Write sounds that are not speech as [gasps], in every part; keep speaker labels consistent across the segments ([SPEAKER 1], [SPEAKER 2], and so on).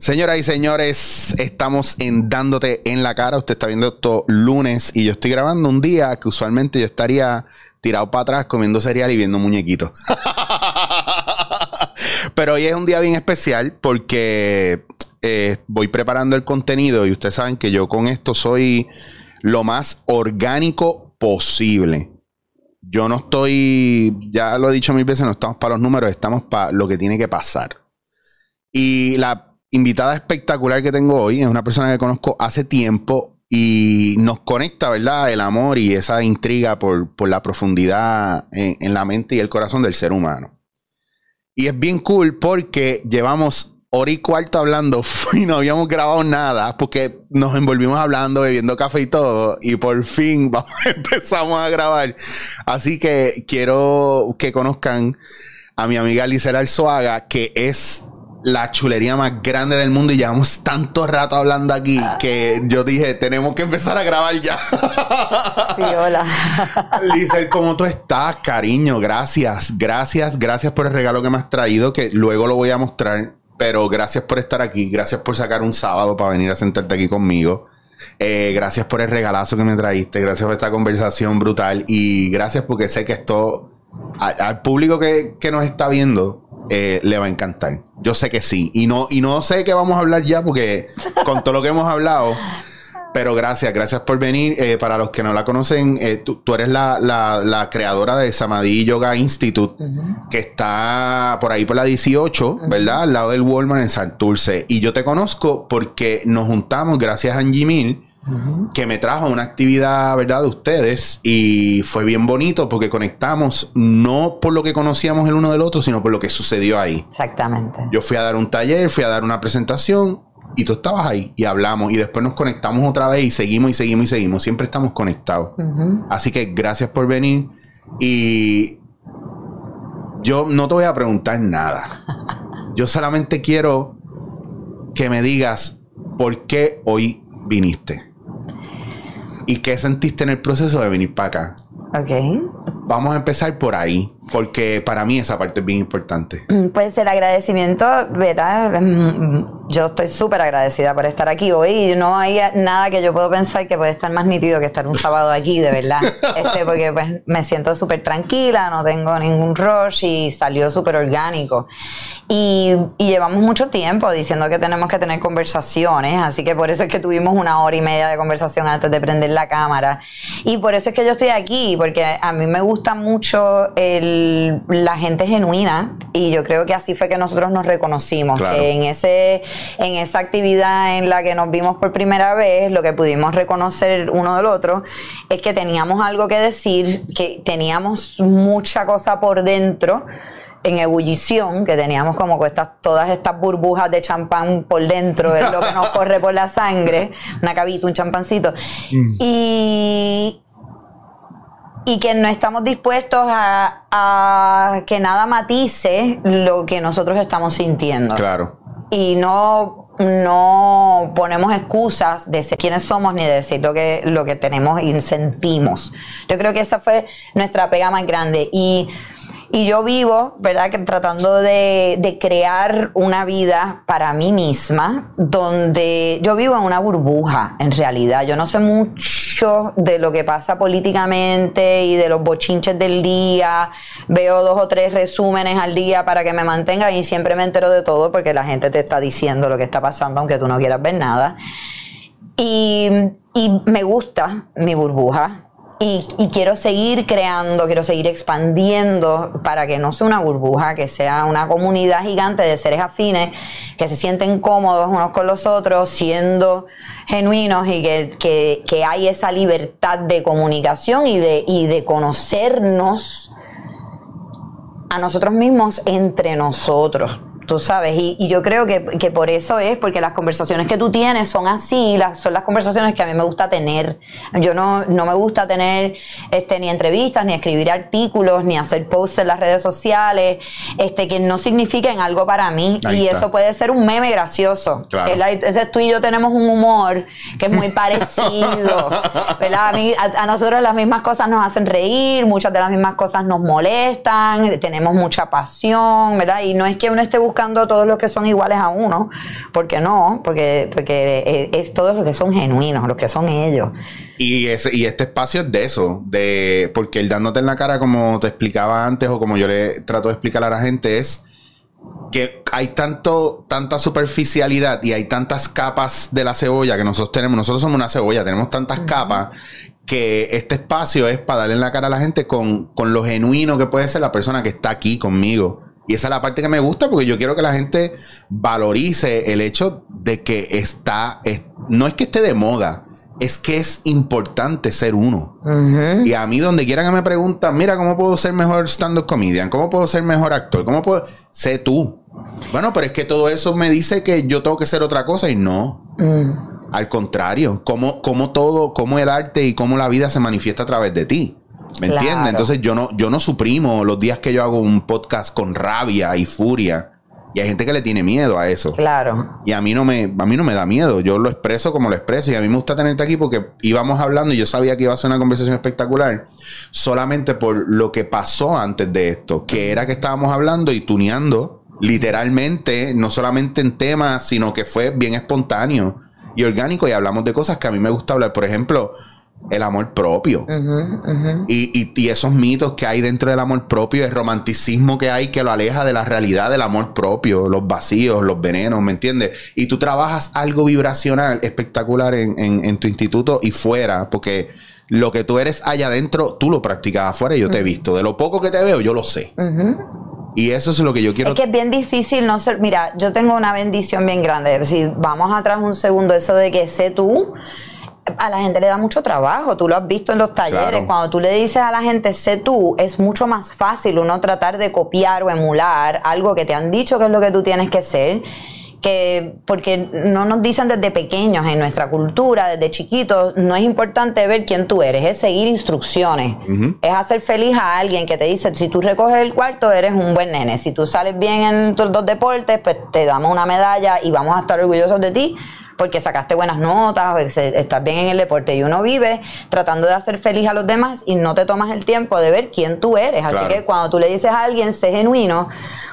[SPEAKER 1] Señoras y señores, estamos en Dándote en la cara. Usted está viendo esto lunes y yo estoy grabando un día que usualmente yo estaría tirado para atrás comiendo cereal y viendo muñequitos. [laughs] Pero hoy es un día bien especial porque eh, voy preparando el contenido y ustedes saben que yo con esto soy lo más orgánico posible. Yo no estoy, ya lo he dicho mil veces, no estamos para los números, estamos para lo que tiene que pasar. Y la invitada espectacular que tengo hoy es una persona que conozco hace tiempo y nos conecta, ¿verdad? El amor y esa intriga por, la profundidad en, la mente y el corazón del ser humano. Y es bien cool porque llevamos hora y cuarto hablando [laughs] y no habíamos grabado nada porque nos envolvimos hablando, bebiendo café y todo. Y por fin [laughs] empezamos a grabar. Así que quiero que conozcan a mi amiga Lizera Alzoaga, que es la chulería más grande del mundo y llevamos tanto rato hablando aquí que yo dije, tenemos que empezar a grabar ya. [laughs]
[SPEAKER 2] Sí, hola. [laughs]
[SPEAKER 1] Lizel, ¿cómo tú estás, cariño? Gracias, gracias, gracias por el regalo que me has traído, que luego lo voy a mostrar, pero gracias por estar aquí, gracias por sacar un sábado para venir a sentarte aquí conmigo. Eh, gracias por el regalazo que me traíste, gracias por esta conversación brutal y gracias porque sé que esto al, público que, que nos está viendo eh, le va a encantar. Yo sé que sí. Y no, y no sé qué vamos a hablar ya porque con todo lo que hemos hablado. Pero gracias, gracias por venir. Eh, para los que no la conocen, eh, tú, eres la, creadora de Samadhi Yoga Institute, que está por ahí por la 18, ¿verdad? Al lado del Walmart en Santurce. Y yo te conozco porque nos juntamos, gracias a Angie Que me trajo una actividad, ¿verdad?, de ustedes y fue bien bonito porque conectamos no por lo que conocíamos el uno del otro, sino por lo que sucedió ahí.
[SPEAKER 2] Exactamente.
[SPEAKER 1] Yo fui a dar un taller, fui a dar una presentación y tú estabas ahí y hablamos y después nos conectamos otra vez y seguimos y seguimos y seguimos. Siempre estamos conectados. Así que gracias por venir y yo no te voy a preguntar nada. [laughs] Yo solamente quiero que me digas por qué hoy viniste. ¿Y qué sentiste en el proceso de venir para acá?
[SPEAKER 2] Ok.
[SPEAKER 1] Vamos a empezar por ahí, porque para mí esa parte es bien importante.
[SPEAKER 2] Pues el agradecimiento, ¿verdad? Mm, yo estoy súper agradecida por estar aquí hoy y no hay nada que yo puedo pensar que puede estar más nítido que estar un [laughs] sábado aquí, de verdad. Este, porque pues me siento súper tranquila, no tengo ningún rush y salió súper orgánico. Y, llevamos mucho tiempo diciendo que tenemos que tener conversaciones, así que por eso es que tuvimos una hora y media de conversación antes de prender la cámara. Y por eso es que yo estoy aquí, porque a mí me gusta mucho el, la gente genuina y yo creo que así fue que nosotros nos reconocimos, que en, ese, en esa actividad en la que nos vimos por primera vez, lo que pudimos reconocer uno del otro es que teníamos algo que decir, que teníamos mucha cosa por dentro en ebullición, que teníamos como estas, todas estas burbujas de champán por dentro, es lo que nos [laughs] corre por la sangre, una cabita, un champancito. Mm. Y, y que no estamos dispuestos a, a, que nada matice lo que nosotros estamos sintiendo.
[SPEAKER 1] Claro.
[SPEAKER 2] Y no, no ponemos excusas de ser quiénes somos ni de decir lo que, lo que tenemos y sentimos. Yo creo que esa fue nuestra pega más grande. Y y yo vivo, ¿verdad? Que tratando de, de, crear una vida para mí misma, donde yo vivo en una burbuja, en realidad. Yo no sé mucho de lo que pasa políticamente y de los bochinches del día. Veo dos o tres resúmenes al día para que me mantenga y siempre me entero de todo porque la gente te está diciendo lo que está pasando, aunque tú no quieras ver nada. Y, y me gusta mi burbuja y, quiero seguir creando, quiero seguir expandiendo para que no sea una burbuja, que sea una comunidad gigante de seres afines que se sienten cómodos unos con los otros, siendo genuinos y que, que, hay esa libertad de comunicación y de, y de conocernos a nosotros mismos entre nosotros tú sabes, y, yo creo que, por eso es, porque las conversaciones que tú tienes son así, las, son las conversaciones que a mí me gusta tener. Yo no, no me gusta tener este, ni entrevistas, ni escribir artículos, ni hacer posts en las redes sociales, este, que no signifiquen algo para mí. y eso puede ser un meme gracioso. Entonces tú y yo tenemos un humor que es muy [laughs] parecido. ¿verdad? A, a nosotros las mismas cosas nos hacen reír, muchas de las mismas cosas nos molestan, tenemos mucha pasión, ¿verdad? Y no es que uno esté buscando buscando todos los que son iguales a uno, porque no, porque, porque es, todos los que son genuinos, los que son ellos.
[SPEAKER 1] Y, ese, y este espacio es de eso, de porque el dándote en la cara, como te explicaba antes, o como yo le trato de explicar a la gente, es que hay tanto, tanta superficialidad y hay tantas capas de la cebolla que nosotros tenemos. Nosotros somos una cebolla, tenemos tantas capas que este espacio es para darle en la cara a la gente con, con lo genuino que puede ser la persona que está aquí conmigo. Y esa es la parte que me gusta porque yo quiero que la gente valorice el hecho de que está, no es que esté de moda, es que es importante ser uno. Y a mí donde quiera que me preguntan, mira, ¿cómo puedo ser mejor stand-up comedian? ¿Cómo puedo ser mejor actor? ¿Cómo puedo? Sé tú. Bueno, pero es que todo eso me dice que yo tengo que ser otra cosa y no. Mm. Al contrario, cómo, cómo todo, cómo el arte y cómo la vida se manifiesta a través de ti. ¿Me entiendes? Entonces yo no, yo no suprimo los días que yo hago un podcast con rabia y furia y hay gente que le tiene miedo a eso.
[SPEAKER 2] Claro.
[SPEAKER 1] Y a mí no me, a mí no me da miedo. Yo lo expreso como lo expreso. Y a mí me gusta tenerte aquí porque íbamos hablando y yo sabía que iba a ser una conversación espectacular. Solamente por lo que pasó antes de esto. Que era que estábamos hablando y tuneando literalmente, no solamente en temas, sino que fue bien espontáneo y orgánico. Y hablamos de cosas que a mí me gusta hablar. Por ejemplo, el amor propio. Y, y, esos mitos que hay dentro del amor propio, el romanticismo que hay que lo aleja de la realidad del amor propio, los vacíos, los venenos, ¿me entiendes? Y tú trabajas algo vibracional espectacular en, en, tu instituto y fuera, porque lo que tú eres allá adentro, tú lo practicas afuera y yo te he visto. De lo poco que te veo, yo lo sé. Y eso es lo que yo quiero.
[SPEAKER 2] Es que es bien difícil no ser. Mira, yo tengo una bendición bien grande. Si vamos atrás un segundo, eso de que sé tú a la gente le da mucho trabajo, tú lo has visto en los talleres, cuando tú le dices a la gente, sé tú, es mucho más fácil uno tratar de copiar o emular algo que te han dicho que es lo que tú tienes que ser que porque no nos dicen desde pequeños en nuestra cultura, desde chiquitos, no es importante ver quién tú eres, es seguir instrucciones, es hacer feliz a alguien que te dice, si tú recoges el cuarto, eres un buen nene, si tú sales bien en tus dos deportes, pues te damos una medalla y vamos a estar orgullosos de ti, porque sacaste buenas notas, estás bien en el deporte y uno vive tratando de hacer feliz a los demás y no te tomas el tiempo de ver quién tú eres. Así que cuando tú le dices a alguien, sé genuino,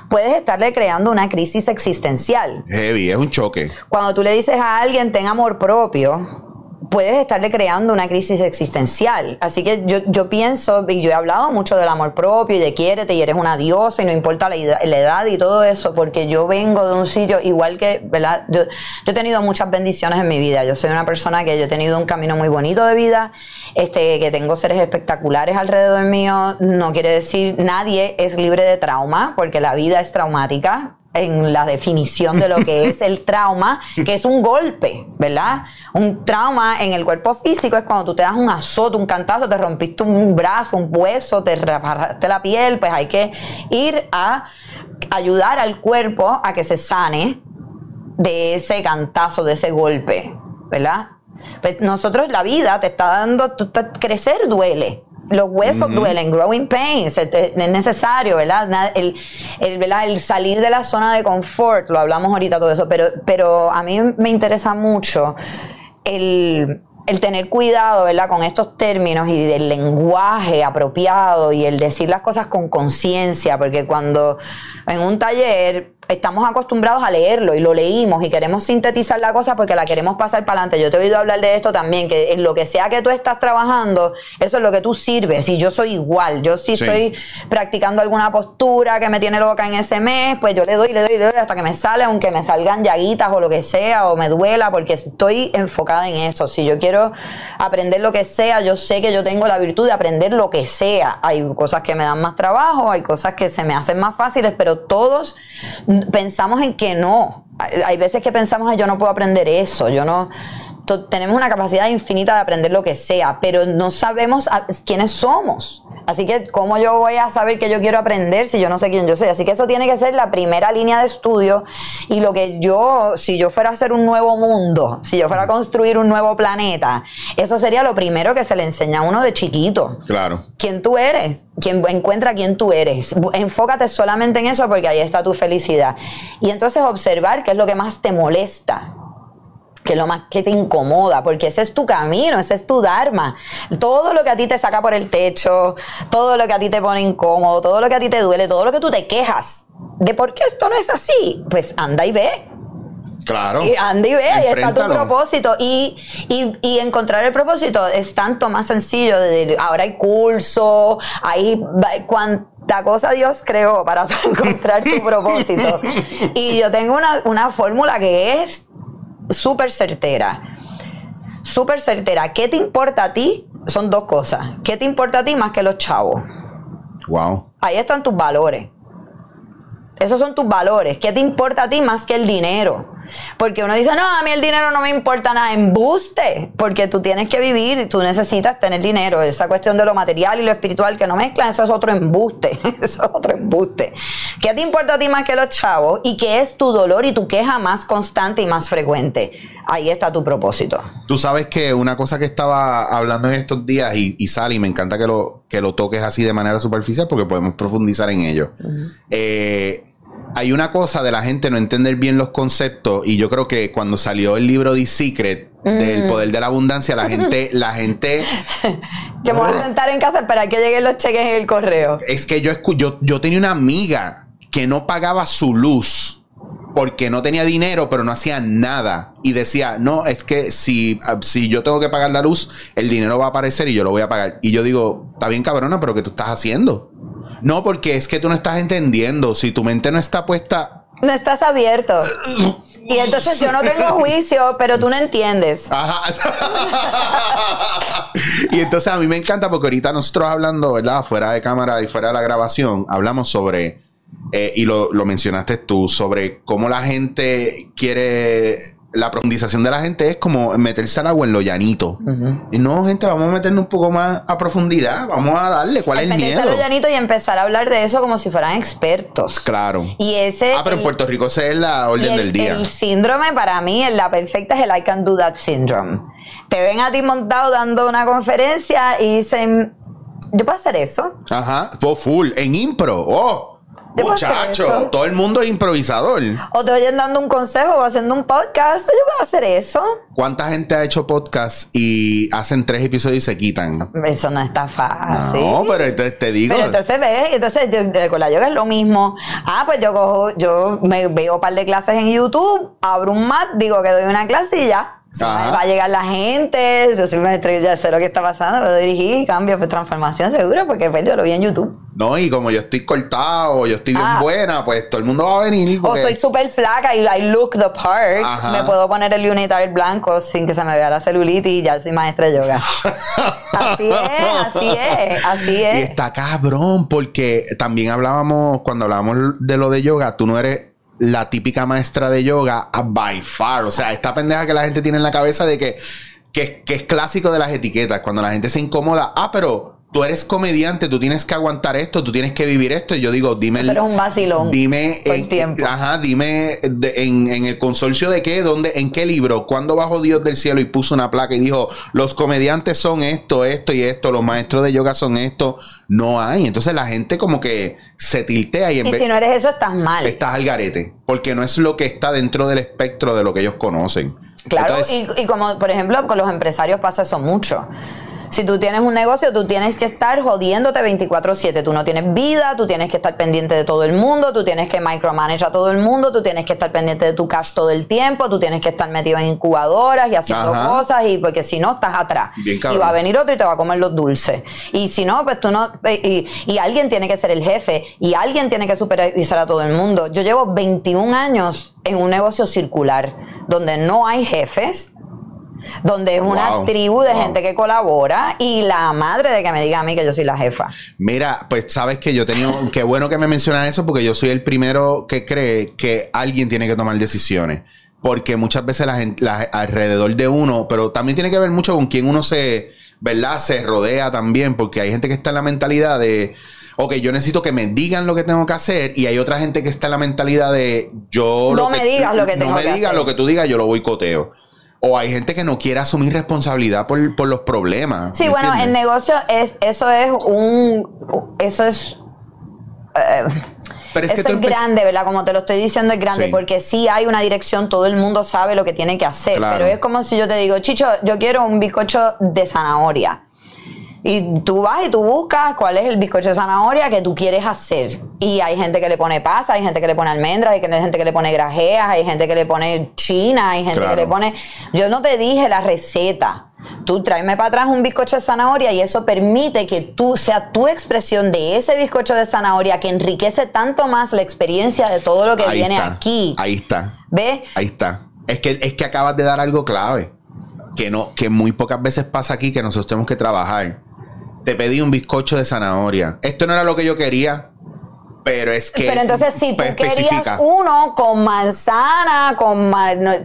[SPEAKER 2] puedes estarle creando una crisis existencial.
[SPEAKER 1] Heavy, es un choque.
[SPEAKER 2] Cuando tú le dices a alguien, ten amor propio, puedes estarle creando una crisis existencial. Así que yo, yo pienso, y yo he hablado mucho del amor propio y de quiérete y eres una diosa y no importa la, edad y todo eso, porque yo vengo de un sitio igual que, ¿verdad? Yo, he tenido muchas bendiciones en mi vida. Yo soy una persona que yo he tenido un camino muy bonito de vida, este, que tengo seres espectaculares alrededor mío. No quiere decir nadie es libre de trauma, porque la vida es traumática en la definición de lo que [laughs] es el trauma, que es un golpe, ¿verdad? Un trauma en el cuerpo físico es cuando tú te das un azote, un cantazo, te rompiste un brazo, un hueso, te reparaste la piel, pues hay que ir a ayudar al cuerpo a que se sane de ese cantazo, de ese golpe, ¿verdad? Pues nosotros la vida te está dando, crecer duele, los huesos duelen, growing pains, es, necesario, ¿verdad? El, el, salir de la zona de confort, lo hablamos ahorita todo eso, pero, pero a mí me interesa mucho el, el tener cuidado, ¿verdad? Con estos términos y del lenguaje apropiado y el decir las cosas con conciencia, porque cuando en un taller estamos acostumbrados a leerlo y lo leímos y queremos sintetizar la cosa porque la queremos pasar para adelante. Yo te he oído hablar de esto también, que en lo que sea que tú estás trabajando, eso es lo que tú sirves. Y yo soy igual, yo si estoy practicando alguna postura que me tiene loca en ese mes, pues yo le doy, le doy, le doy hasta que me sale, aunque me salgan llaguitas o lo que sea, o me duela, porque estoy enfocada en eso. Si yo quiero aprender lo que sea, yo sé que yo tengo la virtud de aprender lo que sea. Hay cosas que me dan más trabajo, hay cosas que se me hacen más fáciles, pero todos pensamos en que no. Hay veces que pensamos, yo no puedo aprender eso, yo no tenemos una capacidad infinita de aprender lo que sea, pero no sabemos quiénes somos. Así que, ¿cómo yo voy a saber que yo quiero aprender si yo no sé quién yo soy? Así que eso tiene que ser la primera línea de estudio. Y lo que yo, si yo fuera a hacer un nuevo mundo, si yo fuera a construir un nuevo planeta, eso sería lo primero que se le enseña a uno de chiquito.
[SPEAKER 1] Claro.
[SPEAKER 2] ¿Quién tú eres? ¿Quién encuentra quién tú eres? Enfócate solamente en eso porque ahí está tu felicidad. Y entonces observar qué es lo que más te molesta que es lo más que te incomoda, porque ese es tu camino, ese es tu dharma. Todo lo que a ti te saca por el techo, todo lo que a ti te pone incómodo, todo lo que a ti te duele, todo lo que tú te quejas, de por qué esto no es así, pues anda y ve.
[SPEAKER 1] Claro.
[SPEAKER 2] Y anda y ve, ahí está tu propósito. Y, y- y encontrar el propósito es tanto más sencillo. de- ahora hay cursos, hay cuánta cosa Dios creó para [laughs] encontrar tu propósito. [laughs] Y yo tengo una, una fórmula que es súper certera. Súper certera. ¿Qué te importa a ti? Son dos cosas. ¿Qué te importa a ti más que los chavos?
[SPEAKER 1] Wow.
[SPEAKER 2] Ahí están tus valores. Esos son tus valores. ¿Qué te importa a ti más que el dinero? Porque uno dice, no, a mí el dinero no me importa nada. Embuste. Porque tú tienes que vivir y tú necesitas tener dinero. Esa cuestión de lo material y lo espiritual que no mezclan, eso es otro embuste. [laughs] eso es otro embuste. ¿Qué te importa a ti más que los chavos? ¿Y qué es tu dolor y tu queja más constante y más frecuente? Ahí está tu propósito.
[SPEAKER 1] Tú sabes que una cosa que estaba hablando en estos días y, y Sally, me encanta que lo, que lo toques así de manera superficial porque podemos profundizar en ello. Eh, hay una cosa de la gente no entender bien los conceptos y yo creo que cuando salió el libro The Secret del poder de la abundancia, la gente, [laughs] la gente
[SPEAKER 2] Yo me voy a sentar en casa a esperar que lleguen los cheques en el correo.
[SPEAKER 1] es que yo, yo, yo tenía una amiga que no pagaba su luz porque no tenía dinero, pero no hacía nada. Y decía, no, es que si, ah, si yo tengo que pagar la luz, el dinero va a aparecer y yo lo voy a pagar. Y yo digo, está bien cabrona, pero ¿qué tú estás haciendo? No, porque es que tú no estás entendiendo. Si tu mente no está puesta...
[SPEAKER 2] No estás abierto. [laughs] Y entonces yo no tengo juicio, pero tú no entiendes.
[SPEAKER 1] Ajá. [laughs] y entonces a mí me encanta porque ahorita nosotros hablando, ¿verdad? Fuera de cámara y fuera de la grabación, hablamos sobre, eh, y lo, lo mencionaste tú, sobre cómo la gente quiere, la profundización de la gente es como meterse al agua en lo llanito. Y no, gente, vamos a meternos un poco más a profundidad, vamos a darle, ¿cuál es el
[SPEAKER 2] Meterse a
[SPEAKER 1] miedo?
[SPEAKER 2] lo llanito y empezar a hablar de eso como si fueran expertos.
[SPEAKER 1] Claro.
[SPEAKER 2] Y ese.
[SPEAKER 1] Ah, pero en Puerto Rico esa es la orden
[SPEAKER 2] el,
[SPEAKER 1] del día.
[SPEAKER 2] el síndrome para mí, la perfecta es el I can do that syndrome. Te ven a ti montado dando una conferencia y dicen, yo puedo hacer eso.
[SPEAKER 1] Ajá, fue full, en impro. Oh,
[SPEAKER 2] ¿Te puedo hacer
[SPEAKER 1] muchacho, todo el mundo es improvisador.
[SPEAKER 2] O te oyen dando un consejo o haciendo un podcast, yo puedo hacer eso.
[SPEAKER 1] ¿Cuánta gente ha hecho podcast y hacen tres episodios y se quitan?
[SPEAKER 2] Eso no está fácil.
[SPEAKER 1] No, pero entonces te digo.
[SPEAKER 2] Pero entonces ves, entonces yo- con la yoga es lo mismo. Ah, pues yo cojo, yo me veo un par de clases en YouTube, abro un mat, digo que doy una clase y ya. Se va a llegar la gente, yo soy maestro, ya sé lo que está pasando, puedo dirigir, cambio, pues transformación seguro, porque pues yo lo vi en YouTube.
[SPEAKER 1] No, y como yo estoy cortado, yo estoy bien
[SPEAKER 2] Ah.
[SPEAKER 1] buena, pues todo el mundo va a venir.
[SPEAKER 2] O
[SPEAKER 1] porque-
[SPEAKER 2] soy súper flaca y I look the part,
[SPEAKER 1] Ajá.
[SPEAKER 2] me puedo poner el unitar blanco sin que se me vea la celulitis y ya soy maestra de yoga. [laughs] así es, así es, así
[SPEAKER 1] Y
[SPEAKER 2] es.
[SPEAKER 1] está cabrón, porque también hablábamos, cuando hablábamos de lo de yoga, tú no eres la típica maestra de yoga by far. O sea, esta pendeja que la gente tiene en la cabeza de que, que, que es clásico de las etiquetas, cuando la gente se incomoda, ah, pero tú eres comediante, tú tienes que aguantar esto, tú tienes que vivir esto. Y yo digo, dime el-
[SPEAKER 2] Pero es un vacilón.
[SPEAKER 1] Dime, en-
[SPEAKER 2] tiempo.
[SPEAKER 1] ajá, dime de- en, en el consorcio de qué, dónde, en qué libro, cuándo bajó Dios del cielo y puso una placa y dijo, los comediantes son esto, esto y esto, los maestros de yoga son esto. No hay. Entonces la gente como que se tiltea y en
[SPEAKER 2] Y
[SPEAKER 1] vez
[SPEAKER 2] si no eres eso, estás mal.
[SPEAKER 1] estás al garete, porque no es lo que está dentro del espectro de lo que ellos conocen.
[SPEAKER 2] Claro,
[SPEAKER 1] Entonces,
[SPEAKER 2] y, y como por ejemplo con los empresarios pasa eso mucho. Si tú tienes un negocio, tú tienes que estar jodiéndote 24/7. Tú no tienes vida, tú tienes que estar pendiente de todo el mundo, tú tienes que micromanage a todo el mundo, tú tienes que estar pendiente de tu cash todo el tiempo, tú tienes que estar metido en incubadoras y haciendo
[SPEAKER 1] Ajá.
[SPEAKER 2] cosas, y porque si no, estás atrás.
[SPEAKER 1] Bien
[SPEAKER 2] y va a venir otro y te va a comer los dulces. Y si no, pues tú no. Y, y alguien tiene que ser el jefe, y alguien tiene que supervisar a todo el mundo. Yo llevo 21 años en un negocio circular, donde no hay jefes, donde es una
[SPEAKER 1] Wow,
[SPEAKER 2] tribu de
[SPEAKER 1] wow.
[SPEAKER 2] gente que colabora y la madre de que me diga a mí que yo soy la jefa.
[SPEAKER 1] Mira, pues sabes que yo tenido, qué bueno que me mencionas eso porque yo soy el primero que cree que alguien tiene que tomar decisiones. Porque muchas veces la gente, la- alrededor de uno, pero también tiene que ver mucho con quién uno se, ¿verdad? Se rodea también, porque hay gente que está en la mentalidad de, ok, yo necesito que me digan lo que tengo que hacer, y hay otra gente que está en la mentalidad de, yo...
[SPEAKER 2] No
[SPEAKER 1] lo
[SPEAKER 2] me digas lo que tengo
[SPEAKER 1] No me
[SPEAKER 2] que
[SPEAKER 1] digas
[SPEAKER 2] hacer.
[SPEAKER 1] lo que tú digas, yo lo boicoteo. O hay gente que no quiere asumir responsabilidad por, por los problemas.
[SPEAKER 2] Sí,
[SPEAKER 1] ¿me
[SPEAKER 2] bueno, el negocio es, eso es un, eso es, eh,
[SPEAKER 1] Pero es
[SPEAKER 2] eso es grande, ¿verdad? Como te lo estoy diciendo, es grande,
[SPEAKER 1] Sí.
[SPEAKER 2] porque sí hay una dirección, todo el mundo sabe lo que tiene que hacer,
[SPEAKER 1] Claro.
[SPEAKER 2] pero es como si yo te digo, Chicho, yo quiero un bizcocho de zanahoria. Y tú vas y tú buscas cuál es el bizcocho de zanahoria que tú quieres hacer. Y hay gente que le pone pasa, hay gente que le pone almendras, hay gente que le pone grajeas, hay gente que le pone china, hay gente que le pone... Yo no te dije la receta. Tú tráeme para atrás un bizcocho de zanahoria y eso permite que tú sea tu expresión de ese bizcocho de zanahoria que enriquece tanto más la experiencia de todo lo que viene aquí.
[SPEAKER 1] Ahí está.
[SPEAKER 2] ¿Ves?
[SPEAKER 1] Ahí está. Es que, es que acabas de dar algo clave. Que, no, que muy pocas veces pasa aquí que nosotros tenemos que trabajar. Te pedí un bizcocho de zanahoria. Esto no era lo que yo quería. Pero es que.
[SPEAKER 2] Pero entonces, si tú querías uno con manzana, con,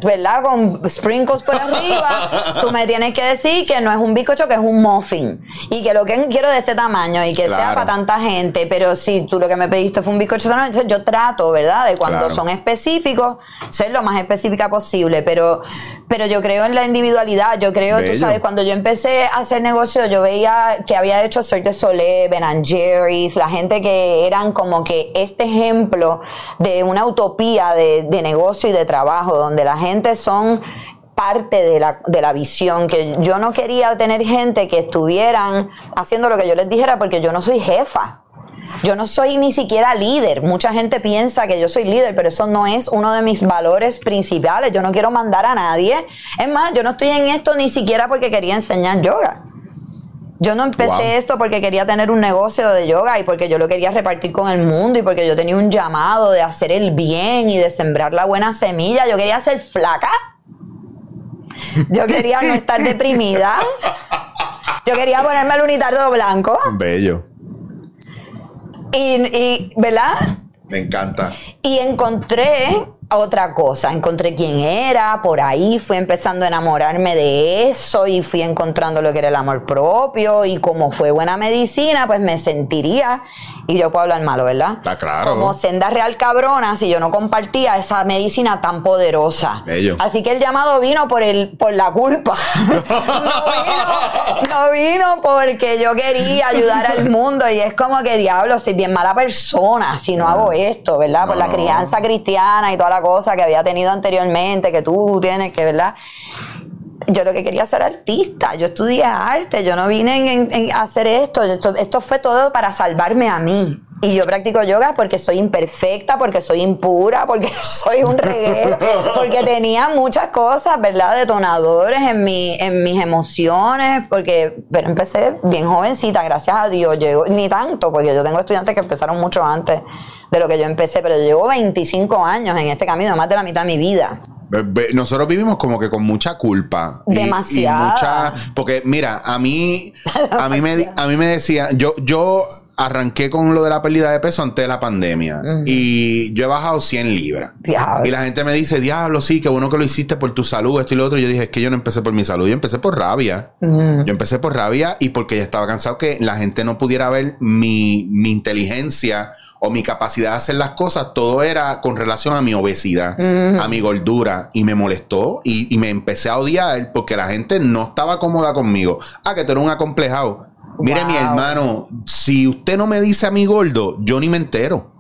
[SPEAKER 2] ¿verdad? Con sprinkles por [laughs] arriba, tú me tienes que decir que no es un bizcocho, que es un muffin. Y que lo que quiero de este tamaño y que sea para tanta gente. Pero si tú lo que me pediste fue un bizcocho entonces yo trato, ¿verdad? De cuando son específicos, ser lo más específica posible. Pero, pero yo creo en la individualidad. Yo creo, tú sabes, cuando yo empecé a hacer negocio, yo veía que había hecho Cirque Soleil, Ben Jerry's, la gente que eran como que este ejemplo de una utopía de, negocio y de trabajo, donde la gente son parte de la, de la, visión, que yo no quería tener gente que estuvieran haciendo lo que yo les dijera porque yo no soy jefa. Yo no soy ni siquiera líder. Mucha gente piensa que yo soy líder, pero eso no es uno de mis valores principales. Yo no quiero mandar a nadie. Es más, yo no estoy en esto ni siquiera porque quería enseñar yoga. Yo no empecé esto porque quería tener un negocio de yoga y porque yo lo quería repartir con el mundo y porque yo tenía un llamado de hacer el bien y de sembrar la buena semilla. Yo quería ser flaca. Yo quería no estar [laughs] deprimida. Yo quería ponerme el unitardo blanco.
[SPEAKER 1] Bello.
[SPEAKER 2] Y, y, ¿verdad?
[SPEAKER 1] Me encanta.
[SPEAKER 2] Y encontré otra cosa, encontré quién era, por ahí fui empezando a enamorarme de eso y fui encontrando lo que era el amor propio y como fue buena medicina, pues me sentiría, y yo puedo hablar malo, ¿verdad?
[SPEAKER 1] Está claro.
[SPEAKER 2] Como senda real cabrona si yo no compartía esa medicina tan poderosa. Así que el llamado vino por el, por la culpa. [laughs] no, vino, porque yo quería ayudar al mundo y es como que diablo, soy bien mala persona si no hago esto, ¿verdad? Por la crianza cristiana y toda la cosa que había tenido anteriormente, que tú tienes que, ¿verdad? Yo lo que quería ser artista, yo estudié arte, yo no vine en, hacer esto, esto, fue todo para salvarme a mí. Y yo practico yoga porque soy imperfecta, porque soy impura, porque [laughs] soy un reguero, porque tenía muchas cosas, ¿verdad? Detonadores en, mi, en mis emociones, porque pero empecé bien jovencita, gracias a Dios, llego, ni tanto, porque yo tengo estudiantes que empezaron mucho antes de lo que yo empecé, pero llevo 25 años en este camino, más de la mitad de mi vida.
[SPEAKER 1] Nosotros vivimos como que con mucha culpa.
[SPEAKER 2] Demasiado. mucha,
[SPEAKER 1] porque mira, a mí, a mí me, a mí me decía, yo, yo arranqué con lo de la pérdida de peso antes de la pandemia y yo he bajado 100 libras. Y la gente me dice, diablo, sí, qué bueno que lo hiciste por tu salud, esto y lo otro. Y yo dije, es que yo no empecé por mi salud, yo empecé por rabia. Yo empecé por rabia y porque ya estaba cansado que la gente no pudiera ver mi, mi inteligencia o mi capacidad de hacer las cosas, todo era con relación a mi obesidad, a mi gordura, y me molestó y, me empecé a odiar porque la gente no estaba cómoda conmigo. Ah, que tú eres un acomplejado. Mire, mi hermano, si usted no me dice a mí gordo, yo ni me entero.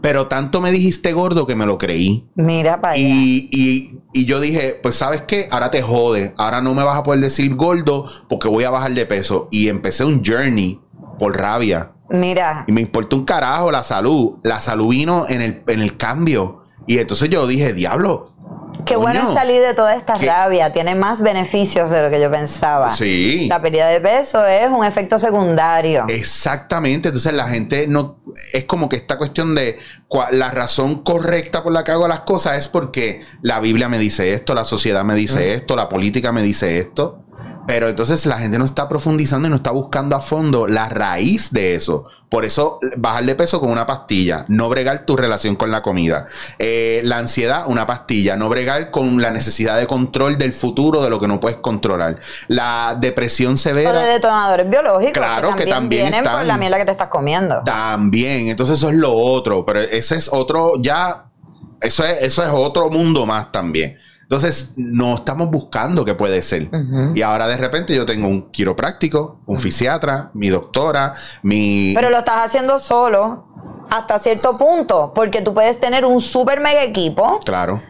[SPEAKER 1] Pero tanto me dijiste gordo que me lo creí.
[SPEAKER 2] Mira para
[SPEAKER 1] y, y, y, yo dije, pues sabes qué, ahora te jode. Ahora no me vas a poder decir gordo porque voy a bajar de peso. Y empecé un journey por rabia.
[SPEAKER 2] Mira.
[SPEAKER 1] Y me importó un carajo la salud. La salud vino en el, en el cambio. Y entonces yo dije, diablo.
[SPEAKER 2] Qué bueno salir de toda esta rabia. Tiene más beneficios de lo que yo pensaba.
[SPEAKER 1] Sí.
[SPEAKER 2] La pérdida de peso es un efecto secundario.
[SPEAKER 1] Exactamente. Entonces la gente no. Es como que esta cuestión de la razón correcta por la que hago las cosas es porque la Biblia me dice esto, la sociedad me dice esto, la política me dice esto. Pero entonces la gente no está profundizando y no está buscando a fondo la raíz de eso. Por eso, bajar de peso con una pastilla, no bregar tu relación con la comida. Eh, la ansiedad, una pastilla, no bregar con la necesidad de control del futuro de lo que no puedes controlar. La depresión severa. O
[SPEAKER 2] de detonadores biológicos.
[SPEAKER 1] Claro, que también, que
[SPEAKER 2] vienen por la miel que te estás comiendo.
[SPEAKER 1] También, entonces eso es lo otro. Pero ese es otro, ya, eso es, eso es otro mundo más también. Entonces, no estamos buscando qué puede ser. Y ahora de repente yo tengo un quiropráctico, un fisiatra, mi doctora, mi...
[SPEAKER 2] Pero lo estás haciendo solo hasta cierto punto, porque tú puedes tener un super mega equipo.
[SPEAKER 1] Claro.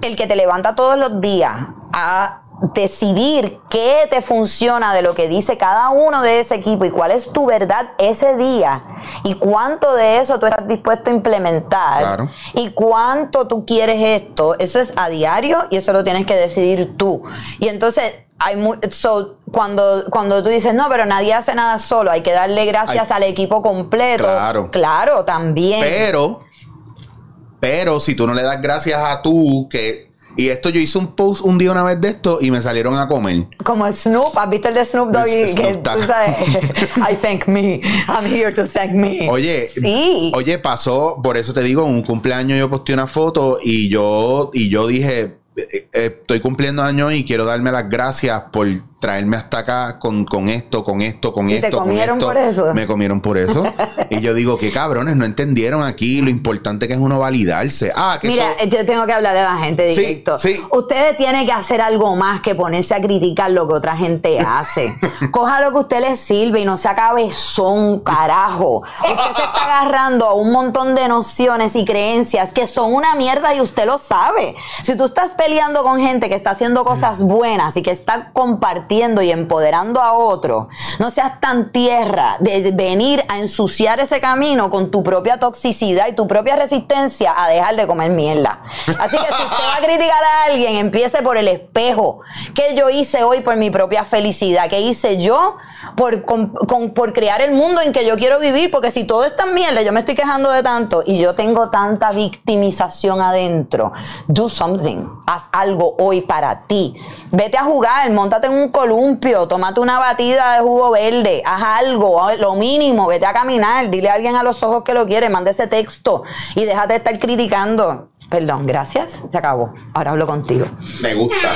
[SPEAKER 2] El que te levanta todos los días a decidir qué te funciona de lo que dice cada uno de ese equipo y cuál es tu verdad ese día y cuánto de eso tú estás dispuesto a implementar
[SPEAKER 1] Claro.
[SPEAKER 2] y cuánto tú quieres esto, eso es a diario y eso lo tienes que decidir tú. Y entonces hay so, cuando, cuando tú dices, no, pero nadie hace nada solo, hay que darle gracias
[SPEAKER 1] Ay.
[SPEAKER 2] al equipo completo.
[SPEAKER 1] Claro.
[SPEAKER 2] Claro, también.
[SPEAKER 1] Pero, pero si tú no le das gracias a tú, que. Y esto yo hice un post un día una vez de esto y me salieron a comer.
[SPEAKER 2] Como Snoop, ¿has visto el de Snoop Dogg?
[SPEAKER 1] Es-
[SPEAKER 2] que
[SPEAKER 1] Snoop
[SPEAKER 2] tú sabes, [laughs] I thank me, I'm here to thank me.
[SPEAKER 1] Oye,
[SPEAKER 2] sí.
[SPEAKER 1] oye, pasó, por eso te digo, en un cumpleaños yo posté una foto y yo, y yo dije, eh, eh, estoy cumpliendo años y quiero darme las gracias por traerme hasta acá con, con esto, con esto, con
[SPEAKER 2] ¿Y
[SPEAKER 1] esto.
[SPEAKER 2] te
[SPEAKER 1] con
[SPEAKER 2] comieron
[SPEAKER 1] esto.
[SPEAKER 2] por eso?
[SPEAKER 1] Me comieron por eso. y yo digo, qué cabrones, no entendieron aquí lo importante que es uno validarse. Ah, que
[SPEAKER 2] Mira, yo tengo que hablarle a la gente directo.
[SPEAKER 1] sí.
[SPEAKER 2] Ustedes tienen que hacer algo más que ponerse a criticar lo que otra gente hace. [laughs] Coja lo que a usted le sirve y no sea cabezón, carajo. Usted se está agarrando a un montón de nociones y creencias que son una mierda y usted lo sabe. Si tú estás peleando con gente que está haciendo cosas buenas y que está compartiendo y empoderando a otro, no seas tan tierra de venir a ensuciar ese camino con tu propia toxicidad y tu propia resistencia a dejar de comer mierda. Así que si usted va a criticar a alguien, empiece por el espejo. ¿Qué yo hice hoy por mi propia felicidad? ¿Qué hice yo por, con- por crear el mundo en que yo quiero vivir? Porque si todo es tan mierda, yo me estoy quejando de tanto y yo tengo tanta victimización adentro. Do something. Haz algo hoy para ti. Vete a jugar, montate en un columpio, tómate una batida de jugo verde, haz algo, lo mínimo, vete a caminar, dile a alguien a los ojos que lo quiere, manda ese texto y déjate de estar criticando. Perdón, gracias, se acabó. Ahora hablo contigo.
[SPEAKER 1] me gusta.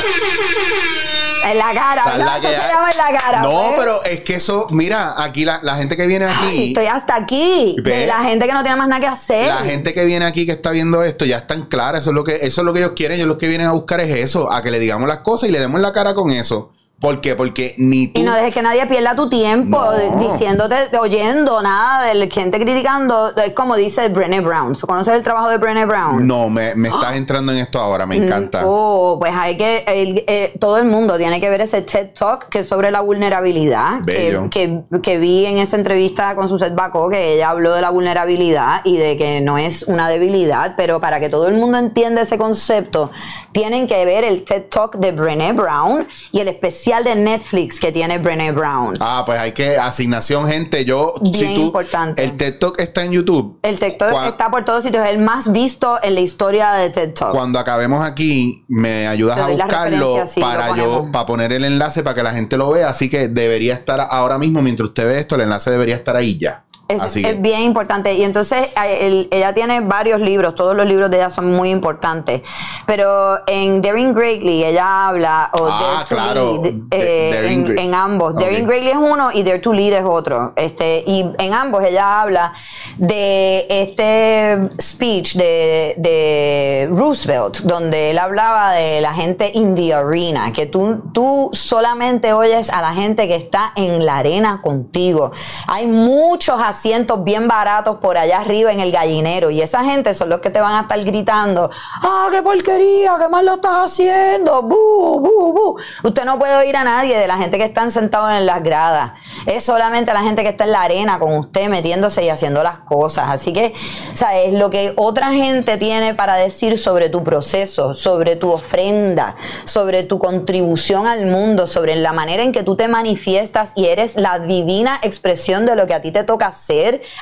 [SPEAKER 2] En la cara, ¿verdad?
[SPEAKER 1] la que
[SPEAKER 2] se llama en la cara.
[SPEAKER 1] No,
[SPEAKER 2] pues.
[SPEAKER 1] pero es que eso, mira, aquí la, la gente que viene
[SPEAKER 2] Ay,
[SPEAKER 1] aquí.
[SPEAKER 2] Estoy hasta aquí. De la gente que no tiene más nada que hacer.
[SPEAKER 1] La gente que viene aquí que está viendo esto ya están claras, eso es lo que eso es lo que ellos quieren, ellos lo que vienen a buscar es eso, a que le digamos las cosas y le demos la cara con eso. ¿Por qué? Porque ni tú
[SPEAKER 2] Y no dejes que nadie pierda tu tiempo
[SPEAKER 1] No.
[SPEAKER 2] diciéndote, oyendo nada de gente criticando. Es como dice Brené Brown. ¿Conoces el trabajo de Brené Brown?
[SPEAKER 1] No, me, me estás [gasps] entrando en esto ahora, me encanta.
[SPEAKER 2] Oh, pues hay que, el- eh, todo el mundo tiene que ver ese TED Talk que es sobre la vulnerabilidad, que,
[SPEAKER 1] Bello.
[SPEAKER 2] que, que vi en esa entrevista con Suzette Bacó, que ella habló de la vulnerabilidad y de que no es una debilidad, pero para que todo el mundo entienda ese concepto, tienen que ver el TED Talk de Brené Brown y el especial de Netflix que tiene Brené Brown.
[SPEAKER 1] Ah, pues hay que asignación, gente. Yo, si tú,
[SPEAKER 2] importante.
[SPEAKER 1] el TED Talk está en YouTube.
[SPEAKER 2] El TED Talk está por todos sitios, es el más visto en la historia de TED Talk.
[SPEAKER 1] Cuando acabemos aquí, me ayudas a buscarlo
[SPEAKER 2] sí,
[SPEAKER 1] para yo, para poner el enlace para que la gente lo vea. Así que debería estar ahora mismo, mientras usted ve esto, el enlace debería estar ahí ya.
[SPEAKER 2] Es,
[SPEAKER 1] Así
[SPEAKER 2] es bien importante. Y entonces eh, el- ella tiene varios libros, todos los libros de ella son muy importantes. Pero en Daring Greatly ella habla, o
[SPEAKER 1] Ah,
[SPEAKER 2] Dare to
[SPEAKER 1] claro.
[SPEAKER 2] Lead, eh, en, en ambos.
[SPEAKER 1] Ok.
[SPEAKER 2] Daring Greatly es uno y Dare to Lead es otro. Este, y en ambos ella habla de este speech de, de Roosevelt, donde él hablaba de la gente in the arena, que tú, tú solamente oyes a la gente que está en la arena contigo. Hay muchos asientos bien baratos por allá arriba en el gallinero y esa gente son los que te van a estar gritando, ah, qué porquería, qué mal lo estás haciendo, bu, bu, bu. Usted no puede oír a nadie de la gente que están sentados en las gradas. Es solamente la gente que está en la arena con usted metiéndose y haciendo las cosas. Así que, ¿sabes? Lo que otra gente tiene para decir sobre tu proceso, sobre tu ofrenda, sobre tu contribución al mundo, sobre la manera en que tú te manifiestas y eres la divina expresión de lo que a ti te toca hacer,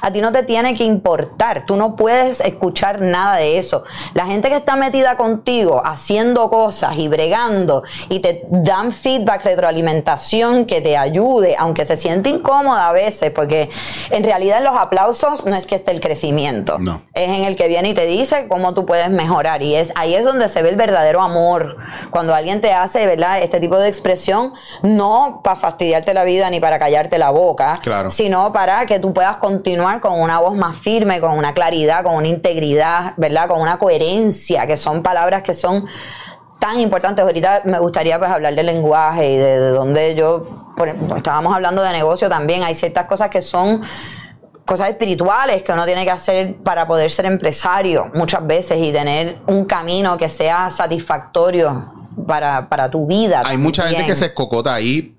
[SPEAKER 2] a ti no te tiene que importar. Tú no puedes escuchar nada de eso. La gente que está metida contigo haciendo cosas y bregando y te dan feedback, retroalimentación que te ayude, aunque se siente incómoda a veces, porque en realidad en los aplausos no es que esté el crecimiento.
[SPEAKER 1] No.
[SPEAKER 2] Es en el que viene y te dice cómo tú puedes mejorar. Y es ahí es donde se ve el verdadero amor. Cuando alguien te hace, ¿verdad? Este tipo de expresión, no para fastidiarte la vida ni para callarte la boca,
[SPEAKER 1] Claro.
[SPEAKER 2] sino para que tú puedas continuar con una voz más firme, con una claridad, con una integridad, ¿verdad? Con una coherencia, que son palabras que son tan importantes. Ahorita me gustaría pues hablar del lenguaje y de, de dónde yo, por estábamos hablando de negocio también, hay ciertas cosas que son cosas espirituales que uno tiene que hacer para poder ser empresario muchas veces y tener un camino que sea satisfactorio para, para tu vida.
[SPEAKER 1] Hay mucha gente que se escocota ahí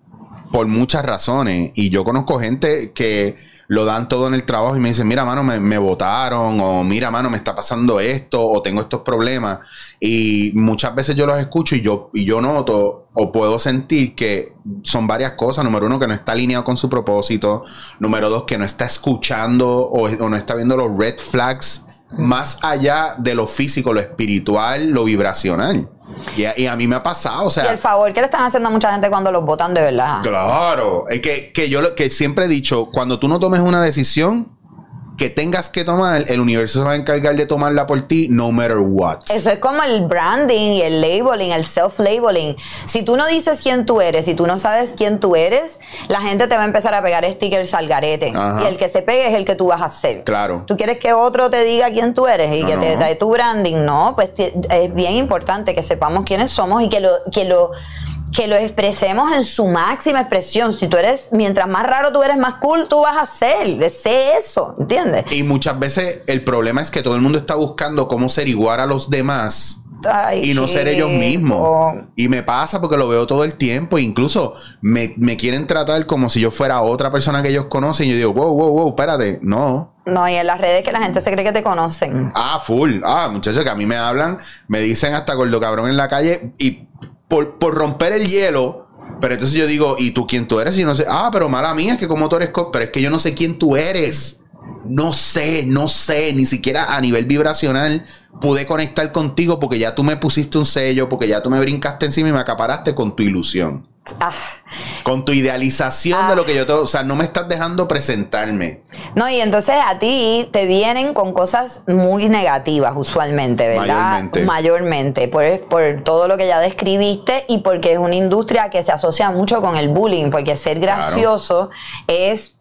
[SPEAKER 1] por muchas razones. Y yo conozco gente que lo dan todo en el trabajo y me dicen, mira, mano, me, me votaron, o mira, mano, me está pasando esto, o tengo estos problemas. Y muchas veces yo los escucho y yo, y yo noto o puedo sentir que son varias cosas. Número uno, que no está alineado con su propósito. Número dos, que no está escuchando o, o no está viendo los red flags más allá de lo físico, lo espiritual, lo vibracional. Y a, y a mí me ha pasado, o sea...
[SPEAKER 2] Y el favor que le están haciendo a mucha gente cuando los votan de verdad.
[SPEAKER 1] Claro, es que, que yo lo que siempre he dicho, cuando tú no tomes una decisión que tengas que tomar, el universo se va a encargar de tomarla por ti, no matter what.
[SPEAKER 2] Eso es como el branding y el labeling, el self-labeling. Si tú no dices quién tú eres, si tú no sabes quién tú eres, la gente te va a empezar a pegar stickers al garete.
[SPEAKER 1] Ajá.
[SPEAKER 2] Y el que se pegue es el que tú vas a hacer.
[SPEAKER 1] Claro.
[SPEAKER 2] ¿Tú quieres que otro te diga quién tú eres y
[SPEAKER 1] No,
[SPEAKER 2] que te
[SPEAKER 1] no.
[SPEAKER 2] dé tu branding? No, pues es bien importante que sepamos quiénes somos y que lo, que lo que lo expresemos en su máxima expresión. Si tú eres, mientras más raro tú eres, más cool tú vas a ser. Sé eso, ¿entiendes?
[SPEAKER 1] Y muchas veces el problema es que todo el mundo está buscando cómo ser igual a los demás
[SPEAKER 2] Ay,
[SPEAKER 1] y no ser ellos mismos. Y me pasa porque lo veo todo el tiempo. Incluso me, me quieren tratar como si yo fuera otra persona que ellos conocen. Y yo digo, wow, wow, wow, espérate. No.
[SPEAKER 2] No, y en las redes que la gente se cree que te conocen.
[SPEAKER 1] Ah, full. Ah, muchachos que a mí me hablan, me dicen hasta gordo cabrón en la calle y por, por romper el hielo. Pero entonces yo digo, ¿y tú quién tú eres? Y no sé, ah, pero mala mía, es que como tú eres, pero es que yo no sé quién tú eres. No sé, no sé, ni siquiera a nivel vibracional pude conectar contigo porque ya tú me pusiste un sello, porque ya tú me brincaste encima y me acaparaste con tu ilusión,
[SPEAKER 2] Ah,
[SPEAKER 1] con tu idealización de lo que yo te, o sea, no me estás dejando presentarme.
[SPEAKER 2] No, y entonces a ti te vienen con cosas muy negativas usualmente, ¿verdad?
[SPEAKER 1] Mayormente.
[SPEAKER 2] Mayormente, por, por todo lo que ya describiste y porque es una industria que se asocia mucho con el bullying, porque ser
[SPEAKER 1] Claro.
[SPEAKER 2] gracioso es...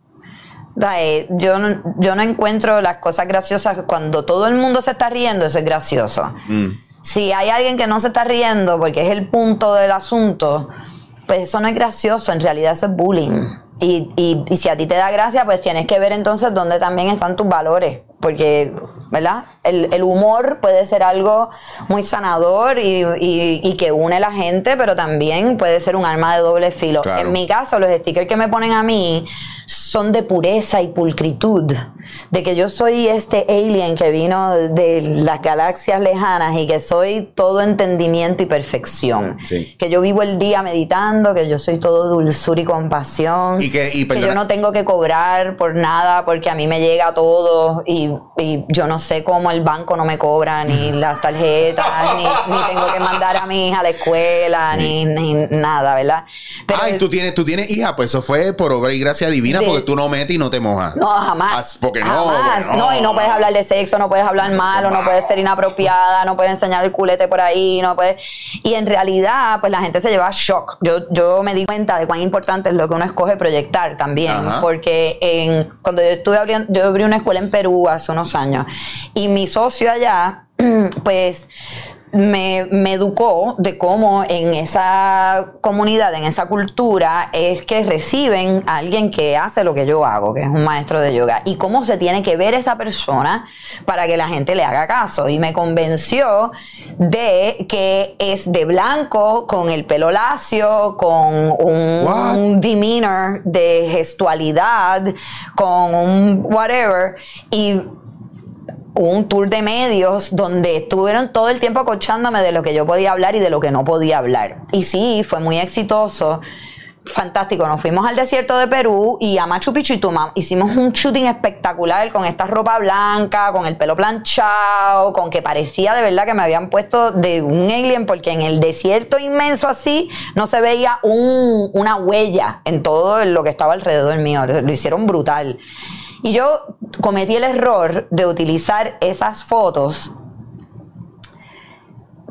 [SPEAKER 2] Yo no, yo no encuentro las cosas graciosas cuando todo el mundo se está riendo, eso es gracioso.
[SPEAKER 1] Mm.
[SPEAKER 2] Si hay alguien que no se está riendo porque es el punto del asunto, pues eso no es gracioso, en realidad eso es bullying. Y, y- y si a ti te da gracia, pues tienes que ver entonces dónde también están tus valores. Porque, ¿verdad? El, el humor puede ser algo muy sanador y, y- y que une a la gente, pero también puede ser un arma de doble filo.
[SPEAKER 1] Claro.
[SPEAKER 2] En mi caso, los stickers que me ponen a mí son de pureza y pulcritud, de que yo soy este alien que vino de las galaxias lejanas y que soy todo entendimiento y perfección,
[SPEAKER 1] Sí.
[SPEAKER 2] que yo vivo el día meditando, que yo soy todo dulzura y compasión,
[SPEAKER 1] Y que- y
[SPEAKER 2] yo no tengo que cobrar por nada porque a mí me llega todo y, y yo no sé cómo el banco no me cobra ni [laughs] las tarjetas, ni, ni tengo que mandar a mi hija a la escuela, ni, ni nada, ¿verdad? Pero
[SPEAKER 1] Ay, tú tienes, tú tienes hija, pues eso fue por obra y gracia divina,
[SPEAKER 2] De-
[SPEAKER 1] porque tú no metes y no te mojas.
[SPEAKER 2] No, jamás.
[SPEAKER 1] Ah, Porque no,
[SPEAKER 2] Jamás.
[SPEAKER 1] porque
[SPEAKER 2] no. y no puedes hablar de sexo, no puedes hablar malo, no puedes ser inapropiada, no puedes enseñar el culete por ahí, no puedes. Y en realidad, pues la gente se lleva shock. Yo, yo me di cuenta de cuán importante es lo que uno escoge proyectar también.
[SPEAKER 1] Ajá.
[SPEAKER 2] Porque en, cuando yo estuve abriendo, yo abrí una escuela en Perú hace unos años. Y mi socio allá, [clears throat] pues me, me educó de cómo en esa comunidad, en esa cultura, es que reciben a alguien que hace lo que yo hago, que es un maestro de yoga, y cómo se tiene que ver esa persona para que la gente le haga caso. Y me convenció de que es de blanco, con el pelo lacio, con un, un demeanor de gestualidad, con un whatever, y un tour de medios donde estuvieron todo el tiempo acochándome de lo que yo podía hablar y de lo que no podía hablar. Y sí, fue muy exitoso. Fantástico, nos fuimos al desierto de Perú y a Machu Picchu y Tumam. Hicimos un shooting espectacular con esta ropa blanca, con el pelo planchado, con que parecía de verdad que me habían puesto de un alien, porque en el desierto inmenso así no se veía un- una huella en todo lo que estaba alrededor mío. Lo, lo hicieron brutal. Y yo cometí el error de utilizar esas fotos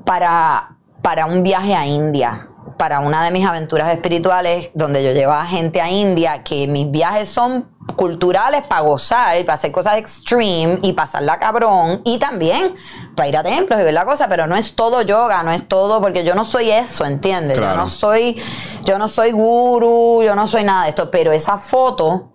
[SPEAKER 2] para, para un viaje a India, para una de mis aventuras espirituales, donde yo llevaba gente a India, que mis viajes son culturales para gozar, para hacer cosas extreme y pasarla cabrón, y también para ir a templos y ver la cosa, pero no es todo yoga, no es todo, porque yo no soy eso, ¿entiendes?
[SPEAKER 1] Claro.
[SPEAKER 2] Yo no soy, yo no soy guru, yo no soy nada de esto, pero esa foto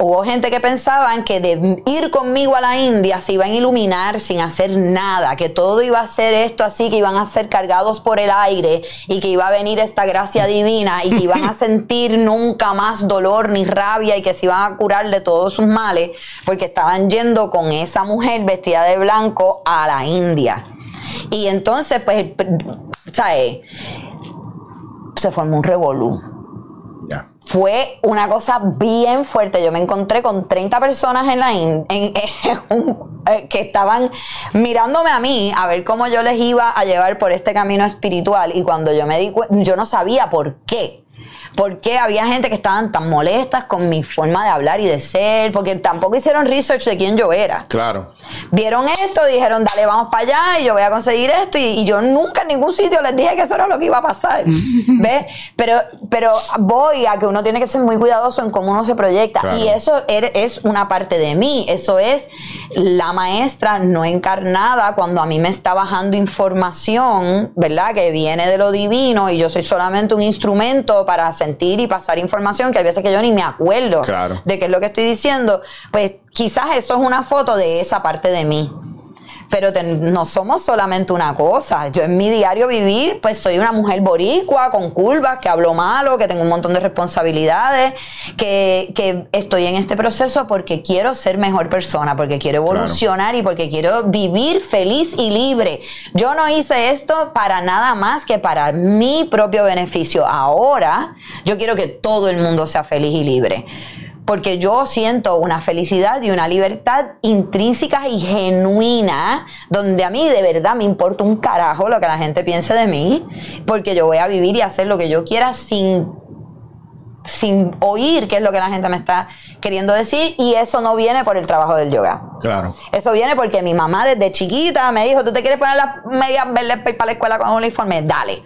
[SPEAKER 2] hubo gente que pensaban que de ir conmigo a la India se iban a iluminar sin hacer nada, que todo iba a ser esto así, que iban a ser cargados por el aire y que iba a venir esta gracia divina y que iban a [laughs] sentir nunca más dolor ni rabia y que se iban a curar de todos sus males, porque estaban yendo con esa mujer vestida de blanco a la India. Y entonces, pues, ¿sabes? Se formó un revolú fue una cosa bien fuerte. Yo me encontré con 30 personas en la [laughs] eh, que estaban mirándome a mí a ver cómo yo les iba a llevar por este camino espiritual y cuando yo me di yo no sabía por qué porque había gente que estaban tan molestas con mi forma de hablar y de ser, porque tampoco hicieron research de quién yo era.
[SPEAKER 1] Claro.
[SPEAKER 2] Vieron esto, dijeron, dale, vamos para allá y yo voy a conseguir esto. Y, yo nunca en ningún sitio les dije que eso era lo que iba a pasar. [laughs] ¿Ves? Pero, pero voy a que uno tiene que ser muy cuidadoso en cómo uno se proyecta. Y eso er, es una parte de mí. Eso es la maestra no encarnada cuando a mí me está bajando información, ¿verdad? Que viene de lo divino y yo soy solamente un instrumento para sentir y pasar información que hay veces que yo ni me acuerdo de qué es lo que estoy diciendo. Pues quizás eso es una foto de esa parte de mí pero no somos solamente una cosa. Yo en mi diario vivir, pues soy una mujer boricua, con curvas, que hablo malo, que tengo un montón de responsabilidades, que, que estoy en este proceso porque quiero ser mejor persona, porque quiero evolucionar y porque quiero vivir feliz y libre. Yo no hice esto para nada más que para mi propio beneficio. Ahora yo quiero que todo el mundo sea feliz y libre porque yo siento una felicidad y una libertad intrínseca y genuina, donde a mí de verdad me importa un carajo lo que la gente piense de mí, porque yo voy a vivir y hacer lo que yo quiera sin sin oír qué es lo que la gente me está queriendo decir y eso no viene por el trabajo del yoga.
[SPEAKER 1] Claro.
[SPEAKER 2] Eso viene porque mi mamá desde chiquita me dijo, ¿tú te quieres poner las medias verdes para la escuela con un uniforme? Dale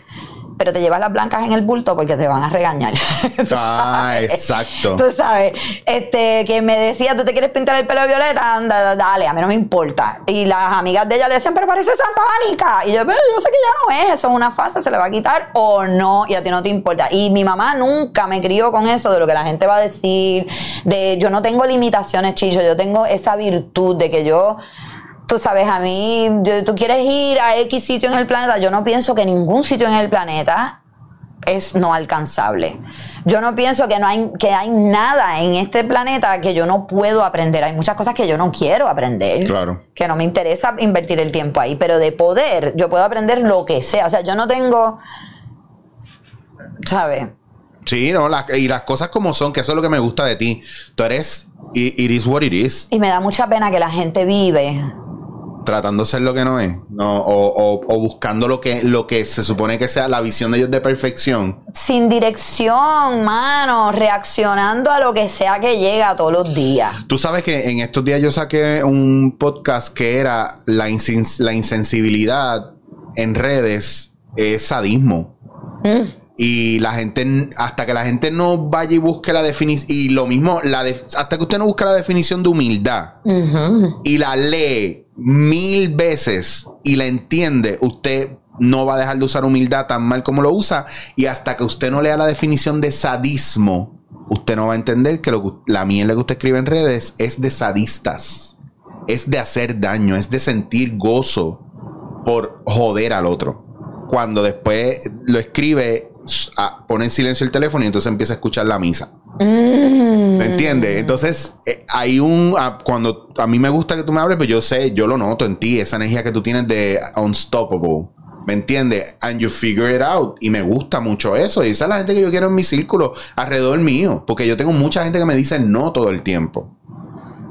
[SPEAKER 2] pero te llevas las blancas en el bulto porque te van a regañar. [laughs]
[SPEAKER 1] ah, exacto.
[SPEAKER 2] Tú sabes, este, que me decía, ¿tú te quieres pintar el pelo de violeta? Anda, dale, a mí no me importa. Y las amigas de ella le decían, pero parece Santa Anica. Y yo, pero yo sé que ya no es, eso es una fase, se le va a quitar o no, y a ti no te importa. Y mi mamá nunca me crió con eso de lo que la gente va a decir, de yo no tengo limitaciones, Chicho, yo tengo esa virtud de que yo tú sabes, a mí, tú quieres ir a X sitio en el planeta, yo no pienso que ningún sitio en el planeta es no alcanzable. Yo no pienso que no hay que hay nada en este planeta que yo no puedo aprender. Hay muchas cosas que yo no quiero aprender.
[SPEAKER 1] Claro.
[SPEAKER 2] Que no me interesa invertir el tiempo ahí, pero de poder yo puedo aprender lo que sea. O sea, yo no tengo ¿sabes?
[SPEAKER 1] Sí, no, y las cosas como son, que eso es lo que me gusta de ti. Tú eres it is what it is.
[SPEAKER 2] Y me da mucha pena que la gente vive
[SPEAKER 1] tratando de ser lo que no es, no, o, buscando lo que, lo que se supone que sea la visión de ellos de perfección.
[SPEAKER 2] Sin dirección, mano, reaccionando a lo que sea que llega todos los días.
[SPEAKER 1] Tú sabes que en estos días yo saqué un podcast que era la, la insensibilidad en redes es sadismo. Mm. Y la gente, hasta que la gente no vaya y busque la definición, y lo mismo, la hasta que usted no busque la definición de humildad y la lee mil veces y la entiende, usted no va a dejar de usar humildad tan mal como lo usa. Y hasta que usted no lea la definición de sadismo, usted no va a entender que, lo, la mierda que usted escribe en redes es de sadistas. Es de hacer daño, es de sentir gozo por joder al otro. Cuando después lo escribe pone en silencio el teléfono y entonces empieza a escuchar la misa. Mm. ¿Me entiendes? Entonces, eh, hay un. cuando a mí me gusta que tú me hables, pues yo sé, yo lo noto en ti, esa energía que tú tienes de unstoppable. ¿Me entiendes? And you figure it out. Y me gusta mucho eso. Y esa es la gente que yo quiero en mi círculo, alrededor mío. Porque yo tengo mucha gente que me dice no todo el tiempo.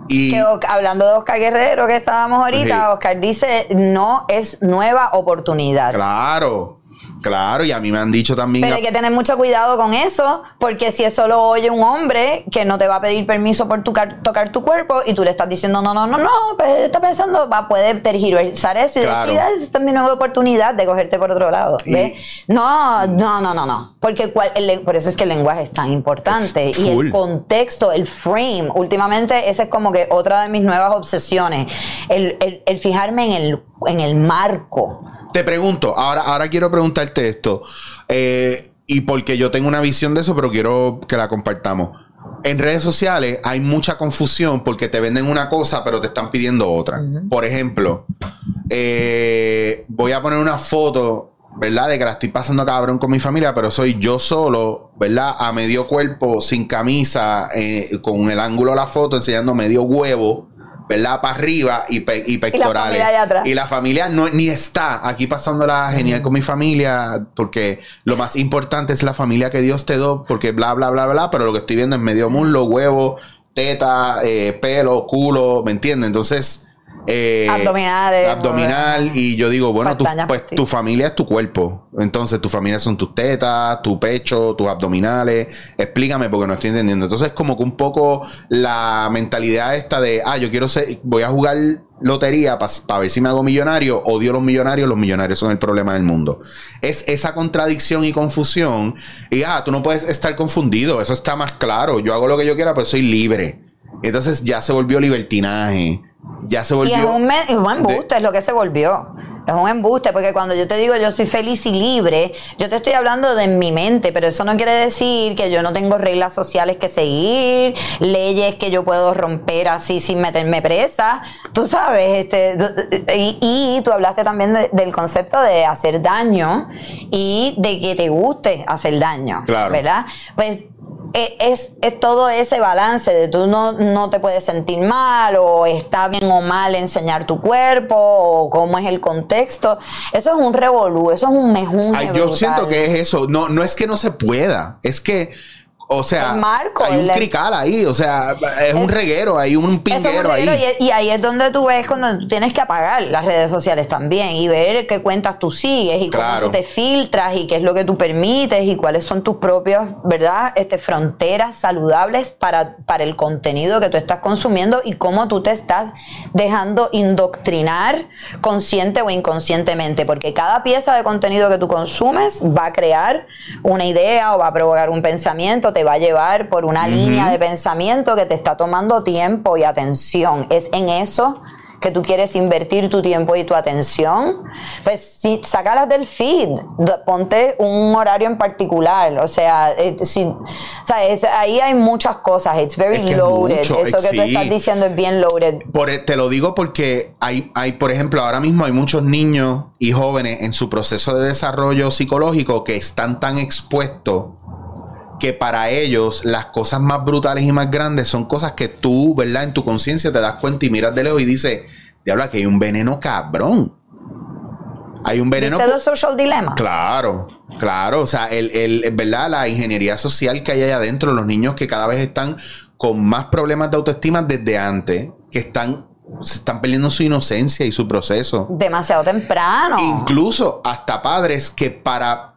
[SPEAKER 2] Y hablando de Oscar Guerrero que estábamos ahorita, Oscar dice no es nueva oportunidad.
[SPEAKER 1] Claro. Claro, y a mí me han dicho también.
[SPEAKER 2] Pero hay que tener mucho cuidado con eso, porque si eso lo oye un hombre que no te va a pedir permiso por tocar tu cuerpo y tú le estás diciendo no, no, no, no, pues está pensando, va poder tergiversar eso y decir, ah, esta es mi nueva oportunidad de cogerte por otro lado. No, no, no, no, no. Porque por eso es que el lenguaje es tan importante. Y el contexto, el frame. Últimamente, esa es como que otra de mis nuevas obsesiones. El, el fijarme en el, en el marco
[SPEAKER 1] te pregunto, ahora, ahora quiero preguntarte esto. Eh, y porque yo tengo una visión de eso, pero quiero que la compartamos. en redes sociales hay mucha confusión porque te venden una cosa pero te están pidiendo otra. Por ejemplo, eh, voy a poner una foto ¿verdad? De que la estoy pasando cabrón con mi familia, pero soy yo solo, ¿verdad? A medio cuerpo, sin camisa, eh, con el ángulo de la foto, enseñando medio huevo, ¿verdad? Para arriba y, y pectorales. Y la familia, no, ni está aquí pasándola genial con mi familia, porque lo más importante es la familia que Dios te dio, porque bla, bla, bla, bla, pero lo que estoy viendo es medio muslo, huevo, teta, eh, pelo, culo, ¿me entiendes? Entonces
[SPEAKER 2] eh, Abdominales.
[SPEAKER 1] Abdominal. Y yo digo, bueno, tu, pues tu familia es tu cuerpo. Entonces, tu familia son tus tetas, tu pecho, tus abdominales. Explícame porque no estoy entendiendo. Entonces, como que un poco la mentalidad esta de, ah, yo quiero ser, voy a jugar lotería para ver si me hago millonario. Odio a los millonarios, los millonarios son el problema del mundo. Es esa contradicción y confusión. Y, ah, tú no puedes estar confundido. Eso está más claro. Yo hago lo que yo quiera, pues soy libre. Entonces ya se volvió libertinaje ya se volvió.
[SPEAKER 2] Y es un, embuste, es lo que se volvió. Es un embuste, porque cuando yo te digo yo soy feliz y libre, yo te estoy hablando de mi mente, pero eso no quiere decir que yo no tengo reglas sociales que seguir, leyes que yo puedo romper así sin meterme presa. Tú sabes, este, y, tú hablaste también del concepto de hacer daño y de que te guste hacer daño. Claro. ¿Verdad? Pues es, es, todo ese balance de tú no, no te puedes sentir mal o está bien o mal enseñar tu cuerpo o cómo es el contexto. Eso es un revolú, eso es un mejunje.
[SPEAKER 1] yo siento que es eso. No, no es que no se pueda, es que o sea, hay un crical ahí, o sea, es, un reguero, hay un pinguero ahí.
[SPEAKER 2] Y, ahí es donde tú ves cuando tú tienes que apagar las redes sociales también y ver qué cuentas tú sigues y cómo tú te filtras y qué es lo que tú permites y cuáles son tus propias, ¿verdad? Este, fronteras saludables para, para el contenido que tú estás consumiendo y cómo tú te estás dejando indoctrinar consciente o inconscientemente, porque cada pieza de contenido que tú consumes va a crear una idea o va a provocar un pensamiento te va a llevar por una línea de pensamiento que te está tomando tiempo y atención. Es en eso que tú quieres invertir tu tiempo y tu atención, pues si, sacalas del feed, ponte un horario en particular, o sea, eh, ahí hay muchas cosas, it's very loaded, eso que tú estás diciendo es bien loaded.
[SPEAKER 1] Por, e, te lo digo porque hay, hay, por ejemplo, ahora mismo hay muchos niños y jóvenes en su proceso de desarrollo psicológico que están tan expuestos que para ellos las cosas más brutales y más grandes son cosas que tú, ¿verdad? En tu conciencia te das cuenta y miras de lejos y dices, diablo, que hay un veneno cabrón. Hay un veneno.
[SPEAKER 2] ¿Viste social dilemma?
[SPEAKER 1] Claro, claro. O sea, el, el, ¿verdad? La ingeniería social que hay ahí adentro, los niños que cada vez están con más problemas de autoestima desde antes, que están se están perdiendo su inocencia y su proceso.
[SPEAKER 2] Demasiado temprano.
[SPEAKER 1] Incluso hasta padres que para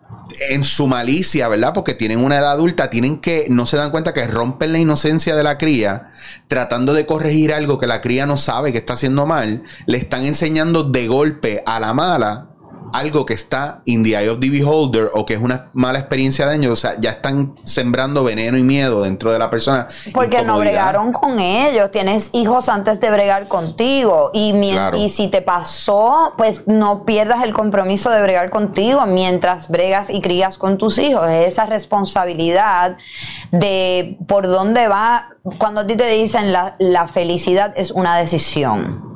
[SPEAKER 1] en su malicia, ¿verdad? Porque tienen una edad adulta, tienen que, no se dan cuenta que rompen la inocencia de la cría, tratando de corregir algo que la cría no sabe que está haciendo mal, le están enseñando de golpe a la mala algo que está in the eye of the beholder o que es una mala experiencia de años, o sea, ya están sembrando veneno y miedo dentro de la persona.
[SPEAKER 2] Porque no bregaron con ellos, tienes hijos antes de bregar contigo. Y, y si te pasó, pues no pierdas el compromiso de bregar contigo mientras bregas y crías con tus hijos, esa responsabilidad de por dónde va, cuando a ti te dicen la, la felicidad es una decisión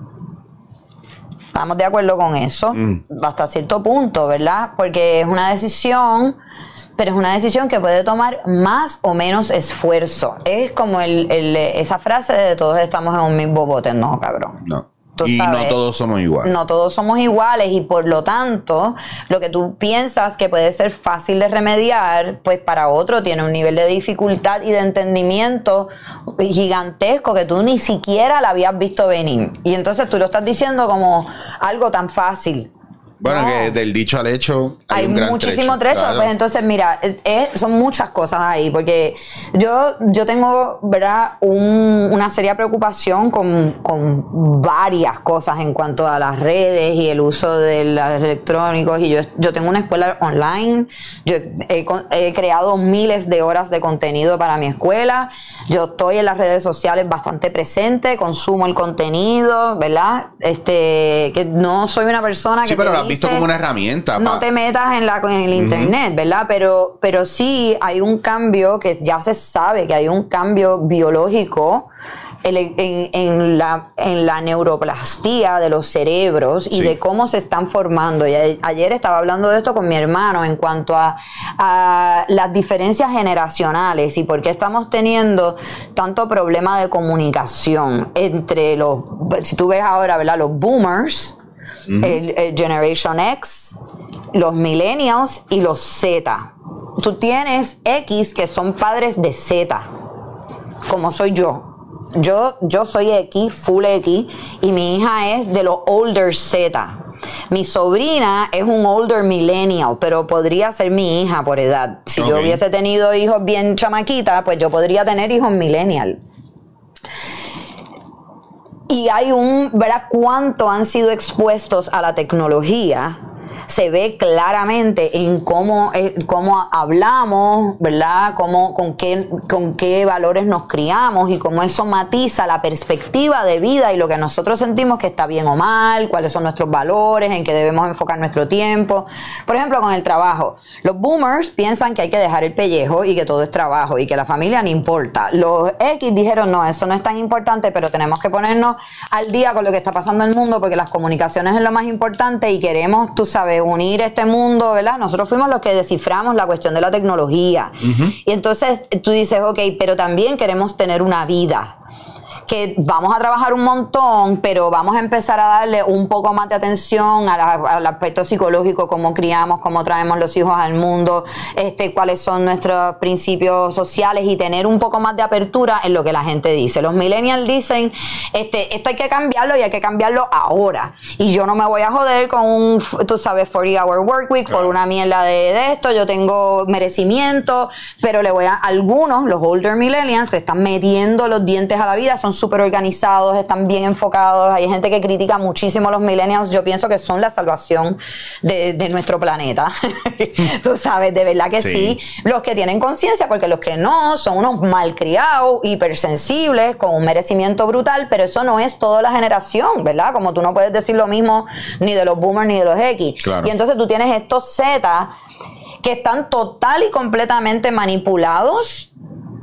[SPEAKER 2] Estamos de acuerdo con eso, mm. hasta cierto punto, ¿verdad? Porque es una decisión, pero es una decisión que puede tomar más o menos esfuerzo. Es como el, esa frase de todos estamos en un mismo bote, no, cabrón.
[SPEAKER 1] No y no todos somos iguales.
[SPEAKER 2] No todos somos iguales y por lo tanto, lo que tú piensas que puede ser fácil de remediar, pues para otro tiene un nivel de dificultad y de entendimiento gigantesco que tú ni siquiera la habías visto venir. Y entonces tú lo estás diciendo como algo tan fácil.
[SPEAKER 1] Bueno, que del dicho al hecho
[SPEAKER 2] hay, un muchísimo trecho. Pues entonces, mira, son muchas cosas ahí, porque yo, yo tengo, ¿verdad?, una seria preocupación con, con, varias cosas en cuanto a las redes y el uso de los electrónicos. Y yo, yo tengo una escuela online, yo he, he creado miles de horas de contenido para mi escuela. Yo estoy en las redes sociales bastante presente, consumo el contenido, ¿verdad? Este, que no soy una persona que
[SPEAKER 1] visto como una herramienta.
[SPEAKER 2] No te metas en, la, en el internet, ¿verdad? Pero, pero sí hay un cambio que ya se sabe que hay un cambio biológico en, la, en la neuroplastía de los cerebros y de cómo se están formando. Y ayer estaba hablando de esto con mi hermano en cuanto a, las diferencias generacionales y por qué estamos teniendo tanto problema de comunicación entre los, si tú ves ahora, ¿verdad? Los boomers, el, Generation X, los millennials y los Z. Tú tienes X que son padres de Z, como soy yo yo, yo soy X, full X, y mi hija es de los older Z. Mi sobrina es un older millennial, pero podría ser mi hija por edad. Si yo hubiese tenido hijos bien chamaquitas, pues yo podría tener hijos millennial. Y hay un, ¿verdad? ¿Cuánto han sido expuestos a la tecnología? Se ve claramente en cómo, eh, cómo hablamos, ¿verdad? Cómo, con, qué, con qué valores nos criamos y cómo eso matiza la perspectiva de vida y lo que nosotros sentimos que está bien o mal, cuáles son nuestros valores, en qué debemos enfocar nuestro tiempo. Por ejemplo, con el trabajo. Los boomers piensan que hay que dejar el pellejo y que todo es trabajo y que la familia no importa. Los X dijeron, no, eso no es tan importante, pero tenemos que ponernos al día con lo que está pasando en el mundo porque las comunicaciones es lo más importante y queremos, tú sabes, unir este mundo, ¿verdad? Nosotros fuimos los que desciframos la cuestión de la tecnología. Y entonces tú dices, ok, pero también queremos tener una vida que vamos a trabajar un montón, pero vamos a empezar a darle un poco más de atención al aspecto psicológico, cómo criamos, cómo traemos los hijos al mundo, este, cuáles son nuestros principios sociales y tener un poco más de apertura en lo que la gente dice. Los millennials dicen, este, esto hay que cambiarlo y hay que cambiarlo ahora. Y yo no me voy a joder con un, tú sabes, 40 hour work week por una mierda de, de, esto, yo tengo merecimiento, pero le voy a, algunos, los older millennials, se están metiendo los dientes a la vida, son súper organizados, están bien enfocados. Hay gente que critica muchísimo a los millennials. Yo pienso que son la salvación de, nuestro planeta. [laughs] Tú sabes, de verdad que sí. Los que tienen conciencia, porque los que no son unos malcriados, hipersensibles, con un merecimiento brutal, pero eso no es toda la generación, ¿verdad? Como tú no puedes decir lo mismo ni de los boomers ni de los X. Y entonces tú tienes estos Z que están total y completamente manipulados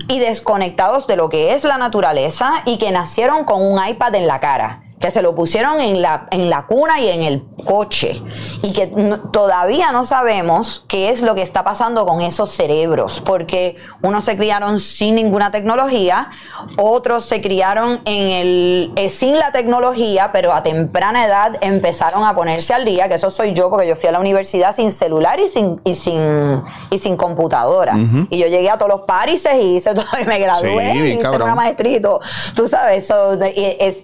[SPEAKER 2] y desconectados de lo que es la naturaleza y que nacieron con un iPad en la cara que se lo pusieron en la, en la cuna y en el coche y que todavía no sabemos qué es lo que está pasando con esos cerebros, porque unos se criaron sin ninguna tecnología, otros se criaron en el, eh, sin la tecnología, pero a temprana edad empezaron a ponerse al día, que eso soy yo, porque yo fui a la universidad sin celular y sin, y sin, y sin computadora. Y yo llegué a todos los países y hice todo, [laughs] y me gradué y hice una maestrito. Tú sabes,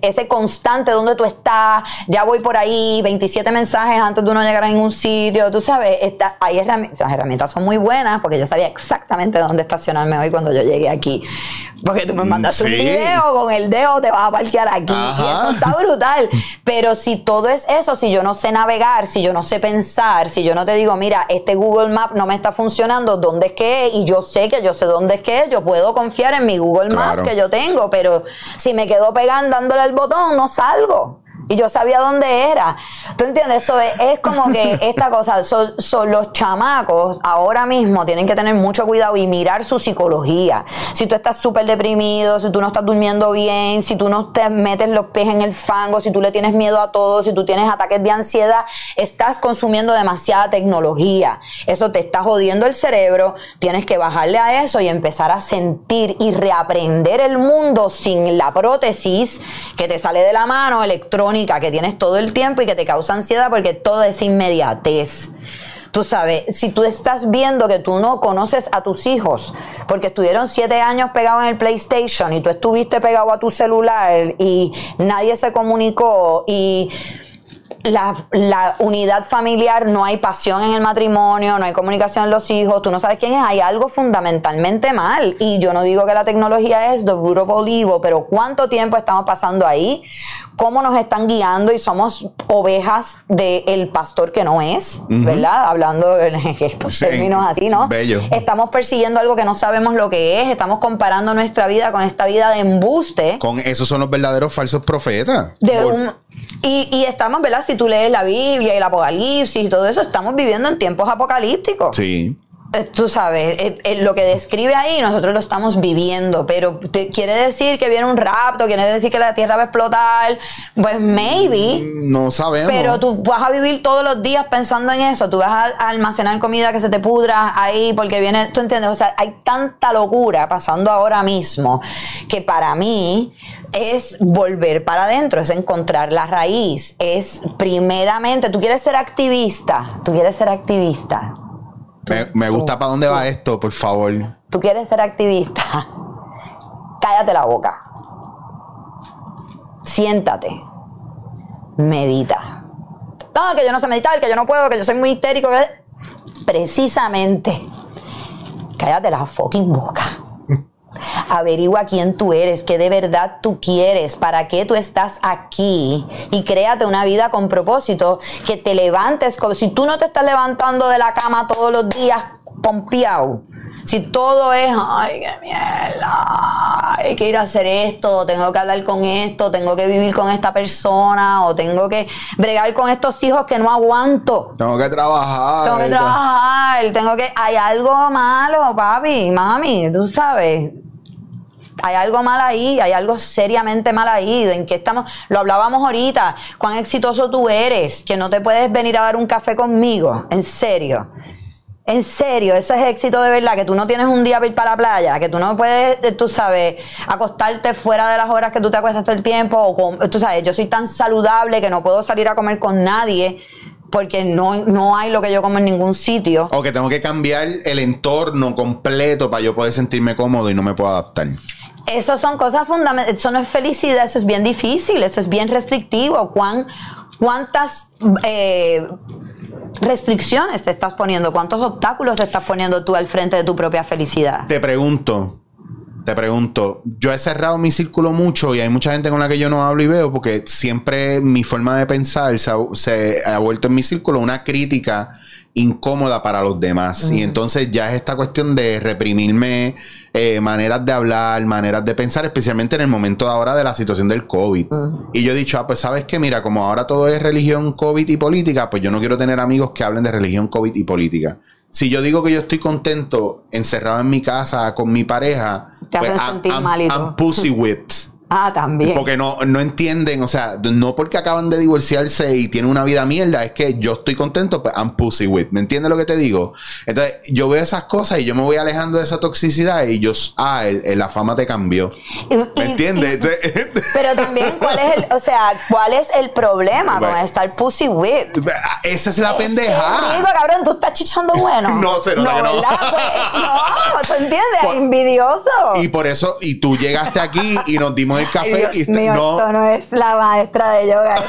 [SPEAKER 2] ese constante dónde tú estás, ya voy por ahí, 27 mensajes antes de uno llegar a ningún sitio, tú sabes, está, hay herramientas, las herramientas son muy buenas porque yo sabía exactamente dónde estacionarme hoy cuando yo llegué aquí. Porque tú me mandaste un video con el dedo, te vas a parquear aquí. Y eso está brutal. [laughs] Pero si todo es eso, si yo no sé navegar, si yo no sé pensar, si yo no te digo, mira, este Google Map no me está funcionando, ¿dónde es que es? Y yo sé que yo sé dónde es que es, yo puedo confiar en mi Google Map que yo tengo, pero si me quedo pegando dándole el botón, no salgo y yo sabía dónde era. ¿Tú entiendes? Eso es, como que [laughs] esta cosa, son, los chamacos ahora mismo tienen que tener mucho cuidado y mirar su psicología. Si tú estás súper deprimido, si tú no estás durmiendo bien, si tú no te metes los pies en el fango, si tú le tienes miedo a todo, si tú tienes ataques de ansiedad, estás consumiendo demasiada tecnología. Eso te está jodiendo el cerebro, tienes que bajarle a eso y empezar a sentir y reaprender el mundo sin la prótesis que te sale de la mano electrónica que tienes todo el tiempo y que te causa ansiedad porque todo es inmediatez. Tú sabes, si tú estás viendo que tú no conoces a tus hijos porque estuvieron siete años pegados en el PlayStation y tú estuviste pegado a tu celular y nadie se comunicó y la, la, unidad familiar, no hay pasión en el matrimonio, no hay comunicación en los hijos, tú no sabes quién es, hay algo fundamentalmente mal. Y yo no digo que la tecnología es the root of pero ¿cuánto tiempo estamos pasando ahí cómo nos están guiando y somos ovejas del pastor que no es, ¿verdad? Hablando en [laughs] estos
[SPEAKER 1] Sí,
[SPEAKER 2] términos así, ¿no?
[SPEAKER 1] bello.
[SPEAKER 2] Estamos persiguiendo algo que no sabemos lo que es, estamos comparando nuestra vida con esta vida de embuste.
[SPEAKER 1] Con esos son los verdaderos falsos profetas.
[SPEAKER 2] De
[SPEAKER 1] Por-
[SPEAKER 2] un, y, y estamos, ¿verdad? Si tú lees la Biblia y el Apocalipsis y todo eso, estamos viviendo en tiempos apocalípticos.
[SPEAKER 1] Sí.
[SPEAKER 2] Eh, Tú sabes, eh, eh, lo que describe ahí nosotros lo estamos viviendo, pero te- quiere decir que viene un rapto, quiere decir que la tierra va a explotar, pues maybe,
[SPEAKER 1] No sabemos.
[SPEAKER 2] pero tú vas a vivir todos los días pensando en eso, tú vas a, a almacenar comida que se te pudra ahí porque viene, tú entiendes, o sea, hay tanta locura pasando ahora mismo que para mí es volver para adentro, es encontrar la raíz, es primeramente, tú quieres ser activista, tú quieres ser activista.
[SPEAKER 1] Me, me gusta para dónde va esto, por favor.
[SPEAKER 2] tú quieres ser activista, cállate la boca. Siéntate. Medita. No, que yo no sé meditar, que yo no puedo, que yo soy muy histérico. que- Precisamente. Cállate la fucking boca. Averigua quién tú eres, qué de verdad tú quieres, para qué tú estás aquí y créate una vida con propósito, que te levantes, como si tú no te estás levantando de la cama todos los días pompeado, si todo es, ay, qué mierda, hay que ir a hacer esto, tengo que hablar con esto, tengo que vivir con esta persona o tengo que bregar con estos hijos que no aguanto.
[SPEAKER 1] Tengo que trabajar.
[SPEAKER 2] Tengo que trabajar, tengo que. Hay algo malo, papi, mami, tú sabes. Hay algo mal ahí, hay algo seriamente mal ahí. En que estamos, lo hablábamos ahorita, cuán exitoso tú eres, que no te puedes venir a dar un café conmigo, en serio. En serio, eso es éxito de verdad, que tú no tienes un día para ir para la playa, que tú no puedes, eh, tú sabes, acostarte fuera de las horas que tú te acuestas todo el tiempo, o con- tú sabes, yo soy tan saludable que no puedo salir a comer con nadie porque no, no hay lo que yo como en ningún sitio.
[SPEAKER 1] O que tengo que cambiar el entorno completo para yo poder sentirme cómodo y no me puedo adaptar.
[SPEAKER 2] Eso son cosas fundamentales, eso no es felicidad, eso es bien difícil, eso es bien restrictivo. ¿Cuán, ¿Cuántas eh, restricciones te estás poniendo? ¿Cuántos obstáculos te estás poniendo tú al frente de tu propia felicidad?
[SPEAKER 1] Te pregunto, te pregunto, yo he cerrado mi círculo mucho y hay mucha gente con la que yo no hablo y veo porque siempre mi forma de pensar se ha, se ha vuelto en mi círculo una crítica incómoda para los demás. Y entonces ya es esta cuestión de reprimirme eh, maneras de hablar, maneras de pensar, especialmente en el momento de ahora de la situación del COVID. Y yo he dicho, ah, pues sabes que mira, como ahora todo es religión, COVID y política, pues yo no quiero tener amigos que hablen de religión, COVID y política. Si yo digo que yo estoy contento encerrado en mi casa con mi pareja,
[SPEAKER 2] Te hacen
[SPEAKER 1] I'm-
[SPEAKER 2] sentir
[SPEAKER 1] I'm-. I'm pussy whipped. [laughs]
[SPEAKER 2] Ah, también.
[SPEAKER 1] Porque no, no entienden, o sea, no porque acaban de divorciarse y tienen una vida mierda, es que yo estoy contento, pues I'm pussy with. ¿Me entiendes lo que te digo? Entonces, yo veo esas cosas y yo me voy alejando de esa toxicidad y yo, ah, el- el- la fama te cambió.
[SPEAKER 2] Y-
[SPEAKER 1] ¿Me
[SPEAKER 2] y-
[SPEAKER 1] entiendes? [laughs]
[SPEAKER 2] Pero también, ¿cuál es el, o sea, cuál es el problema con estar pussy whip?
[SPEAKER 1] esa es la pendeja.
[SPEAKER 2] rico, cabrón, tú estás chichando bueno. [laughs]
[SPEAKER 1] No, se nota que no.
[SPEAKER 2] ¿verdad? Pues, no, ¿tú entiendes? [laughs]
[SPEAKER 1] Por-
[SPEAKER 2] Envidioso.
[SPEAKER 1] Y por eso, y tú llegaste aquí y nos dimos el café
[SPEAKER 2] Dios
[SPEAKER 1] y
[SPEAKER 2] mío,
[SPEAKER 1] no,
[SPEAKER 2] esto no es la maestra de yoga. [laughs]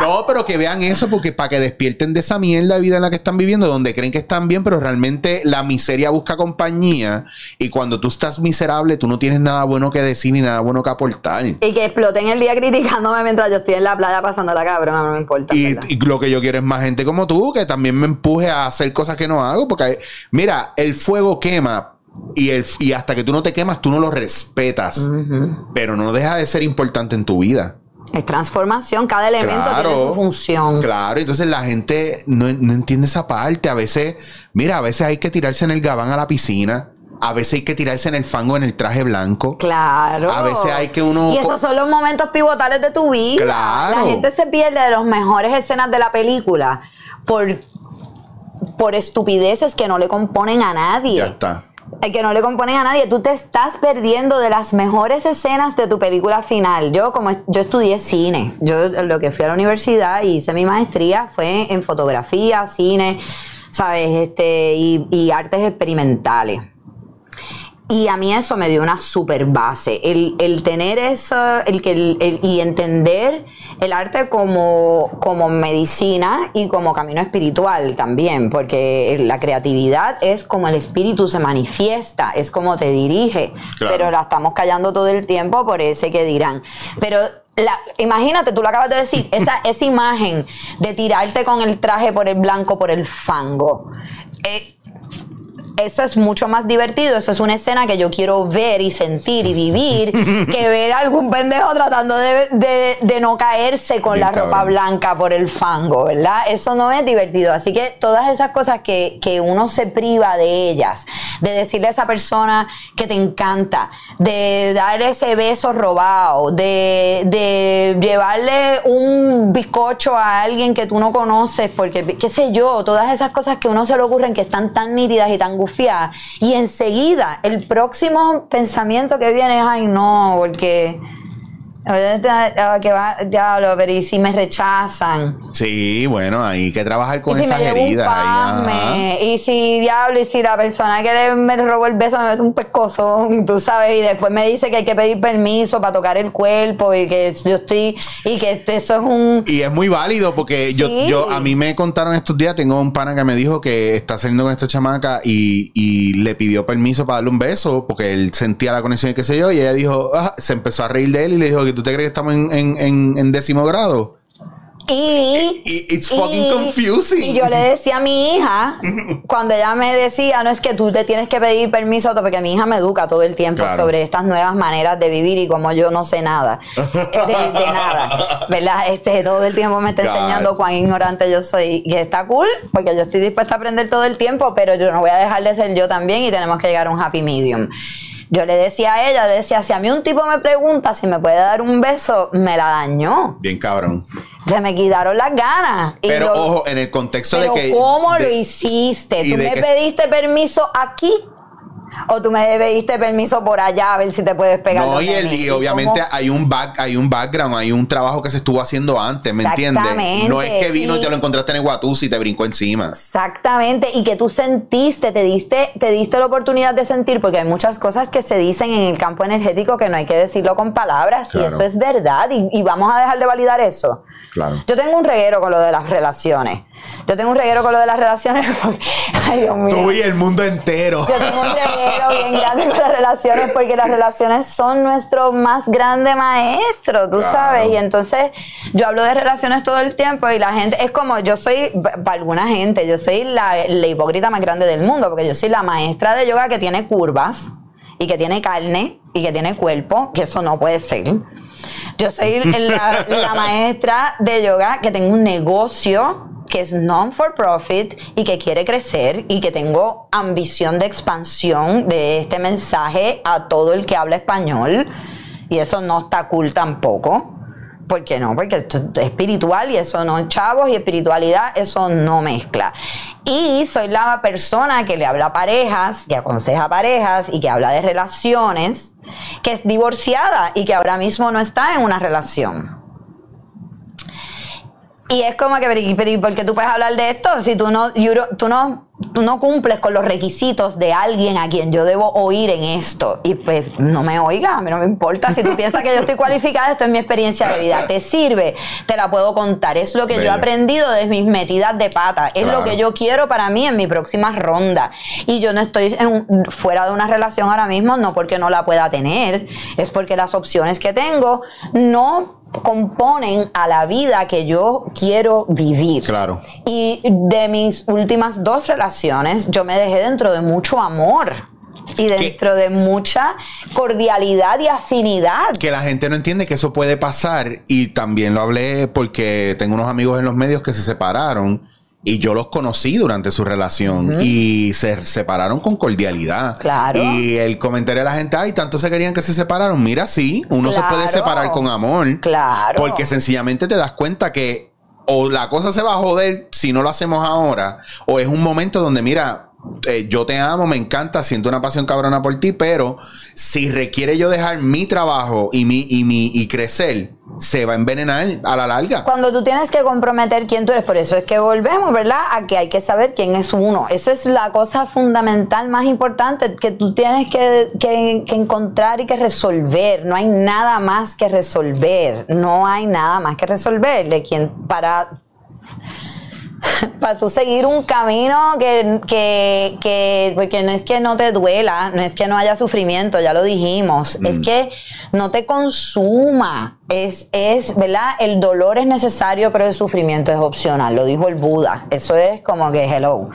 [SPEAKER 1] No, pero que vean eso porque para que despierten de esa mierda de vida en la que están viviendo, donde creen que están bien, pero realmente la miseria busca compañía y cuando tú estás miserable, tú no tienes nada bueno que decir ni nada bueno que aportar.
[SPEAKER 2] Y que exploten el día criticándome mientras yo estoy en la playa pasando la cabrona, no me importa.
[SPEAKER 1] Y lo que yo quiero es más gente como tú, que también me empuje a hacer cosas que no hago, porque mira, el fuego quema. Y, el, y hasta que tú no te quemas, tú no lo respetas. Pero no deja de ser importante en tu vida.
[SPEAKER 2] Es transformación, cada elemento tiene su función.
[SPEAKER 1] Claro, entonces la gente no, no entiende esa parte. A veces, mira, a veces hay que tirarse en el gabán a la piscina. A veces hay que tirarse en el fango en el traje blanco.
[SPEAKER 2] Claro.
[SPEAKER 1] A veces hay que uno-
[SPEAKER 2] Y esos son los momentos pivotales de tu vida.
[SPEAKER 1] Claro.
[SPEAKER 2] La gente se pierde de las mejores escenas de la película por, por estupideces que no le componen a nadie.
[SPEAKER 1] Ya está.
[SPEAKER 2] Eh, que no le componen a nadie. Tú te estás perdiendo de las mejores escenas de tu película final. Yo, como yo estudié cine, yo lo que fui a la universidad y hice mi maestría fue en fotografía, cine, ¿sabes? Este, y artes experimentales. Y a mí eso me dio una super base. El, el tener eso, el que el- el- y entender el arte como, como medicina y como camino espiritual también, porque la creatividad es como el espíritu se manifiesta, es como te dirige,
[SPEAKER 1] Claro.
[SPEAKER 2] pero la estamos callando todo el tiempo por ese que dirán. Pero la, imagínate, tú lo acabas de decir, esa, [laughs] esa imagen de tirarte con el traje por el blanco, por el fango. Eh, eso es mucho más divertido. Eso es una escena que yo quiero ver y sentir y vivir [laughs] que ver a algún pendejo tratando de, no caerse con la ropa blanca por el fango, ¿verdad? Eso no es divertido. Así que todas esas cosas que, que uno se priva de ellas, de decirle a esa persona que te encanta, de dar ese beso robado, de, de llevarle un bizcocho a alguien que tú no conoces, porque, qué sé yo, todas esas cosas que uno se le ocurren que están tan nítidas y tan y enseguida el próximo pensamiento que viene es, ay no, porque que va, diablo, pero y si me rechazan.
[SPEAKER 1] Sí, bueno, hay que trabajar con esas heridas.
[SPEAKER 2] y si, diablo, y si la persona que me robó el beso me mete un pescozo, [laughs] tú sabes, y después me dice que hay que pedir permiso para tocar el cuerpo y que yo estoy, y que eso es un.
[SPEAKER 1] Y es muy válido porque yo, yo, a mí me contaron estos días, tengo un pana que me dijo que está saliendo con esta chamaca y, y le pidió permiso para darle un beso porque él sentía la conexión y qué sé yo, y ella dijo, ah", se empezó a reír de él y le dijo que tú te crees que estamos en, en, en décimo grado.
[SPEAKER 2] Y,
[SPEAKER 1] it's fucking confusing.
[SPEAKER 2] Y yo le decía a mi hija, [laughs] cuando ella me decía, no es que tú te tienes que pedir permiso, porque mi hija me educa todo el tiempo sobre estas nuevas maneras de vivir y como yo no sé nada, de, nada, ¿verdad? Este, todo el tiempo me está enseñando cuán ignorante yo soy. Y está cool, porque yo estoy dispuesta a aprender todo el tiempo, pero yo no voy a dejar de ser yo también y tenemos que llegar a un happy medium. Yo le decía a ella, le decía, si a mí un tipo me pregunta si me puede dar un beso, me la dañó.
[SPEAKER 1] Bien cabrón.
[SPEAKER 2] Se me quitaron las ganas.
[SPEAKER 1] Pero ojo, en el contexto de que...
[SPEAKER 2] ¿Cómo lo hiciste? ¿Tú me pediste permiso aquí? O tú me pediste permiso por allá a ver si te puedes pegar.
[SPEAKER 1] No, y, y obviamente hay un back, hay un background, hay un trabajo que se estuvo haciendo antes, ¿me entiendes? No es que vino y, te lo encontraste en el Guatús y te brincó encima.
[SPEAKER 2] Exactamente, y que tú sentiste, te diste, te diste la oportunidad de sentir, porque hay muchas cosas que se dicen en el campo energético que no hay que decirlo con palabras, y eso es verdad, y, vamos a dejar de validar eso.
[SPEAKER 1] Claro.
[SPEAKER 2] Yo tengo un reguero con lo de las relaciones. Yo tengo un reguero con lo de las relaciones [laughs] porque, ay Dios mío.
[SPEAKER 1] Tú y el mundo entero.
[SPEAKER 2] Yo tengo un reguero bien grande con las relaciones porque las relaciones son nuestro más grande maestro, tú sabes. Y entonces yo hablo de relaciones todo el tiempo y la gente es como yo soy, para alguna gente, yo soy la, la hipócrita más grande del mundo porque yo soy la maestra de yoga que tiene curvas y que tiene carne y que tiene cuerpo, que eso no puede ser. Yo soy la, la maestra de yoga que tengo un negocio que es non for profit y que quiere crecer y que tengo ambición de expansión de este mensaje a todo el que habla español. Y eso no está cool tampoco. ¿Por qué no? Porque es espiritual y eso no, chavos y espiritualidad, eso no mezcla. Y soy la persona que le habla a parejas, que aconseja parejas y que habla de relaciones, que es divorciada y que ahora mismo no está en una relación. Y es como que, pero, ¿por qué tú puedes hablar de esto si tú no, tú no, tú no cumples con los requisitos de alguien a quien yo debo oír en esto? Y pues no me oiga, a mí no me importa. Si tú piensas que yo estoy cualificada, esto es mi experiencia de vida. ¿Te sirve? Te la puedo contar. Es lo que yo he aprendido de mis metidas de pata. Es lo que yo quiero para mí en mi próxima ronda. Y yo no estoy fuera de una relación ahora mismo, no porque no la pueda tener, es porque las opciones que tengo no componen a la vida que yo quiero vivir.
[SPEAKER 1] Claro.
[SPEAKER 2] Y de mis últimas dos relaciones, yo me dejé dentro de mucho amor. Y dentro de mucha cordialidad y afinidad.
[SPEAKER 1] Que la gente no entiende que eso puede pasar. Y también lo hablé porque tengo unos amigos en los medios que se separaron y yo los conocí durante su relación y se separaron con cordialidad.
[SPEAKER 2] Claro.
[SPEAKER 1] Y el comentario de la gente, ay, tanto se querían que se separaron. Mira, sí, uno se puede separar con amor.
[SPEAKER 2] Claro.
[SPEAKER 1] Porque sencillamente te das cuenta que o la cosa se va a joder si no lo hacemos ahora, o es un momento donde, mira, eh, yo te amo, me encanta, siento una pasión cabrona por ti, pero si requiere yo dejar mi trabajo y mi, y mi, y crecer, se va a envenenar a la larga.
[SPEAKER 2] Cuando tú tienes que comprometer quién tú eres, por eso es que volvemos, ¿verdad? A que hay que saber quién es uno. Esa es la cosa fundamental más importante que tú tienes que, que, que encontrar y que resolver. No hay nada más que resolver. No hay nada más que resolver para [laughs] para tú seguir un camino que, que, que, porque no es que no te duela, no es que no haya sufrimiento, ya lo dijimos, es
[SPEAKER 1] Mm.
[SPEAKER 2] que no te consuma. Es, es, ¿verdad? El dolor es necesario, pero el sufrimiento es opcional, lo dijo el Buda. Eso es como que hello.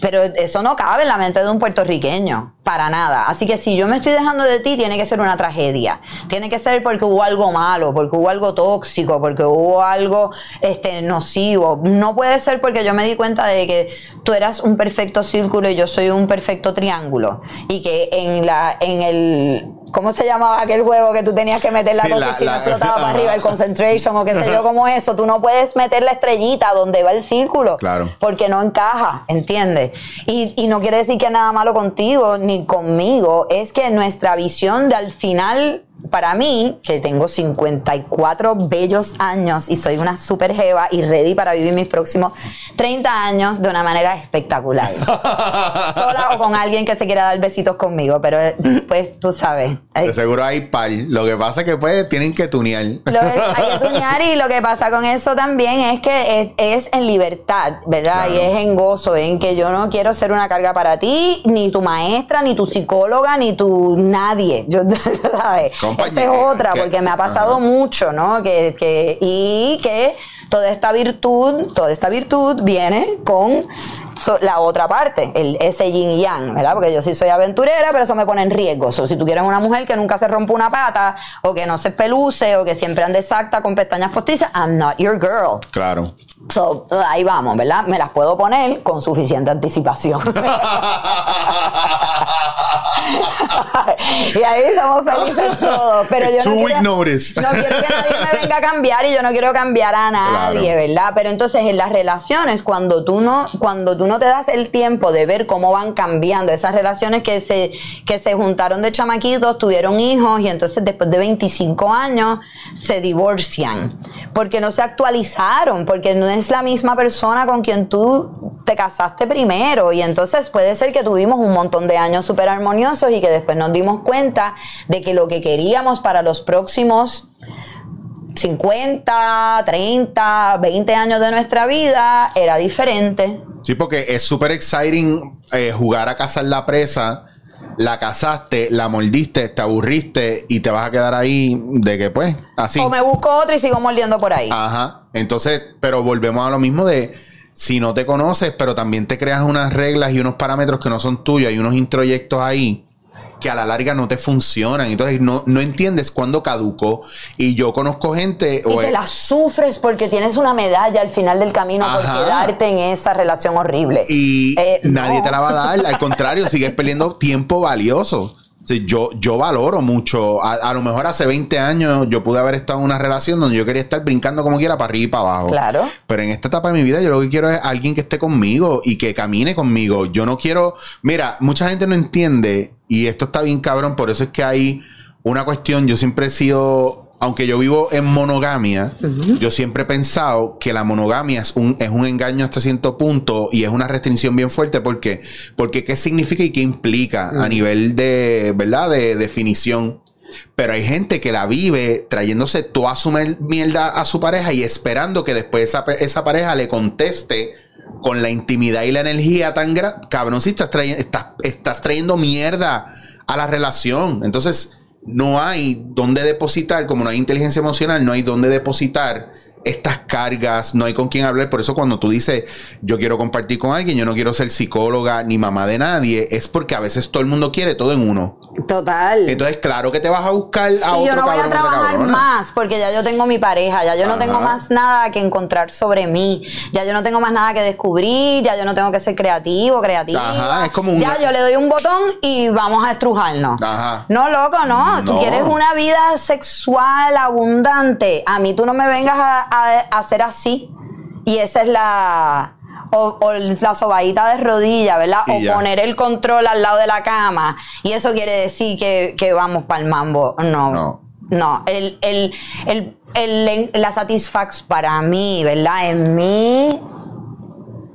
[SPEAKER 2] Pero eso no cabe en la mente de un puertorriqueño, para nada. Así que si yo me estoy dejando de ti, tiene que ser una tragedia. Tiene que ser porque hubo algo malo, porque hubo algo tóxico, porque hubo algo este, nocivo. No puede ser porque yo me di cuenta de que tú eras un perfecto círculo y yo soy un perfecto triángulo. Y que en, la, en el... ¿Cómo se llamaba aquel juego que tú tenías que meter la
[SPEAKER 1] Sí,
[SPEAKER 2] cosa y si no
[SPEAKER 1] la-
[SPEAKER 2] explotaba para arriba el concentration o qué sé yo, como eso? Tú no puedes meter la estrellita donde va el círculo
[SPEAKER 1] Claro.
[SPEAKER 2] porque no encaja, ¿entiendes? Y, y no quiere decir que nada malo contigo ni conmigo, es que nuestra visión de al final, para mí, que tengo 54 bellos años y soy una super jeva y ready para vivir mis próximos 30 años de una manera espectacular. [laughs] Sola o con alguien que se quiera dar besitos conmigo, pero eh, pues tú sabes.
[SPEAKER 1] De seguro hay par. Lo que pasa es que pues tienen que tunear.
[SPEAKER 2] lo es- hay que tunear y lo que pasa con eso también es que es, es en libertad, ¿verdad?
[SPEAKER 1] Claro.
[SPEAKER 2] Y es en gozo, en que yo no quiero ser una carga para ti, ni tu maestra, ni tu psicóloga, ni tu nadie. Yo, [laughs] ¿sabes? Esa es otra,
[SPEAKER 1] que-
[SPEAKER 2] porque me ha pasado
[SPEAKER 1] Ajá.
[SPEAKER 2] mucho, ¿no? Que, que, y que toda esta virtud, toda esta virtud viene con so- la otra parte, el, ese yin y yang, ¿verdad? Porque yo sí soy aventurera, pero eso me pone en riesgo. So, si tú quieres una mujer que nunca se rompa una pata, o que no se peluce, o que siempre ande exacta con pestañas postizas, I'm not your girl.
[SPEAKER 1] Claro.
[SPEAKER 2] So, ahí vamos, ¿verdad? Me las puedo poner con suficiente anticipación. [laughs] [laughs] y ahí somos felices todos. Pero yo
[SPEAKER 1] Two
[SPEAKER 2] no quiero,
[SPEAKER 1] notice.
[SPEAKER 2] no quiero que nadie me venga a [laughs] cambiar y yo no quiero cambiar a nadie,
[SPEAKER 1] Claro.
[SPEAKER 2] ¿verdad? Pero entonces en las relaciones, cuando tú no, cuando tú no te das el tiempo de ver cómo van cambiando esas relaciones que se, que se juntaron de chamaquitos, tuvieron hijos y entonces después de 25 años se divorcian. Porque no se actualizaron, porque no es la misma persona con quien tú te casaste primero. Y entonces puede ser que tuvimos un montón de años súper armoniosos y que después nos dimos cuenta de que lo que queríamos para los próximos 50, 30, 20 años de nuestra vida era diferente.
[SPEAKER 1] Sí, porque es súper exciting eh, jugar a cazar la presa. La cazaste, la mordiste, te aburriste y te vas a quedar ahí de que pues, así.
[SPEAKER 2] O me busco otro y sigo mordiendo por ahí.
[SPEAKER 1] Ajá. Entonces, pero volvemos a lo mismo de si no te conoces, pero también te creas unas reglas y unos parámetros que no son tuyos, hay unos introyectos ahí que a la larga no te funcionan. Entonces no, no entiendes cuándo caducó. Y yo conozco gente.
[SPEAKER 2] Y
[SPEAKER 1] o
[SPEAKER 2] te
[SPEAKER 1] es-
[SPEAKER 2] la sufres porque tienes una medalla al final del camino por quedarte en esa relación horrible.
[SPEAKER 1] y
[SPEAKER 2] Eh,
[SPEAKER 1] nadie
[SPEAKER 2] no.
[SPEAKER 1] te la va a dar. Al contrario, sigues perdiendo tiempo valioso. Sea, yo, yo valoro mucho. A, a lo mejor hace 20 años yo pude haber estado en una relación donde yo quería estar brincando como quiera para arriba y para abajo.
[SPEAKER 2] Claro.
[SPEAKER 1] Pero en esta etapa de mi vida yo lo que quiero es alguien que esté conmigo y que camine conmigo. Yo no quiero... Mira, mucha gente no entiende y esto está bien cabrón, por eso es que hay una cuestión, yo siempre he sido... Aunque yo vivo en monogamia, yo siempre he pensado que la monogamia es un, es un engaño hasta cierto punto y es una restricción bien fuerte porque, porque qué significa y qué implica a nivel de, ¿verdad? De definición. Pero hay gente que la vive trayéndose toda su mierda a su pareja y esperando que después esa, esa pareja le conteste con la intimidad y la energía tan grande. Cabrón, si estás, estás, estás trayendo mierda a la relación. Entonces, no hay dónde depositar, como no hay inteligencia emocional, no hay dónde depositar estas cargas, no hay con quién hablar. Por eso cuando tú dices, yo quiero compartir con alguien, yo no quiero ser psicóloga ni mamá de nadie, es porque a veces todo el mundo quiere todo en uno.
[SPEAKER 2] Total.
[SPEAKER 1] Entonces, claro que te vas a buscar a
[SPEAKER 2] y
[SPEAKER 1] otro
[SPEAKER 2] yo no voy
[SPEAKER 1] cabrón,
[SPEAKER 2] a trabajar más porque ya yo tengo mi pareja, ya yo no tengo más nada que encontrar sobre mí, ya yo no tengo más nada que descubrir, ya yo no tengo que ser creativo, creativa.
[SPEAKER 1] Ajá, es como una-
[SPEAKER 2] Ya yo le doy un botón y vamos a estrujarnos.
[SPEAKER 1] Ajá.
[SPEAKER 2] No, loco, no. Tú
[SPEAKER 1] No.
[SPEAKER 2] quieres una vida sexual abundante. A mí tú no me vengas a, a- hacer así. Y esa es la. O, o la sobadita de rodilla, ¿verdad?
[SPEAKER 1] Y
[SPEAKER 2] o
[SPEAKER 1] ya.
[SPEAKER 2] poner el control al lado de la cama. Y eso quiere decir que, que vamos para el mambo. No.
[SPEAKER 1] No.
[SPEAKER 2] No. El, el, el, el- la satisfacción para mí, ¿verdad? En mí.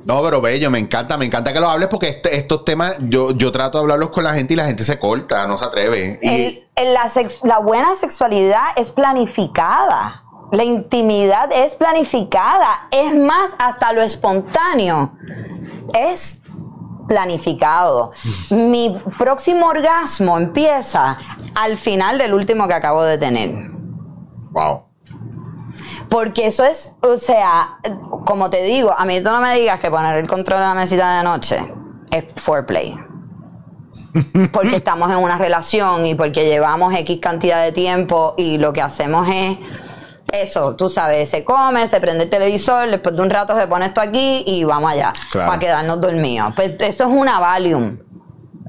[SPEAKER 1] No, pero bello, me encanta, me encanta que lo hables porque este- estos temas yo, yo trato de hablarlos con la gente y la gente se corta, no se atreve. Y
[SPEAKER 2] la, sex- la buena sexualidad es planificada. La intimidad es planificada. Es más, hasta lo espontáneo es planificado. Mi próximo orgasmo empieza al final del último que acabo de tener.
[SPEAKER 1] Wow.
[SPEAKER 2] Porque eso es, o sea, como te digo, a mí tú no me digas que poner el control en la mesita de noche es foreplay. Porque estamos en una relación y porque llevamos X cantidad de tiempo y lo que hacemos es eso, tú sabes, se come, se prende el televisor, después de un rato se pone esto aquí y vamos allá
[SPEAKER 1] Claro.
[SPEAKER 2] para quedarnos dormidos. Pues eso es una Valium.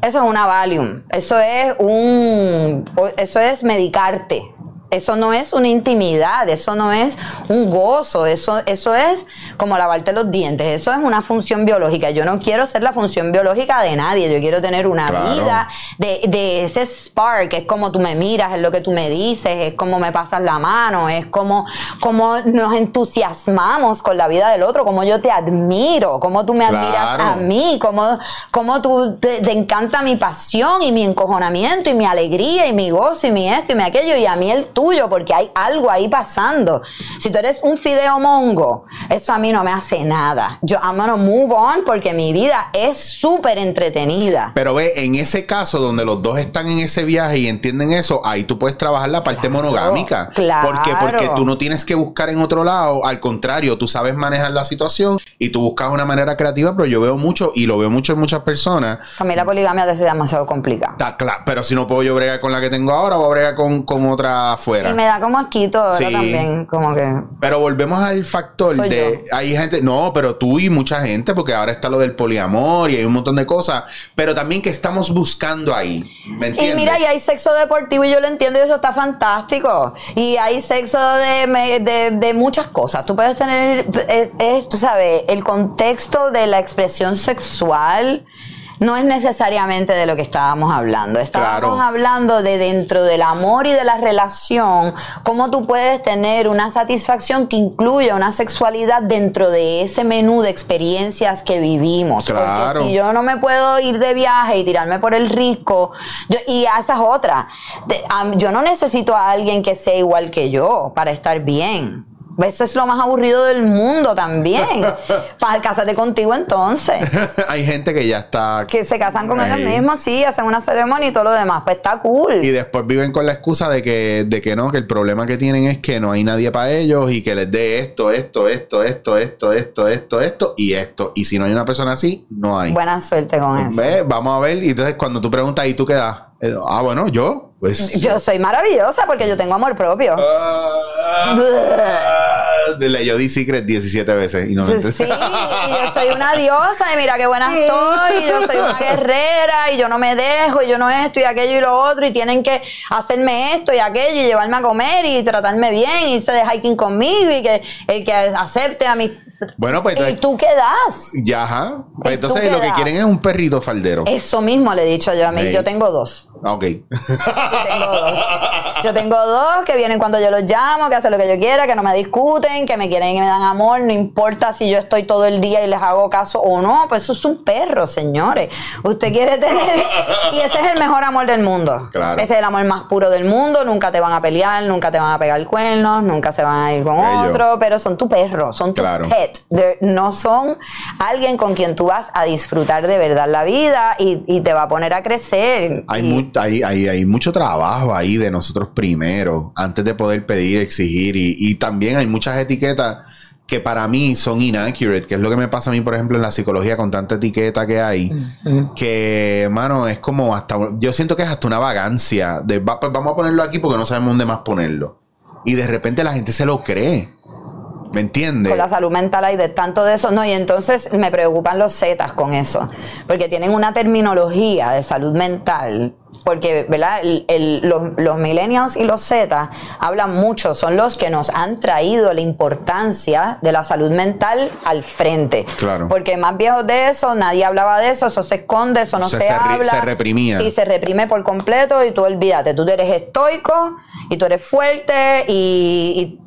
[SPEAKER 2] Eso es una Valium. Eso es un eso es medicarte. Eso no es una intimidad, eso no es un gozo, eso, eso es como lavarte los dientes, eso es una función biológica. Yo no quiero ser la función biológica de nadie, yo quiero tener una
[SPEAKER 1] Claro.
[SPEAKER 2] vida de, de ese spark, es como tú me miras, es lo que tú me dices, es como me pasas la mano, es como, como nos entusiasmamos con la vida del otro, como yo te admiro, como tú me admiras a mí, como, como tú te, te encanta mi pasión y mi encojonamiento y mi alegría y mi gozo y mi esto y mi aquello y a mí el tuyo, porque hay algo ahí pasando. Si tú eres un fideo mongo, eso a mí no me hace nada. Yo, I'm gonna move on porque mi vida es súper entretenida.
[SPEAKER 1] Pero ve, en ese caso donde los dos están en ese viaje y entienden eso, ahí tú puedes trabajar la parte monogámica.
[SPEAKER 2] claro.
[SPEAKER 1] ¿Por qué? Porque tú no tienes que buscar en otro lado, al contrario, tú sabes manejar la situación y tú buscas una manera creativa, pero yo veo mucho y lo veo mucho en muchas personas.
[SPEAKER 2] A mí la poligamia es demasiado complicada.
[SPEAKER 1] Está claro, pero si no puedo yo bregar con la que tengo ahora, voy a bregar con, con otra
[SPEAKER 2] Y me da como asquito ahora
[SPEAKER 1] Sí.
[SPEAKER 2] también, como que...
[SPEAKER 1] Pero volvemos al factor
[SPEAKER 2] Soy
[SPEAKER 1] de hay gente, no, pero tú y mucha gente, porque ahora está lo del poliamor y hay un montón de cosas, pero también que estamos buscando ahí. ¿Me
[SPEAKER 2] Y mira, y hay sexo deportivo y yo lo entiendo y eso está fantástico. Y hay sexo de, de, de muchas cosas. Tú puedes tener, es, es, tú sabes, el contexto de la expresión sexual no es necesariamente de lo que estábamos hablando. Estábamos
[SPEAKER 1] Claro.
[SPEAKER 2] hablando de dentro del amor y de la relación, cómo tú puedes tener una satisfacción que incluya una sexualidad dentro de ese menú de experiencias que vivimos.
[SPEAKER 1] Claro.
[SPEAKER 2] Porque si yo no me puedo ir de viaje y tirarme por el risco, yo- y esa es otra. De- yo no necesito a alguien que sea igual que yo para estar bien. Eso es lo más aburrido del mundo también. [laughs] Para casarte contigo entonces. [laughs]
[SPEAKER 1] hay gente que ya está.
[SPEAKER 2] Que se casan con ellos mismos, sí, hacen una ceremonia y todo lo demás. Pues está cool.
[SPEAKER 1] Y después viven con la excusa de que, de que no, que el problema que tienen es que no hay nadie para ellos y que les dé esto, esto, esto, esto, esto, esto, esto, esto y esto. Y si no hay una persona así, no hay.
[SPEAKER 2] Buena suerte con eso.
[SPEAKER 1] Ve, Vamos a ver. Y entonces cuando tú preguntas, ¿y tú qué das? Eh, Ah, bueno, yo. Pues.
[SPEAKER 2] Yo soy maravillosa porque yo tengo amor propio.
[SPEAKER 1] Ah, de la Jodie Secret 17 veces. Y no me
[SPEAKER 2] Sí, y yo soy una diosa y mira qué buena estoy, y yo soy una guerrera y yo no me dejo y yo no esto y aquello y lo otro y tienen que hacerme esto y aquello y llevarme a comer y tratarme bien y irse de hiking conmigo y que, eh, que acepte a mis...
[SPEAKER 1] Bueno, pues
[SPEAKER 2] ¿Y tú qué das?
[SPEAKER 1] Ya, ajá. Pues
[SPEAKER 2] ¿Y
[SPEAKER 1] entonces lo que quieren es un perrito faldero.
[SPEAKER 2] Eso mismo le he dicho yo a mí, yo tengo dos.
[SPEAKER 1] Ok.
[SPEAKER 2] Yo tengo dos. Yo tengo dos que vienen cuando yo los llamo, que hacen lo que yo quiera, que no me discuten, que me quieren y me dan amor, no importa si yo estoy todo el día y les hago caso o no, pues eso es un perro, señores. Usted quiere tener... [laughs] Y ese es el mejor amor del mundo.
[SPEAKER 1] Claro.
[SPEAKER 2] Ese es el amor más puro del mundo, nunca te van a pelear, nunca te van a pegar cuernos, nunca se van a ir con
[SPEAKER 1] Bello.
[SPEAKER 2] otro, pero son tu perro, son
[SPEAKER 1] Claro.
[SPEAKER 2] They're- no son alguien con quien tú vas a disfrutar de verdad la vida y, y te va a poner a crecer.
[SPEAKER 1] Hay,
[SPEAKER 2] Y-
[SPEAKER 1] mu- hay, hay, hay mucho trabajo ahí de nosotros primero, antes de poder pedir, exigir. Y, y también hay muchas etiquetas que para mí son inaccurate, que es lo que me pasa a mí, por ejemplo, en la psicología con tanta etiqueta que hay, que, mano, es como hasta, yo siento que es hasta una vagancia. De, va- pues vamos a ponerlo aquí porque no sabemos dónde más ponerlo. Y de repente la gente se lo cree. ¿Me entiendes?
[SPEAKER 2] con la salud mental hay de tanto de eso. No, y entonces me preocupan los Zetas con eso, porque tienen una terminología de salud mental. Porque, ¿verdad? El- el- los, los millennials y los Zetas hablan mucho, son los que nos han traído la importancia de la salud mental al frente.
[SPEAKER 1] Claro.
[SPEAKER 2] Porque más viejos de eso, nadie hablaba de eso, eso se esconde, eso no
[SPEAKER 1] Se-
[SPEAKER 2] se, habla.
[SPEAKER 1] se reprimía.
[SPEAKER 2] Y se reprime por completo y tú olvídate, tú eres estoico y tú eres fuerte y- y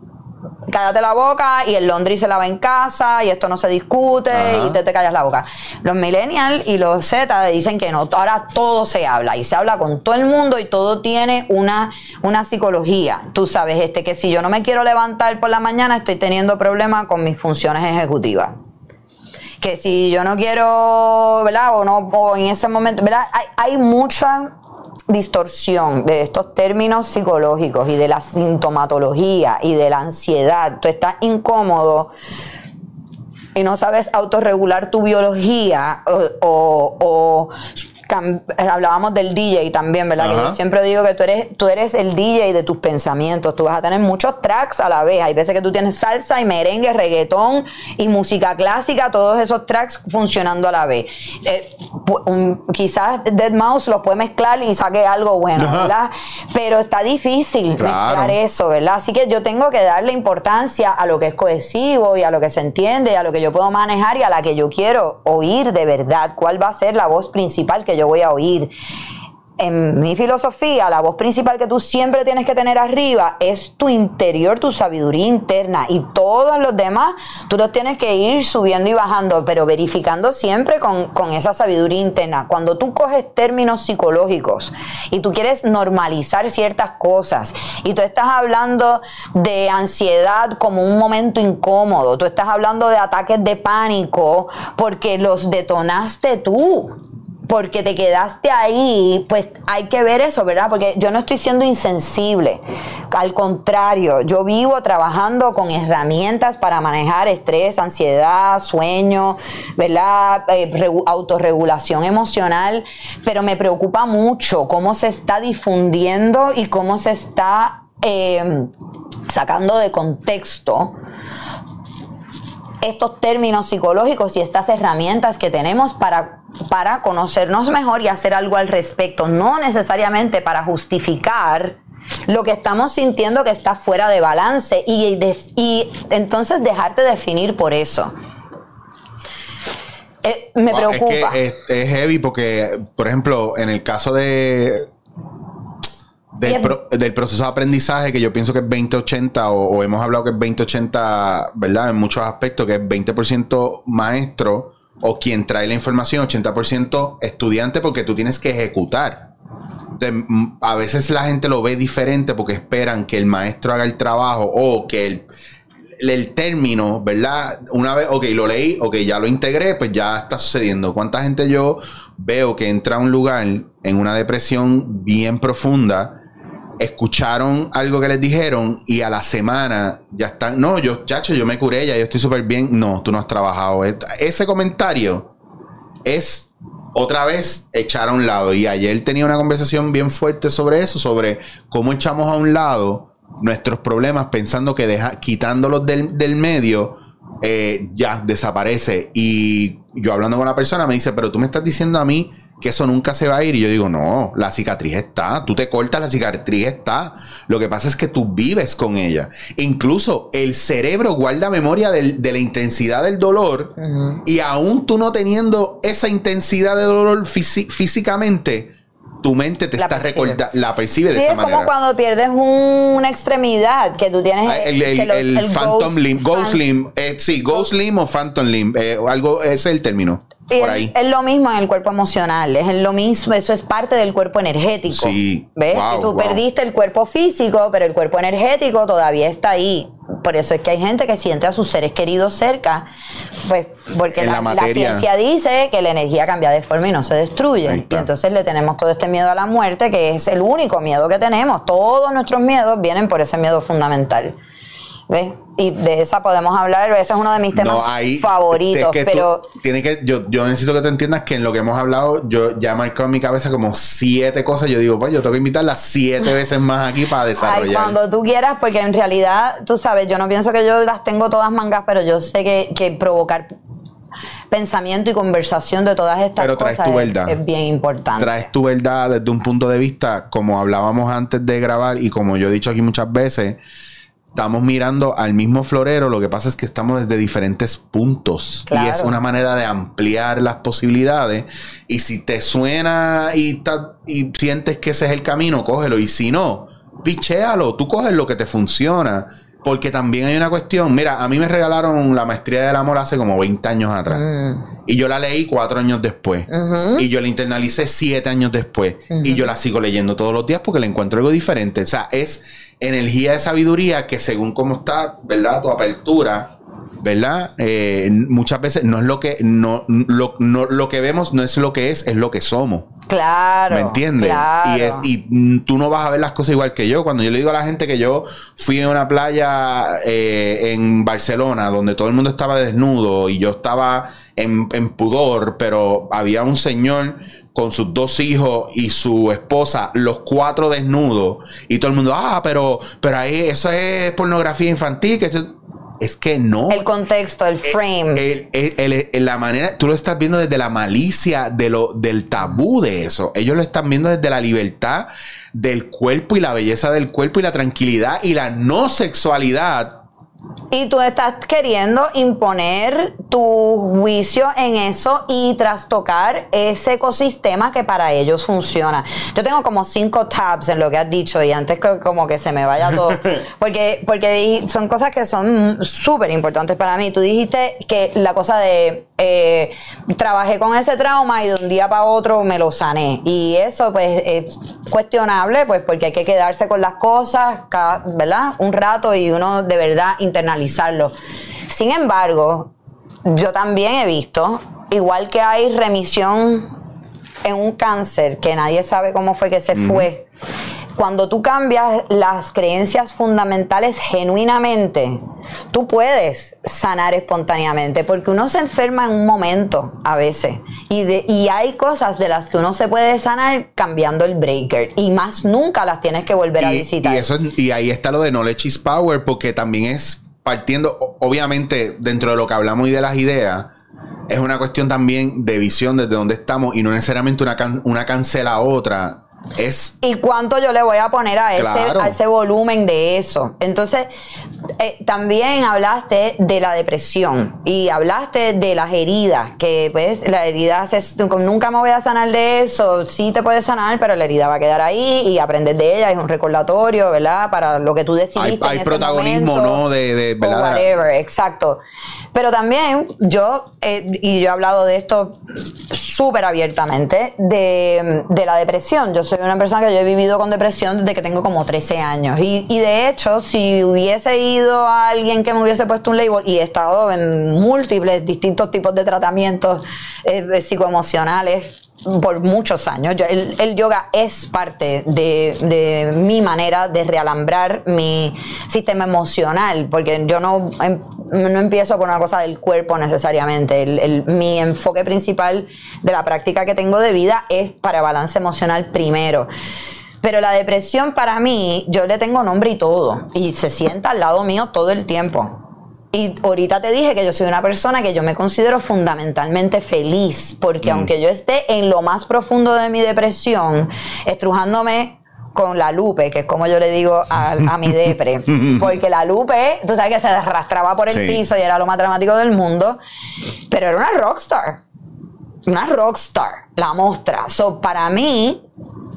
[SPEAKER 2] cállate la boca y el laundry se lava en casa y esto no se discute
[SPEAKER 1] Ajá.
[SPEAKER 2] y te, te callas la boca. Los millennials y los Z dicen que no, ahora todo se habla y se habla con todo el mundo y todo tiene una, una psicología. Tú sabes, este, que si yo no me quiero levantar por la mañana estoy teniendo problemas con mis funciones ejecutivas que si yo no quiero, ¿verdad? O no, o en ese momento, ¿verdad? Hay, hay mucha distorsión de estos términos psicológicos y de la sintomatología y de la ansiedad. Tú estás incómodo y no sabes autorregular tu biología o, o- o hablábamos del DJ también, ¿verdad? Que yo siempre digo que tú eres, tú eres el DJ de tus pensamientos. Tú vas a tener muchos tracks a la vez. Hay veces que tú tienes salsa y merengue, reggaetón y música clásica, todos esos tracks funcionando a la vez. Eh, un- quizás Dead Mouse los puede mezclar y saque algo bueno. ¿verdad? Pero está difícil
[SPEAKER 1] Claro.
[SPEAKER 2] mezclar eso, ¿verdad? Así que yo tengo que darle importancia a lo que es cohesivo y a lo que se entiende, y a lo que yo puedo manejar y a la que yo quiero oír de verdad. ¿Cuál va a ser la voz principal que yo voy a oír? En mi filosofía, la voz principal que tú siempre tienes que tener arriba es tu interior, tu sabiduría interna y todos los demás tú los tienes que ir subiendo y bajando, pero verificando siempre con, con esa sabiduría interna. Cuando tú coges términos psicológicos y tú quieres normalizar ciertas cosas y tú estás hablando de ansiedad como un momento incómodo, tú estás hablando de ataques de pánico porque los detonaste tú porque te quedaste ahí, pues hay que ver eso, ¿verdad? Porque yo no estoy siendo insensible. Al contrario, yo vivo trabajando con herramientas para manejar estrés, ansiedad, sueño, ¿verdad? Eh, regu- autorregulación emocional, pero me preocupa mucho cómo se está difundiendo y cómo se está eh, sacando de contexto estos términos psicológicos y estas herramientas que tenemos para, para conocernos mejor y hacer algo al respecto, no necesariamente para justificar lo que estamos sintiendo que está fuera de balance y, de- y entonces dejarte definir por eso. Eh, me
[SPEAKER 1] Wow,
[SPEAKER 2] preocupa.
[SPEAKER 1] Es que es, es heavy porque, por ejemplo, en el caso de del,
[SPEAKER 2] Bien.
[SPEAKER 1] pro- del proceso de aprendizaje, que yo pienso que es 2080, o, o hemos hablado que es 2080, ¿verdad? En muchos aspectos, que es 20% maestro o quien trae la información, 80% estudiante, porque tú tienes que ejecutar. Entonces, a veces la gente lo ve diferente porque esperan que el maestro haga el trabajo o que el, el término, ¿verdad? Una vez, ok, lo leí, ok, ya lo integré, pues ya está sucediendo. ¿Cuánta gente yo veo que entra a un lugar en una depresión bien profunda? Escucharon algo que les dijeron y a la semana ya están. No, yo, chacho, yo me curé, ya yo estoy súper bien. No, tú no has trabajado. Ese comentario es otra vez echar a un lado. Y ayer tenía una conversación bien fuerte sobre eso, sobre cómo echamos a un lado nuestros problemas pensando que deja, quitándolos del, del medio eh, ya desaparece. Y yo hablando con una persona me dice, pero tú me estás diciendo a mí que eso nunca se va a ir. Y yo digo, no, la cicatriz está. Tú te cortas, la cicatriz está. Lo que pasa es que tú vives con ella. Incluso el cerebro guarda memoria del- de la intensidad del dolor. Y aún tú no teniendo esa intensidad de dolor físi- físicamente, tu mente te
[SPEAKER 2] La
[SPEAKER 1] está recordando, la percibe de
[SPEAKER 2] Sí,
[SPEAKER 1] esa
[SPEAKER 2] es como
[SPEAKER 1] manera.
[SPEAKER 2] cuando pierdes una extremidad que tú tienes
[SPEAKER 1] Ah, El, el-
[SPEAKER 2] que los-
[SPEAKER 1] el Phantom
[SPEAKER 2] ghost
[SPEAKER 1] Limb, Ghost
[SPEAKER 2] fan-
[SPEAKER 1] eh, sí, Ghost Limb o Phantom Limb, eh, algo, ese es el término, por
[SPEAKER 2] es-
[SPEAKER 1] ahí.
[SPEAKER 2] Es lo mismo en el cuerpo emocional, es lo mismo, eso es parte del cuerpo energético.
[SPEAKER 1] Sí,
[SPEAKER 2] ¿Ves?
[SPEAKER 1] wow,
[SPEAKER 2] que tú
[SPEAKER 1] wow.
[SPEAKER 2] perdiste el cuerpo físico, pero el cuerpo energético todavía está ahí. Por eso es que hay gente que siente a sus seres queridos cerca, pues porque la,
[SPEAKER 1] la
[SPEAKER 2] ciencia dice que la energía cambia de forma y no se destruye. Y entonces le tenemos todo este miedo a la muerte, que es el único miedo que tenemos. Todos nuestros miedos vienen por ese miedo fundamental. ¿Ves? Y de esa podemos hablar, ese es uno de mis temas
[SPEAKER 1] No, ahí
[SPEAKER 2] favoritos,
[SPEAKER 1] es que tú-
[SPEAKER 2] pero...
[SPEAKER 1] tiene que, yo, yo necesito que tú entiendas que en lo que hemos hablado, yo ya he marcado en mi cabeza como siete cosas. Yo digo, pues yo tengo que invitarlas siete veces más aquí para
[SPEAKER 2] Ay,
[SPEAKER 1] desarrollar.
[SPEAKER 2] cuando tú quieras, porque en realidad, tú sabes, yo no pienso que yo las tengo todas mangas, pero yo sé que, que provocar pensamiento y conversación de todas estas
[SPEAKER 1] Pero traes
[SPEAKER 2] cosas
[SPEAKER 1] tu
[SPEAKER 2] es-
[SPEAKER 1] verdad.
[SPEAKER 2] Es, bien importante.
[SPEAKER 1] traes tu verdad desde un punto de vista, como hablábamos antes de grabar y como yo he dicho aquí muchas veces, estamos mirando al mismo florero, lo que pasa es que estamos desde diferentes puntos
[SPEAKER 2] Claro.
[SPEAKER 1] y es una manera de ampliar las posibilidades y si te suena y, ta- y sientes que ese es el camino, cógelo y si no, pichéalo, tú coges lo que te funciona. Porque también hay una cuestión. Mira, a mí me regalaron la maestría del amor hace como 20 años atrás. Y yo la leí cuatro años después. Y yo la internalicé siete años después. Y yo la sigo leyendo todos los días porque le encuentro algo diferente. O sea, es energía de sabiduría que según cómo está, ¿verdad? Tu apertura. ¿Verdad? Eh, muchas veces no es lo que no lo, no lo que vemos no es lo que es, es lo que somos.
[SPEAKER 2] Claro.
[SPEAKER 1] ¿Me entiendes?
[SPEAKER 2] claro.
[SPEAKER 1] Y, es- y tú no vas a ver las cosas igual que yo. Cuando yo le digo a la gente que yo fui a una playa eh, en Barcelona donde todo el mundo estaba desnudo y yo estaba en, en pudor, pero había un señor con sus dos hijos y su esposa, los cuatro desnudos, y todo el mundo, ah, pero, pero ahí eso es pornografía infantil. Que esto-". es que no.
[SPEAKER 2] el contexto, el frame.
[SPEAKER 1] El- el- el- el- la manera, tú lo estás viendo desde la malicia de lo, del tabú de eso. Ellos lo están viendo desde la libertad del cuerpo y la belleza del cuerpo y la tranquilidad y la no sexualidad.
[SPEAKER 2] Y tú estás queriendo imponer tu juicio en eso y trastocar ese ecosistema que para ellos funciona. Yo tengo como cinco tabs en lo que has dicho y antes que como que se me vaya todo, [laughs] porque, porque son cosas que son súper importantes para mí. Tú dijiste que la cosa de eh, trabajé con ese trauma y de un día para otro me lo sané. Y eso pues es cuestionable, pues porque hay que quedarse con las cosas, ca- ¿verdad? Un rato y uno de verdad Sin embargo, yo también he visto, igual que hay remisión en un cáncer que nadie sabe cómo fue que se fue. Cuando tú cambias las creencias fundamentales genuinamente, tú puedes sanar espontáneamente, porque uno se enferma en un momento a veces. Y, de- y hay cosas de las que uno se puede sanar cambiando el breaker. Y más nunca las tienes que volver a visitar.
[SPEAKER 1] y eso, es- y ahí está lo de knowledge is power, porque también es partiendo, obviamente, dentro de lo que hablamos y de las ideas, es una cuestión también de visión desde donde estamos y no necesariamente una, una cancela a otra. Es
[SPEAKER 2] ¿Y cuánto yo le voy a poner a ese, a ese volumen de eso? Entonces, eh, también hablaste de la depresión y hablaste de las heridas, que pues la herida se- nunca me voy a sanar de eso, sí te puedes sanar, pero la herida va a quedar ahí y aprender de ella es un recordatorio, ¿verdad? Para lo que tú decidiste.
[SPEAKER 1] hay,
[SPEAKER 2] en
[SPEAKER 1] hay
[SPEAKER 2] ese
[SPEAKER 1] protagonismo,
[SPEAKER 2] momento,
[SPEAKER 1] ¿no? De, de ¿verdad?
[SPEAKER 2] whatever, exacto. Pero también yo, eh, y yo he hablado de esto súper abiertamente, de, de la depresión. Yo soy una persona que yo he vivido con depresión desde que tengo como 13 años. Y, y de hecho, si hubiese ido a alguien que me hubiese puesto un label y he estado en múltiples distintos tipos de tratamientos eh, psicoemocionales, por muchos años. El, el yoga es parte de, de mi manera de realambrar mi sistema emocional, porque yo no, em- no empiezo por una cosa del cuerpo necesariamente. El- mi enfoque principal de la práctica que tengo de vida es para balance emocional primero. Pero la depresión para mí, yo le tengo nombre y todo, y se sienta al lado mío todo el tiempo. Y ahorita te dije que yo soy una persona que yo me considero fundamentalmente feliz, porque aunque yo esté en lo más profundo de mi depresión, estrujándome con la Lupe, que es como yo le digo a, a mi depre, [laughs] porque la Lupe, tú sabes que se arrastraba por el
[SPEAKER 1] Sí.
[SPEAKER 2] piso y era lo más dramático del mundo, pero era una rockstar, una rockstar, la mostra. So, para mí,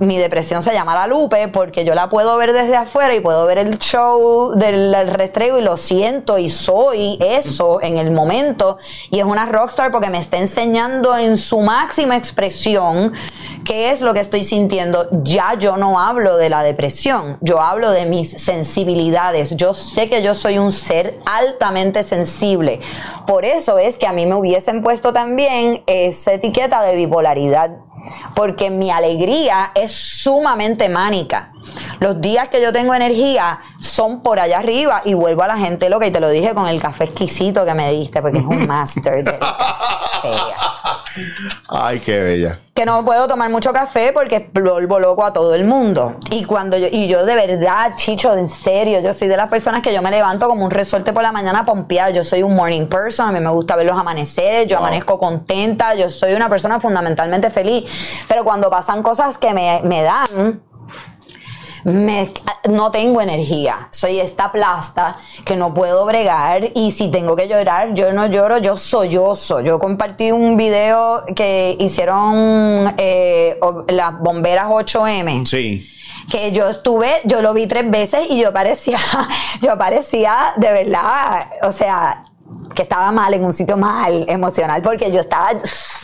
[SPEAKER 2] mi depresión se llama la Lupe porque yo la puedo ver desde afuera y puedo ver el show del restrego y lo siento y soy eso en el momento. Y es una rockstar porque me está enseñando en su máxima expresión qué es lo que estoy sintiendo. Ya yo no hablo de la depresión, yo hablo de mis sensibilidades. Yo sé que yo soy un ser altamente sensible. Por eso es que a mí me hubiesen puesto también esa etiqueta de bipolaridad porque mi alegría es sumamente mánica. Los días que yo tengo energía son por allá arriba y vuelvo a la gente loca y te lo dije con el café exquisito que me diste porque es un [laughs] master de [laughs]
[SPEAKER 1] Ay, qué bella.
[SPEAKER 2] Que no puedo tomar mucho café porque vuelvo loco a todo el mundo. Y cuando yo, y yo de verdad, chicho, en serio, yo soy de las personas que yo me levanto como un resorte por la mañana pompeada. Yo soy un morning person, a mí me gusta ver los amaneceres, yo
[SPEAKER 1] Wow.
[SPEAKER 2] amanezco contenta, yo soy una persona fundamentalmente feliz. Pero cuando pasan cosas que me, me dan, me- no tengo energía. Soy esta plasta que no puedo bregar y si tengo que llorar, yo no lloro, yo sollozo. Yo compartí un video que hicieron eh, las bomberas 8M
[SPEAKER 1] Sí.
[SPEAKER 2] que yo estuve, yo lo vi tres veces y yo parecía, [laughs] yo parecía de verdad, o sea, que estaba mal en un sitio mal emocional porque yo estaba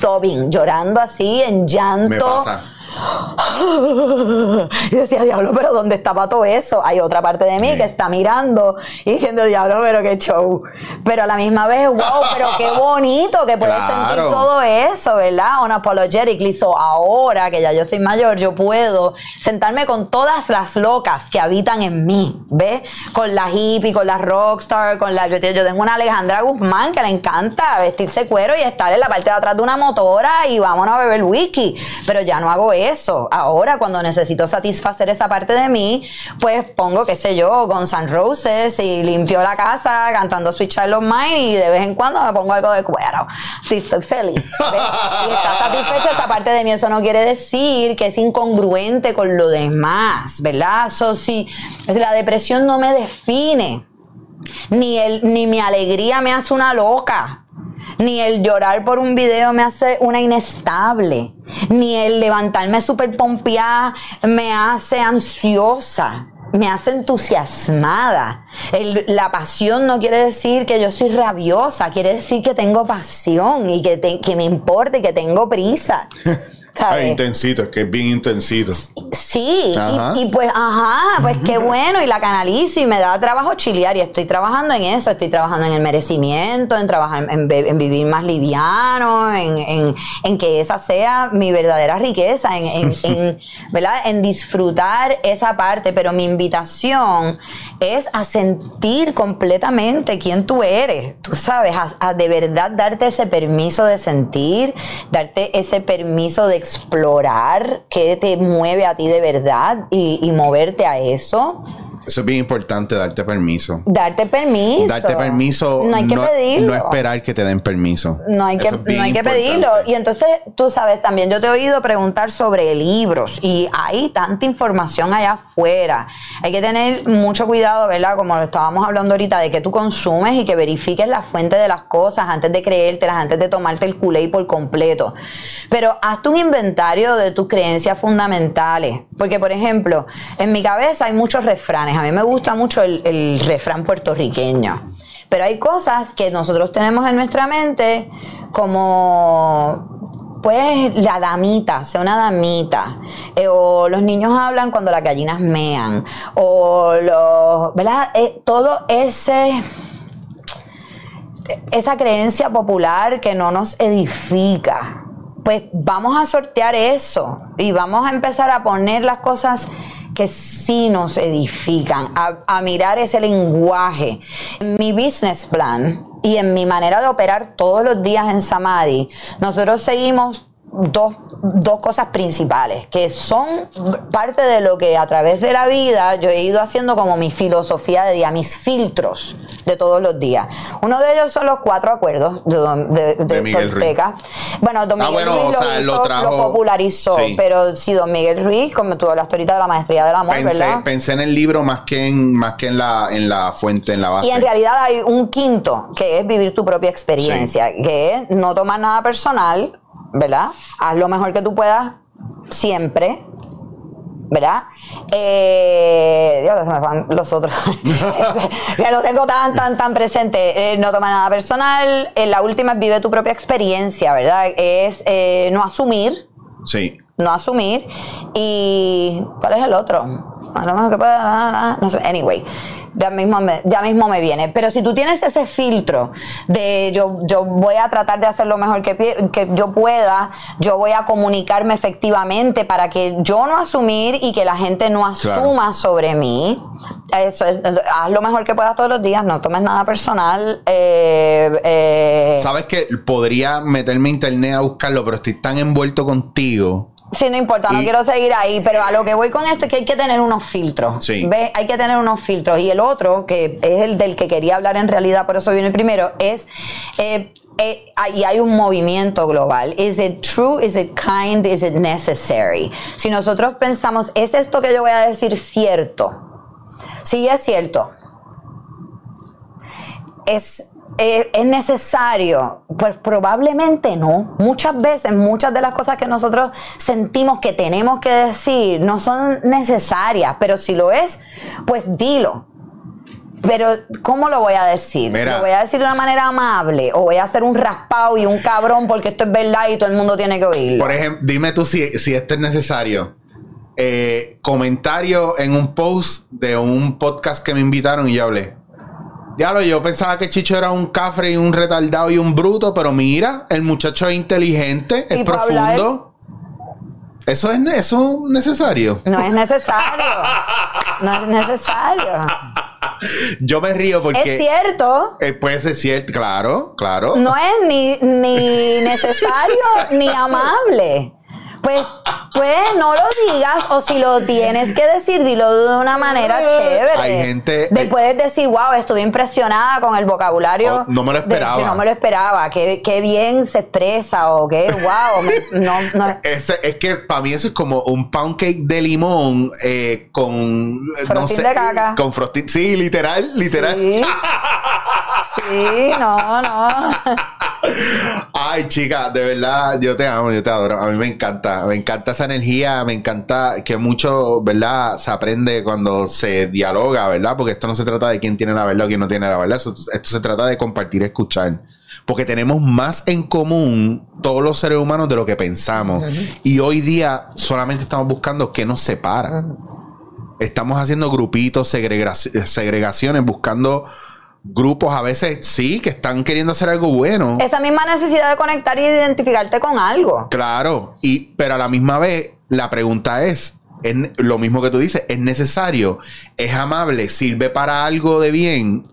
[SPEAKER 2] sobbing, llorando así en llanto.
[SPEAKER 1] Me pasa. [laughs]
[SPEAKER 2] Y decía, diablo, pero ¿dónde estaba todo eso? Hay otra parte de mí que está mirando y diciendo, diablo, pero qué show. Pero a la misma vez, wow, pero qué [laughs] bonito que puedes sentir todo eso, ¿verdad? Unapologetically. So, ahora que ya yo soy mayor, yo puedo sentarme con todas las locas que habitan en mí, ¿ves? Con la hippie, con la rockstar, con la... Yo, yo tengo una Alejandra Guzmán que le encanta vestirse cuero y estar en la parte de atrás de una motora y vámonos a beber whisky. Pero ya no hago eso. Ahora, cuando necesito satisfacer esa parte de mí, pues pongo, qué sé yo, Guns N' Roses y limpio la casa cantando Sweet Child of Mine y de vez en cuando me pongo algo de cuero. Sí, estoy feliz. ¿ves? Y está [laughs] satisfecha esa parte de mí. Eso no quiere decir que es incongruente con lo demás, ¿verdad? Eso sí, es la depresión no me define. Ni, el, ni mi alegría me hace una loca. Ni el llorar por un video me hace una inestable. Ni el levantarme súper pompeada me hace ansiosa. Me hace entusiasmada. La pasión no quiere decir que yo soy rabiosa. Quiere decir que tengo pasión y que me importa y que tengo prisa. [laughs] ¿Sabes?
[SPEAKER 1] Ay, intensito, es que es bien intensito.
[SPEAKER 2] Sí, y, y pues, ajá, pues qué [laughs] bueno, y la canalizo y me da trabajo chilear y estoy trabajando en eso, estoy trabajando en el merecimiento, en trabajar, en, vivir más liviano, en, en- en que esa sea mi verdadera riqueza, [laughs] en, ¿verdad? en disfrutar esa parte, pero mi invitación es a sentir completamente quién tú eres, tú sabes, a, a de verdad darte ese permiso de sentir, darte ese permiso de explorar qué te mueve a ti de verdad y, y moverte a eso.
[SPEAKER 1] Eso es bien importante, darte permiso.
[SPEAKER 2] Darte permiso.
[SPEAKER 1] Darte permiso.
[SPEAKER 2] No hay que pedirlo.
[SPEAKER 1] No esperar que te den permiso.
[SPEAKER 2] No hay que,
[SPEAKER 1] es
[SPEAKER 2] no hay que
[SPEAKER 1] importante.
[SPEAKER 2] pedirlo. Y entonces, tú sabes, también yo te he oído preguntar sobre libros y hay tanta información allá afuera. Hay que tener mucho cuidado, ¿verdad? Como lo estábamos hablando ahorita, de que tú consumes y que verifiques la fuente de las cosas antes de creértelas, antes de tomarte el culé por completo. Pero hazte un inventario de tus creencias fundamentales. Porque, por ejemplo, en mi cabeza hay muchos refranes. A mí me gusta mucho el, refrán puertorriqueño. Pero hay cosas que nosotros tenemos en nuestra mente como pues la damita, sea una damita, Eh, o los niños hablan cuando las gallinas mean, o los, ¿verdad? Eh, todo ese esa creencia popular que no nos edifica. Pues vamos a sortear eso y vamos a empezar a poner las cosas que sí nos edifican, a, mirar ese lenguaje. En mi business plan y en mi manera de operar todos los días en Samadhi, nosotros seguimos dos, dos cosas principales, que son parte de lo que a través de la vida yo he ido haciendo como mi filosofía de día, mis filtros de todos los días. Uno de ellos son los cuatro acuerdos de, de, de
[SPEAKER 1] De Miguel Ruiz.
[SPEAKER 2] Bueno, Don
[SPEAKER 1] Ah,
[SPEAKER 2] Miguel
[SPEAKER 1] bueno,
[SPEAKER 2] Ruiz
[SPEAKER 1] o
[SPEAKER 2] lo,
[SPEAKER 1] sea,
[SPEAKER 2] hizo,
[SPEAKER 1] lo trajo-
[SPEAKER 2] popularizó,
[SPEAKER 1] sí.
[SPEAKER 2] pero sí, Don Miguel Ruiz, como tú hablaste ahorita de la maestría del amor,
[SPEAKER 1] Pensé,
[SPEAKER 2] ¿verdad?
[SPEAKER 1] pensé en el libro más que en, más que en la, en la fuente, en la base.
[SPEAKER 2] Y en realidad hay un quinto, que es vivir tu propia experiencia, que es no tomar nada personal, ¿verdad? Haz lo mejor que tú puedas siempre, ¿verdad? Eh, diablo, se me van los otros. [laughs] ya lo tengo tan, tan, tan presente. Eh, no tomar nada personal. Eh, la última es vive tu propia experiencia, ¿verdad? Es eh, no asumir
[SPEAKER 1] Sí.
[SPEAKER 2] no asumir. Y ¿cuál es el otro? A lo mejor que pueda, na, na, no sé. Anyway, ya mismo, me, ya mismo me viene. Pero si tú tienes ese filtro de yo, yo voy a tratar de hacer lo mejor que, que yo pueda, yo voy a comunicarme efectivamente para que yo no asumir y que la gente no
[SPEAKER 1] Claro.
[SPEAKER 2] asuma sobre mí. Eso es, haz lo mejor que puedas todos los días, no tomes nada personal. eh, eh,
[SPEAKER 1] Sabes que podría meterme a internet a buscarlo, pero estoy tan envuelto contigo.
[SPEAKER 2] Sí, no importa, no
[SPEAKER 1] Y-
[SPEAKER 2] quiero seguir ahí, pero a lo que voy con esto es que hay que tener unos filtros.
[SPEAKER 1] Sí.
[SPEAKER 2] ¿Ves? Hay que tener unos filtros. Y el otro, que es el del que quería hablar en realidad, por eso viene el primero, es. eh, eh, y hay un movimiento global. Is it true? Is it kind? Is it necessary? Si nosotros pensamos, ¿es esto que yo voy a decir cierto? Sí, es cierto. Es eh, ¿Es necesario? Pues probablemente no. Muchas veces, muchas de las cosas que nosotros sentimos que tenemos que decir no son necesarias, pero si lo es, pues dilo. Pero, ¿cómo lo voy a decir?
[SPEAKER 1] Mira.
[SPEAKER 2] ¿Lo voy a decir de una manera amable? ¿O voy a hacer un raspado y un cabrón porque esto es verdad y todo el mundo tiene que oírlo?
[SPEAKER 1] Por ejemplo, dime tú si, si esto es necesario. Eh, comentario en un post de un podcast que me invitaron y yo hablé. Diablo, yo pensaba que Chicho era un cafre y un retardado y un bruto, pero mira, el muchacho es inteligente, es profundo. Eso es, eso es necesario.
[SPEAKER 2] No es necesario. No es necesario.
[SPEAKER 1] Yo me río porque.
[SPEAKER 2] Es cierto.
[SPEAKER 1] eh, puede ser cierto, claro, claro.
[SPEAKER 2] No es ni, ni necesario ni amable. Pues, pues no lo digas o si lo tienes que decir, dilo de una manera chévere.
[SPEAKER 1] Hay gente-
[SPEAKER 2] De- puedes decir, wow, estuve impresionada con el vocabulario.
[SPEAKER 1] Oh, no me lo
[SPEAKER 2] de-
[SPEAKER 1] esperaba.
[SPEAKER 2] no me lo esperaba. Qué, qué bien se expresa o qué, wow. me- no, [laughs]
[SPEAKER 1] es que para mí eso es como un pound cake de limón eh, con eh, no sé
[SPEAKER 2] de caca.
[SPEAKER 1] con frosting sí literal literal
[SPEAKER 2] Sí. Sí, no, no. [laughs]
[SPEAKER 1] ay chica de verdad yo te amo yo te adoro a mí me encanta me encanta esa energía me encanta que mucho verdad se aprende cuando se dialoga verdad porque esto no se trata de quién tiene la verdad o quién no tiene la verdad esto se trata de compartir escuchar porque tenemos más en común todos los seres humanos de lo que pensamos y hoy día solamente estamos buscando qué nos separa. Estamos haciendo grupitos, segrega- segregaciones, buscando grupos a veces sí que están queriendo hacer algo bueno.
[SPEAKER 2] Esa misma necesidad de conectar y de identificarte con algo.
[SPEAKER 1] Claro, y pero a la misma vez la pregunta es, es lo mismo que tú dices, es necesario, es amable, sirve para algo de bien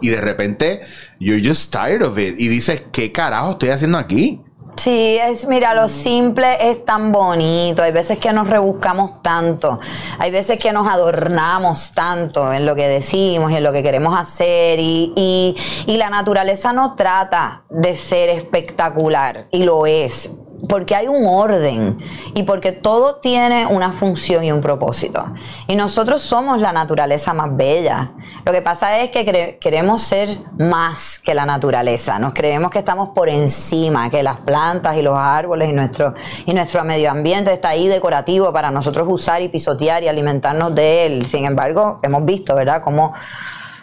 [SPEAKER 1] y de repente you're just tired of it y dices, ¿qué carajo estoy haciendo aquí?
[SPEAKER 2] Sí, es, mira, lo simple es tan bonito. Hay veces que nos rebuscamos tanto. Hay veces que nos adornamos tanto en lo que decimos y en lo que queremos hacer. Y, y, y la naturaleza no trata de ser espectacular. Y lo es. Porque hay un orden y porque todo tiene una función y un propósito. Y nosotros somos la naturaleza más bella. Lo que pasa es que queremos ser más que la naturaleza. Nos creemos que estamos por encima, que las plantas y los árboles y nuestro, y nuestro medio ambiente está ahí decorativo para nosotros usar y pisotear y alimentarnos de él. Sin embargo, hemos visto, ¿verdad?, cómo,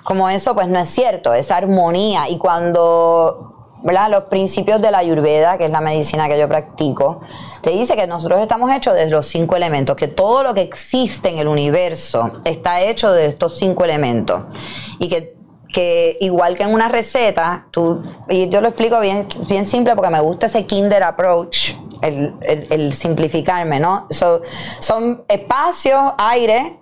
[SPEAKER 2] cómo eso pues no es cierto, esa armonía. Y cuando Los principios de la Ayurveda, que es la medicina que yo practico, te dice que nosotros estamos hechos de los cinco elementos, que todo lo que existe en el universo está hecho de estos cinco elementos. Y que, que igual que en una receta, tú, y yo lo explico bien, bien simple porque me gusta ese kinder approach, el, el- el simplificarme, ¿no? So, son espacio, aire,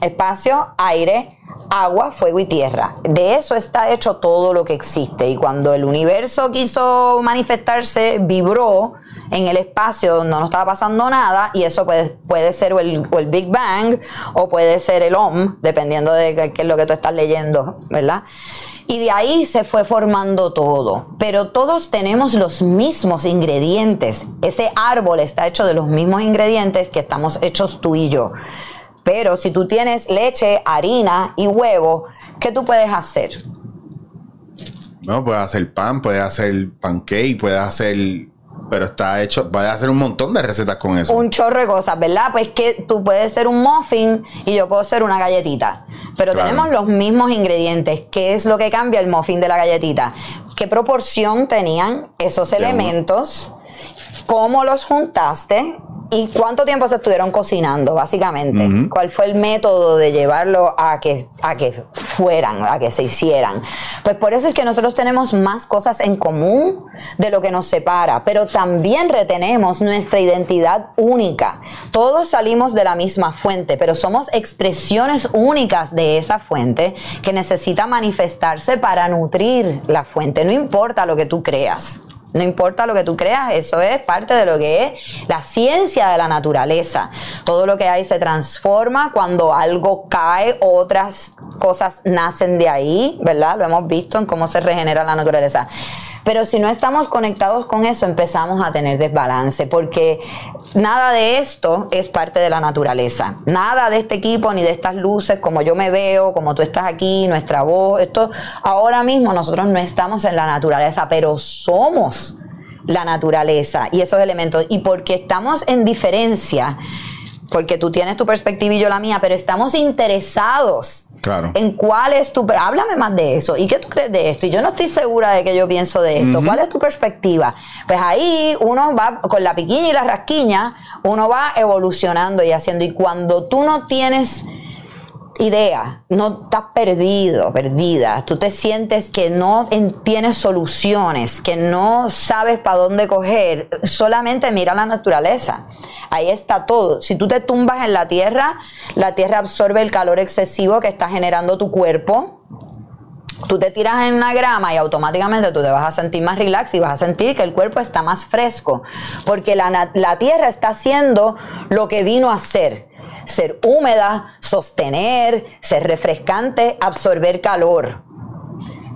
[SPEAKER 2] espacio, aire, agua, fuego y tierra. De eso está hecho todo lo que existe. Y cuando el universo quiso manifestarse, vibró en el espacio donde no estaba pasando nada, y eso puede, puede ser el, el Big Bang o puede ser el OM, dependiendo de qué es lo que tú estás leyendo, ¿verdad? Y de ahí se fue formando todo. Pero todos tenemos los mismos ingredientes. Ese árbol está hecho de los mismos ingredientes que estamos hechos tú y yo. Pero si tú tienes leche, harina y huevo, ¿qué tú puedes hacer?
[SPEAKER 1] No, puedes hacer pan, puedes hacer pancake, puedes hacer pero está hecho, puedes hacer un montón de recetas con eso.
[SPEAKER 2] Un chorro de cosas, ¿verdad? Pues que tú puedes ser un muffin y yo puedo ser una galletita. Pero
[SPEAKER 1] Claro.
[SPEAKER 2] tenemos los mismos ingredientes. ¿Qué es lo que cambia el muffin de la galletita? ¿Qué proporción tenían esos
[SPEAKER 1] De uno.
[SPEAKER 2] elementos? ¿Cómo los juntaste? ¿Y cuánto tiempo se estuvieron cocinando, básicamente? ¿Cuál fue el método de llevarlo a que, a que fueran, a que se hicieran? Pues por eso es que nosotros tenemos más cosas en común de lo que nos separa, pero también retenemos nuestra identidad única. Todos salimos de la misma fuente, pero somos expresiones únicas de esa fuente que necesita manifestarse para nutrir la fuente, no importa lo que tú creas. No importa lo que tú creas, eso es parte de lo que es la ciencia de la naturaleza. Todo lo que hay se transforma cuando algo cae, otras cosas nacen de ahí, ¿verdad? Lo hemos visto en cómo se regenera la naturaleza. Pero si no estamos conectados con eso, empezamos a tener desbalance, porque nada de esto es parte de la naturaleza. Nada de este equipo ni de estas luces, como yo me veo, como tú estás aquí, nuestra voz, esto ahora mismo nosotros no estamos en la naturaleza, pero somos la naturaleza y esos elementos. Y porque estamos en diferencia, porque tú tienes tu perspectiva y yo la mía, pero estamos interesados
[SPEAKER 1] Claro.
[SPEAKER 2] en cuál es tu... Háblame más de eso. ¿Y qué tú crees de esto? Y yo no estoy segura de que yo pienso de esto. ¿Cuál es tu perspectiva? Pues ahí uno va con la piquiña y la rasquiña, uno va evolucionando y haciendo. Y cuando tú no tienes idea, no estás perdido, perdida, tú te sientes que no en- tienes soluciones, que no sabes para dónde coger, solamente mira la naturaleza. Ahí está todo. Si tú te tumbas en la tierra, la tierra absorbe el calor excesivo que está generando tu cuerpo. Tú te tiras en una grama y automáticamente tú te vas a sentir más relax y vas a sentir que el cuerpo está más fresco. Porque la, la tierra está haciendo lo que vino a hacer. Ser húmeda, sostener, ser refrescante, absorber calor.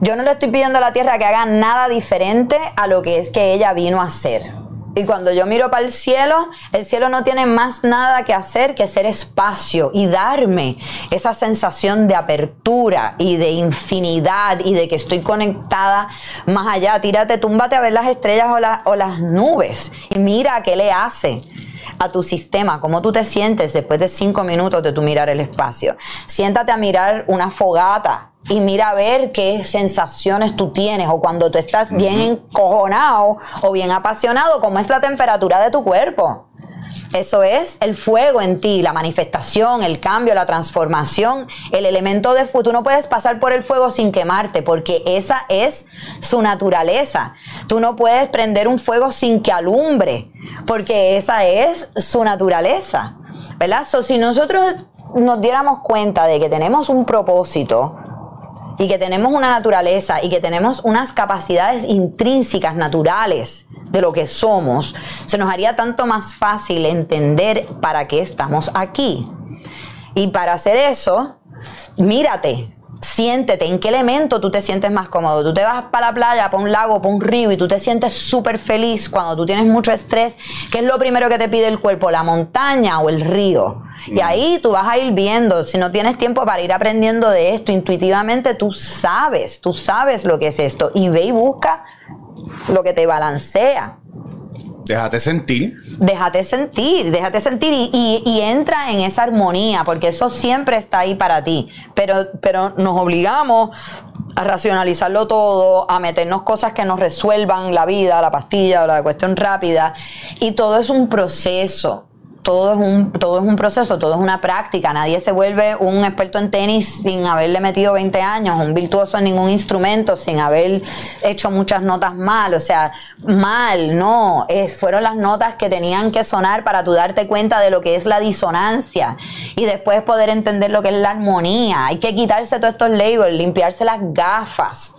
[SPEAKER 2] Yo no le estoy pidiendo a la tierra que haga nada diferente a lo que es que ella vino a hacer. Y cuando yo miro para el cielo, el cielo no tiene más nada que hacer que ser espacio y darme esa sensación de apertura y de infinidad y de que estoy conectada más allá. Tírate, túmbate a ver las estrellas o, o las nubes y mira qué le hace a tu sistema, cómo tú te sientes después de cinco minutos de tu mirar el espacio. Siéntate a mirar una fogata y mira a ver qué sensaciones tú tienes o cuando tú estás bien encojonado o bien apasionado, cómo es la temperatura de tu cuerpo. Eso es el fuego en ti, la manifestación, el cambio, la transformación, el elemento de fuego. Tú no puedes pasar por el fuego sin quemarte porque esa es su naturaleza. Tú no puedes prender un fuego sin que alumbre porque esa es su naturaleza. ¿Verdad? So, si nosotros nos diéramos cuenta de que tenemos un propósito, y que tenemos una naturaleza y que tenemos unas capacidades intrínsecas, naturales de lo que somos, se nos haría tanto más fácil entender para qué estamos aquí. Y para hacer eso, mírate, siéntete, en qué elemento tú te sientes más cómodo. Tú te vas para la playa, para un lago, para un río y tú te sientes súper feliz cuando tú tienes mucho estrés. ¿Qué es lo primero que te pide el cuerpo? ¿La montaña o el río? Y ahí tú vas a ir viendo, si no tienes tiempo para ir aprendiendo de esto intuitivamente, tú sabes, tú sabes lo que es esto. Y ve y busca lo que te balancea.
[SPEAKER 1] Déjate sentir.
[SPEAKER 2] Déjate sentir, déjate sentir y, y- y entra en esa armonía, porque eso siempre está ahí para ti. Pero, pero nos obligamos a racionalizarlo todo, a meternos cosas que nos resuelvan la vida, la pastilla o la cuestión rápida. Y todo es un proceso. Todo es, un, todo es un proceso, todo es una práctica. Nadie se vuelve un experto en tenis sin haberle metido 20 años, un virtuoso en ningún instrumento, sin haber hecho muchas notas mal. O sea, mal, no. Es, fueron las notas que tenían que sonar para tú darte cuenta de lo que es la disonancia y después poder entender lo que es la armonía. Hay que quitarse todos estos labels, limpiarse las gafas.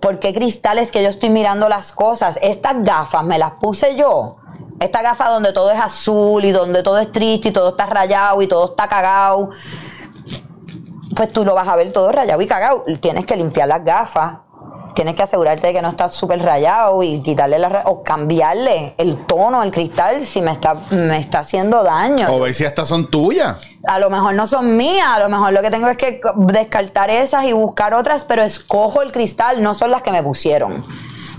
[SPEAKER 2] ¿Por qué cristales que yo estoy mirando las cosas? Estas gafas me las puse yo. Esta gafa donde todo es azul y donde todo es triste y todo está rayado y todo está cagado. Pues tú lo vas a ver todo rayado y cagado. Tienes que limpiar las gafas. Tienes que asegurarte de que no está súper rayado y quitarle la o cambiarle el tono al cristal si me está, me está haciendo daño.
[SPEAKER 1] O ver si estas son tuyas.
[SPEAKER 2] A lo mejor no son mías, a lo mejor lo que tengo es que descartar esas y buscar otras, pero escojo el cristal, no son las que me pusieron.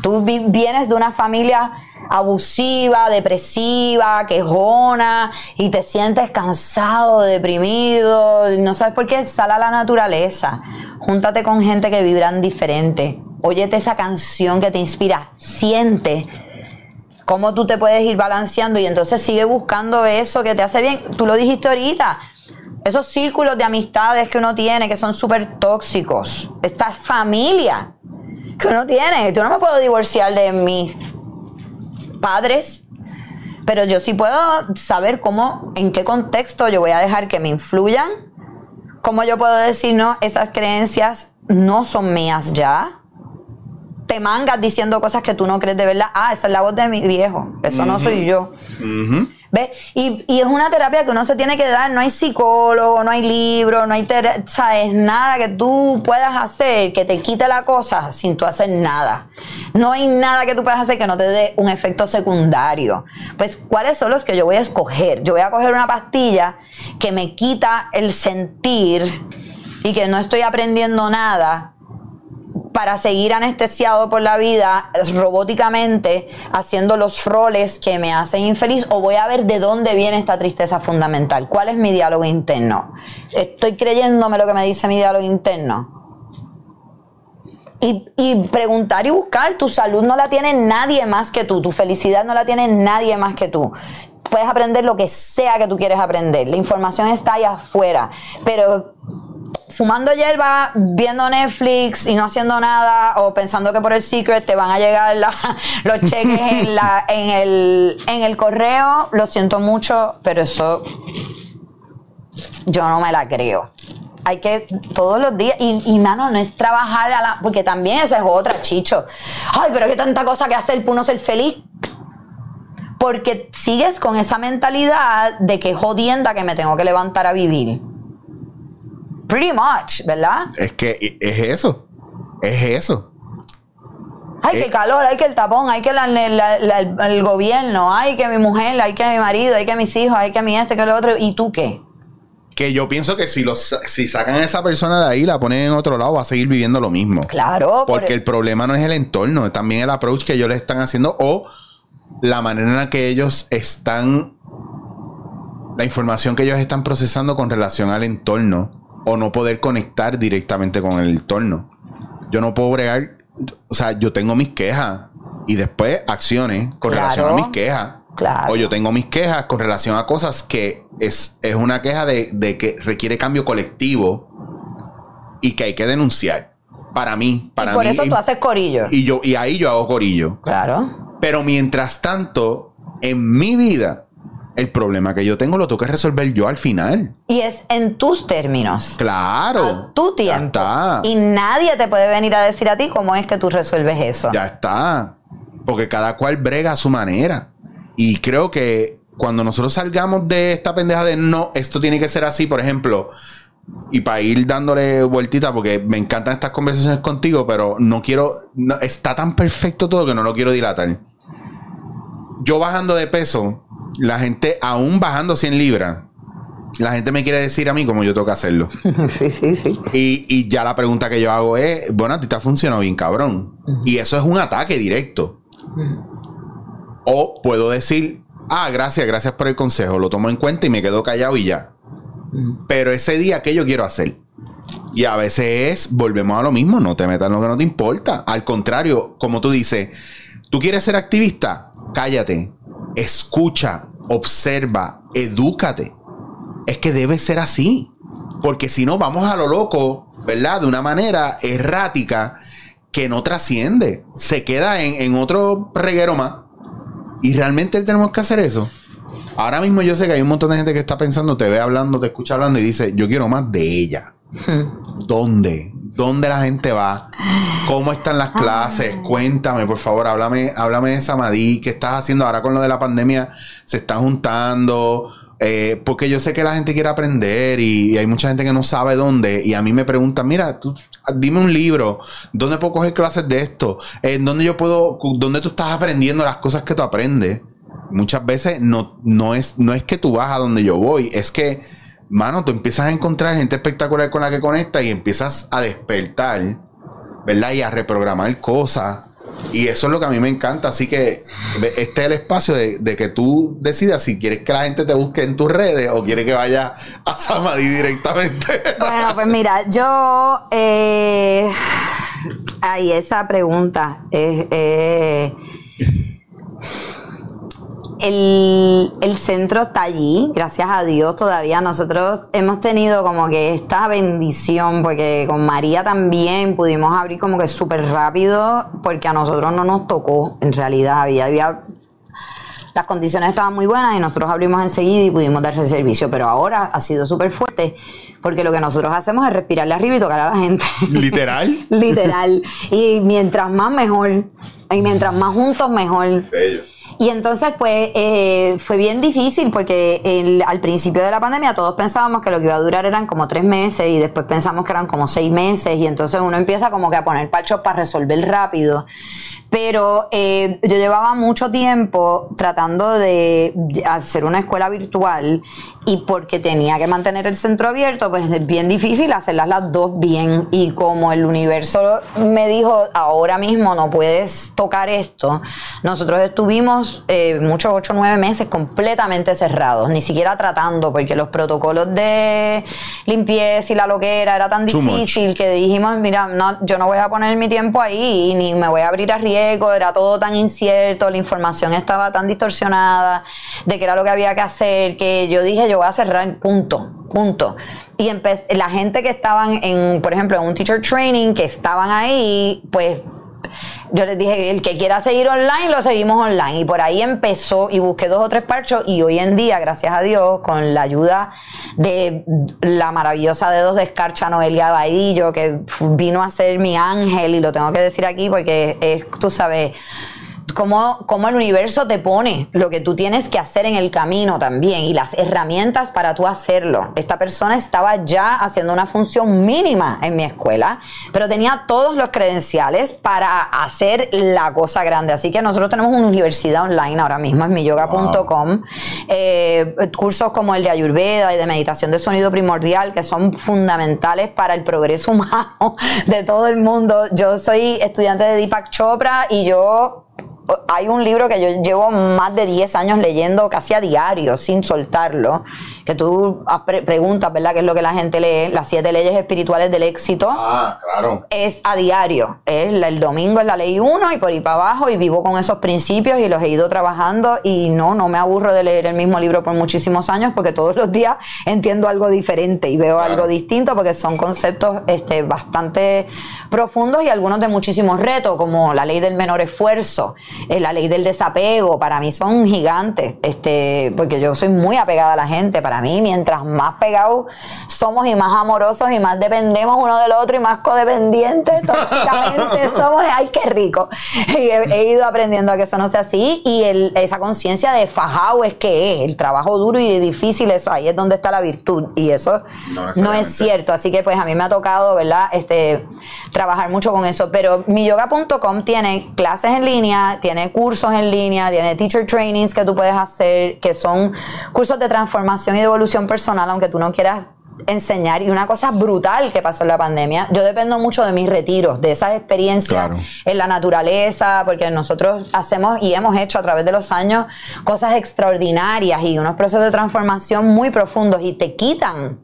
[SPEAKER 2] Tú vi- vienes de una familia abusiva, depresiva, quejona y te sientes cansado, deprimido, no sabes por qué, sal a la naturaleza. Júntate con gente que vibran diferente. Óyete esa canción que te inspira, siente cómo tú te puedes ir balanceando y entonces sigue buscando eso que te hace bien. Tú lo dijiste ahorita. Esos círculos de amistades que uno tiene que son súper tóxicos. Esta familia que uno tiene. Yo no me puedo divorciar de mis padres, pero yo sí puedo saber cómo, en qué contexto yo voy a dejar que me influyan. Cómo yo puedo decir, no, esas creencias no son mías ya te mangas diciendo cosas que tú no crees de verdad. Ah, esa es la voz de mi viejo. Eso no soy yo. ¿Ves? Y, y es una terapia que uno se tiene que dar. No hay psicólogo, no hay libro, no hay tera- ¿sabes? nada que tú puedas hacer que te quite la cosa sin tú hacer nada. No hay nada que tú puedas hacer que no te dé un efecto secundario. Pues, ¿cuáles son los que yo voy a escoger? Yo voy a coger una pastilla que me quita el sentir y que no estoy aprendiendo nada para seguir anestesiado por la vida robóticamente haciendo los roles que me hacen infeliz o voy a ver de dónde viene esta tristeza fundamental. ¿Cuál es mi diálogo interno? ¿Estoy creyéndome lo que me dice mi diálogo interno? Y, preguntar y buscar, tu salud no la tiene nadie más que tú, tu felicidad no la tiene nadie más que tú. Puedes aprender lo que sea que tú quieres aprender, la información está allá afuera, pero fumando hierba, viendo Netflix y no haciendo nada, o pensando que por el secret te van a llegar la- [laughs] los cheques en, el, correo, lo siento mucho, pero eso yo no me la creo. Hay que todos los días, y, y mano, no es trabajar a la. Porque también esa es otra, chicho. Ay, pero qué tanta cosa que hacer para uno ser feliz. Porque sigues con esa mentalidad de que jodienda que me tengo que levantar a vivir. Pretty much, ¿verdad?
[SPEAKER 1] Es que es eso. Es eso.
[SPEAKER 2] Ay,
[SPEAKER 1] Eh.
[SPEAKER 2] qué calor, hay que el tapón, hay que la- la- la- el, gobierno, hay que mi mujer, hay que mi marido, hay que mis hijos, hay que mi este, que lo otro. ¿Y tú qué?
[SPEAKER 1] Que yo pienso que si, los, si sacan a esa persona de ahí, la ponen en otro lado, va a seguir viviendo lo mismo.
[SPEAKER 2] Claro, por-
[SPEAKER 1] Porque el problema no es el entorno, es también el approach que ellos le están haciendo o la manera en la que ellos están, la información que ellos están procesando con relación al entorno o no poder conectar directamente con el entorno. Yo no puedo bregar, o sea, yo tengo mis quejas y después acciones con
[SPEAKER 2] Claro.
[SPEAKER 1] relación a mis quejas.
[SPEAKER 2] Claro.
[SPEAKER 1] O yo tengo mis quejas con relación a cosas que es, es una queja de, de que requiere cambio colectivo y que hay que denunciar. Para mí, para
[SPEAKER 2] y por
[SPEAKER 1] mí.
[SPEAKER 2] eso tú haces corillo.
[SPEAKER 1] y yo, y ahí yo hago corillo.
[SPEAKER 2] claro.
[SPEAKER 1] Pero mientras tanto, en mi vida, el problema que yo tengo lo tengo que resolver yo al final.
[SPEAKER 2] Y es en tus términos.
[SPEAKER 1] Claro.
[SPEAKER 2] A tu
[SPEAKER 1] Ya
[SPEAKER 2] tiempo.
[SPEAKER 1] está.
[SPEAKER 2] Y nadie te puede venir a decir a ti cómo es que tú resuelves eso.
[SPEAKER 1] Ya está. Porque cada cual brega a su manera. Y creo que cuando nosotros salgamos de esta pendeja de no, esto tiene que ser así, por ejemplo, y para ir dándole vueltita, porque me encantan estas conversaciones contigo, pero no quiero, no- está tan perfecto todo que no lo quiero dilatar. Yo bajando de peso, la gente, aún bajando 100 libras, la gente me quiere decir a mí cómo yo tengo que hacerlo. [laughs]
[SPEAKER 2] sí, sí, sí.
[SPEAKER 1] Y, y ya la pregunta que yo hago es, bueno, a ti te ha funcionado bien, cabrón. Y eso es un ataque directo. O puedo decir, ah, gracias, gracias por el consejo, lo tomo en cuenta y me quedo callado y ya. Pero ese día, ¿qué yo quiero hacer? Y a veces es, volvemos a lo mismo, no te metas en lo que no te importa. Al contrario, como tú dices, tú quieres ser activista, cállate, escucha, observa, edúcate. Es que debe ser así. Porque si no, vamos a lo loco, ¿verdad? De una manera errática que no trasciende. Se queda en, en otro reguero más. Y realmente tenemos que hacer eso. Ahora mismo yo sé que hay un montón de gente que está pensando, te ve hablando, te escucha hablando y dice, yo quiero más de ella. [laughs] ¿Dónde? ¿Dónde la gente va? ¿Cómo están las clases? Cuéntame, por favor, háblame, háblame de Samadí. ¿Qué estás haciendo ahora con lo de la pandemia? ¿Se están juntando? Eh, porque yo sé que la gente quiere aprender y, y hay mucha gente que no sabe dónde. Y a mí me preguntan, mira, tú, dime un libro. ¿Dónde puedo coger clases de esto? ¿En dónde yo puedo, dónde tú estás aprendiendo las cosas que tú aprendes? Muchas veces no, no, es, no es que tú vas a donde yo voy, es que, mano, tú empiezas a encontrar gente espectacular con la que conectas y empiezas a despertar, ¿verdad? Y a reprogramar cosas. Y eso es lo que a mí me encanta. Así que este es el espacio de, que tú decidas si quieres que la gente te busque en tus redes o quieres que vaya a Samadhi directamente. [laughs]
[SPEAKER 2] Bueno, pues mira, yo. Eh, ay, esa pregunta. es eh, el, el centro está allí, gracias a Dios todavía. Nosotros hemos tenido como que esta bendición, porque con María también pudimos abrir como que súper rápido, porque a nosotros no nos tocó, en realidad. Había, había las condiciones estaban muy buenas y nosotros abrimos enseguida y pudimos dar ese servicio. Pero ahora ha sido súper fuerte porque lo que nosotros hacemos es respirarle arriba y tocar a la gente.
[SPEAKER 1] Literal. [laughs]
[SPEAKER 2] Literal. Y mientras más mejor. Y mientras más juntos mejor.
[SPEAKER 1] Bello.
[SPEAKER 2] Y entonces, pues, eh, fue bien difícil porque el- al principio de la pandemia todos pensábamos que lo que iba a durar eran como tres meses y después pensamos que eran como seis meses y entonces uno empieza como que a poner pachos para resolver rápido. Pero eh, yo llevaba mucho tiempo tratando de hacer una escuela virtual y porque tenía que mantener el centro abierto, pues es bien difícil hacerlas las dos bien. Y como el universo me dijo, ahora mismo no puedes tocar esto, nosotros estuvimos eh, muchos, ocho, nueve meses completamente cerrados, ni siquiera tratando, porque los protocolos de limpieza y la loquera era tan difícil que dijimos, mira, no, yo no voy a poner mi tiempo ahí ni me voy a abrir a riesgo, era todo tan incierto, la información estaba tan distorsionada de que era lo que había que hacer, que yo dije, yo voy a cerrar, punto, punto. Y la gente que estaban en, por ejemplo, en un teacher training, que estaban ahí, pues yo les dije, el que quiera seguir online, lo seguimos online. Y por ahí empezó y busqué dos o tres parchos y hoy en día, gracias a Dios, con la ayuda de la maravillosa Dedos de Escarcha Noelia Baidillo, que vino a ser mi ángel, y lo tengo que decir aquí porque es, tú sabes, cómo, cómo el universo te pone lo que tú tienes que hacer en el camino también y las herramientas para tú hacerlo. Esta persona estaba ya haciendo una función mínima en mi escuela, pero tenía todos los credenciales para hacer la cosa grande. Así que nosotros tenemos una universidad online ahora mismo, en miyoga.com, eh, cursos como el de Ayurveda y de meditación de sonido primordial, que son fundamentales para el progreso [laughs] humano de todo el mundo. Yo soy estudiante de Deepak Chopra y yo hay un libro que yo llevo más de 10 años leyendo casi a diario, sin soltarlo, que tú pre- preguntas, ¿verdad? ¿Qué es lo que la gente lee? Las siete leyes espirituales del éxito.
[SPEAKER 1] Ah, claro.
[SPEAKER 2] Es a diario. Es la- el domingo es la ley 1 y por ahí para abajo y vivo con esos principios y los he ido trabajando y no, no me aburro de leer el mismo libro por muchísimos años porque todos los días entiendo algo diferente y veo
[SPEAKER 1] Claro.
[SPEAKER 2] algo distinto porque son conceptos este, bastante profundos y algunos de muchísimos retos como la ley del menor esfuerzo, eh, la ley del desapego, para mí son gigantes, este, porque yo soy muy apegada a la gente, para mí mientras más pegados somos y más amorosos y más dependemos uno del otro y más codependientes, [laughs] tóxicamente somos, ay, qué rico. [laughs] Y he, he ido aprendiendo a que eso no sea así y el- esa conciencia de fajao es que es, el trabajo duro y difícil, eso ahí es donde está la virtud y eso
[SPEAKER 1] No
[SPEAKER 2] no, es cierto, así que pues a mí me ha tocado, ¿verdad? Este, trabajar mucho con eso, pero miyoga.com tiene clases en línea, tiene cursos en línea, tiene teacher trainings que tú puedes hacer, que son cursos de transformación y de evolución personal, aunque tú no quieras enseñar y una cosa brutal que pasó en la pandemia. Yo dependo mucho de mis retiros, de esas experiencias
[SPEAKER 1] Claro.
[SPEAKER 2] en la naturaleza, porque nosotros hacemos y hemos hecho a través de los años cosas extraordinarias y unos procesos de transformación muy profundos y te quitan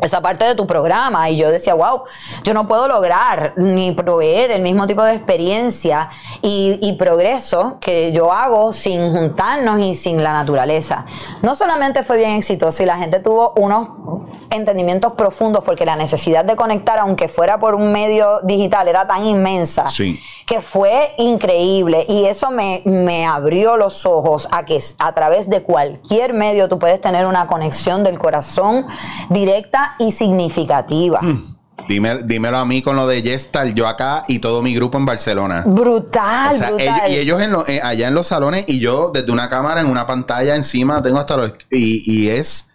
[SPEAKER 2] esa parte de tu programa y yo decía, wow, yo no puedo lograr ni proveer el mismo tipo de experiencia y, y progreso que yo hago sin juntarnos y sin la naturaleza. No solamente fue bien exitoso y la gente tuvo unos entendimientos profundos porque la necesidad de conectar, aunque fuera por un medio digital, era tan inmensa
[SPEAKER 1] Sí.
[SPEAKER 2] que fue increíble y eso me, me abrió los ojos a que a través de cualquier medio tú puedes tener una conexión del corazón directa y significativa.
[SPEAKER 1] Dime, dímelo a mí con lo de Gestal, yo acá y todo mi grupo en Barcelona.
[SPEAKER 2] Brutal,
[SPEAKER 1] O sea,
[SPEAKER 2] brutal.
[SPEAKER 1] ellos- y ellos en lo- eh, allá en los salones y yo desde una cámara en una pantalla encima tengo hasta los y, y es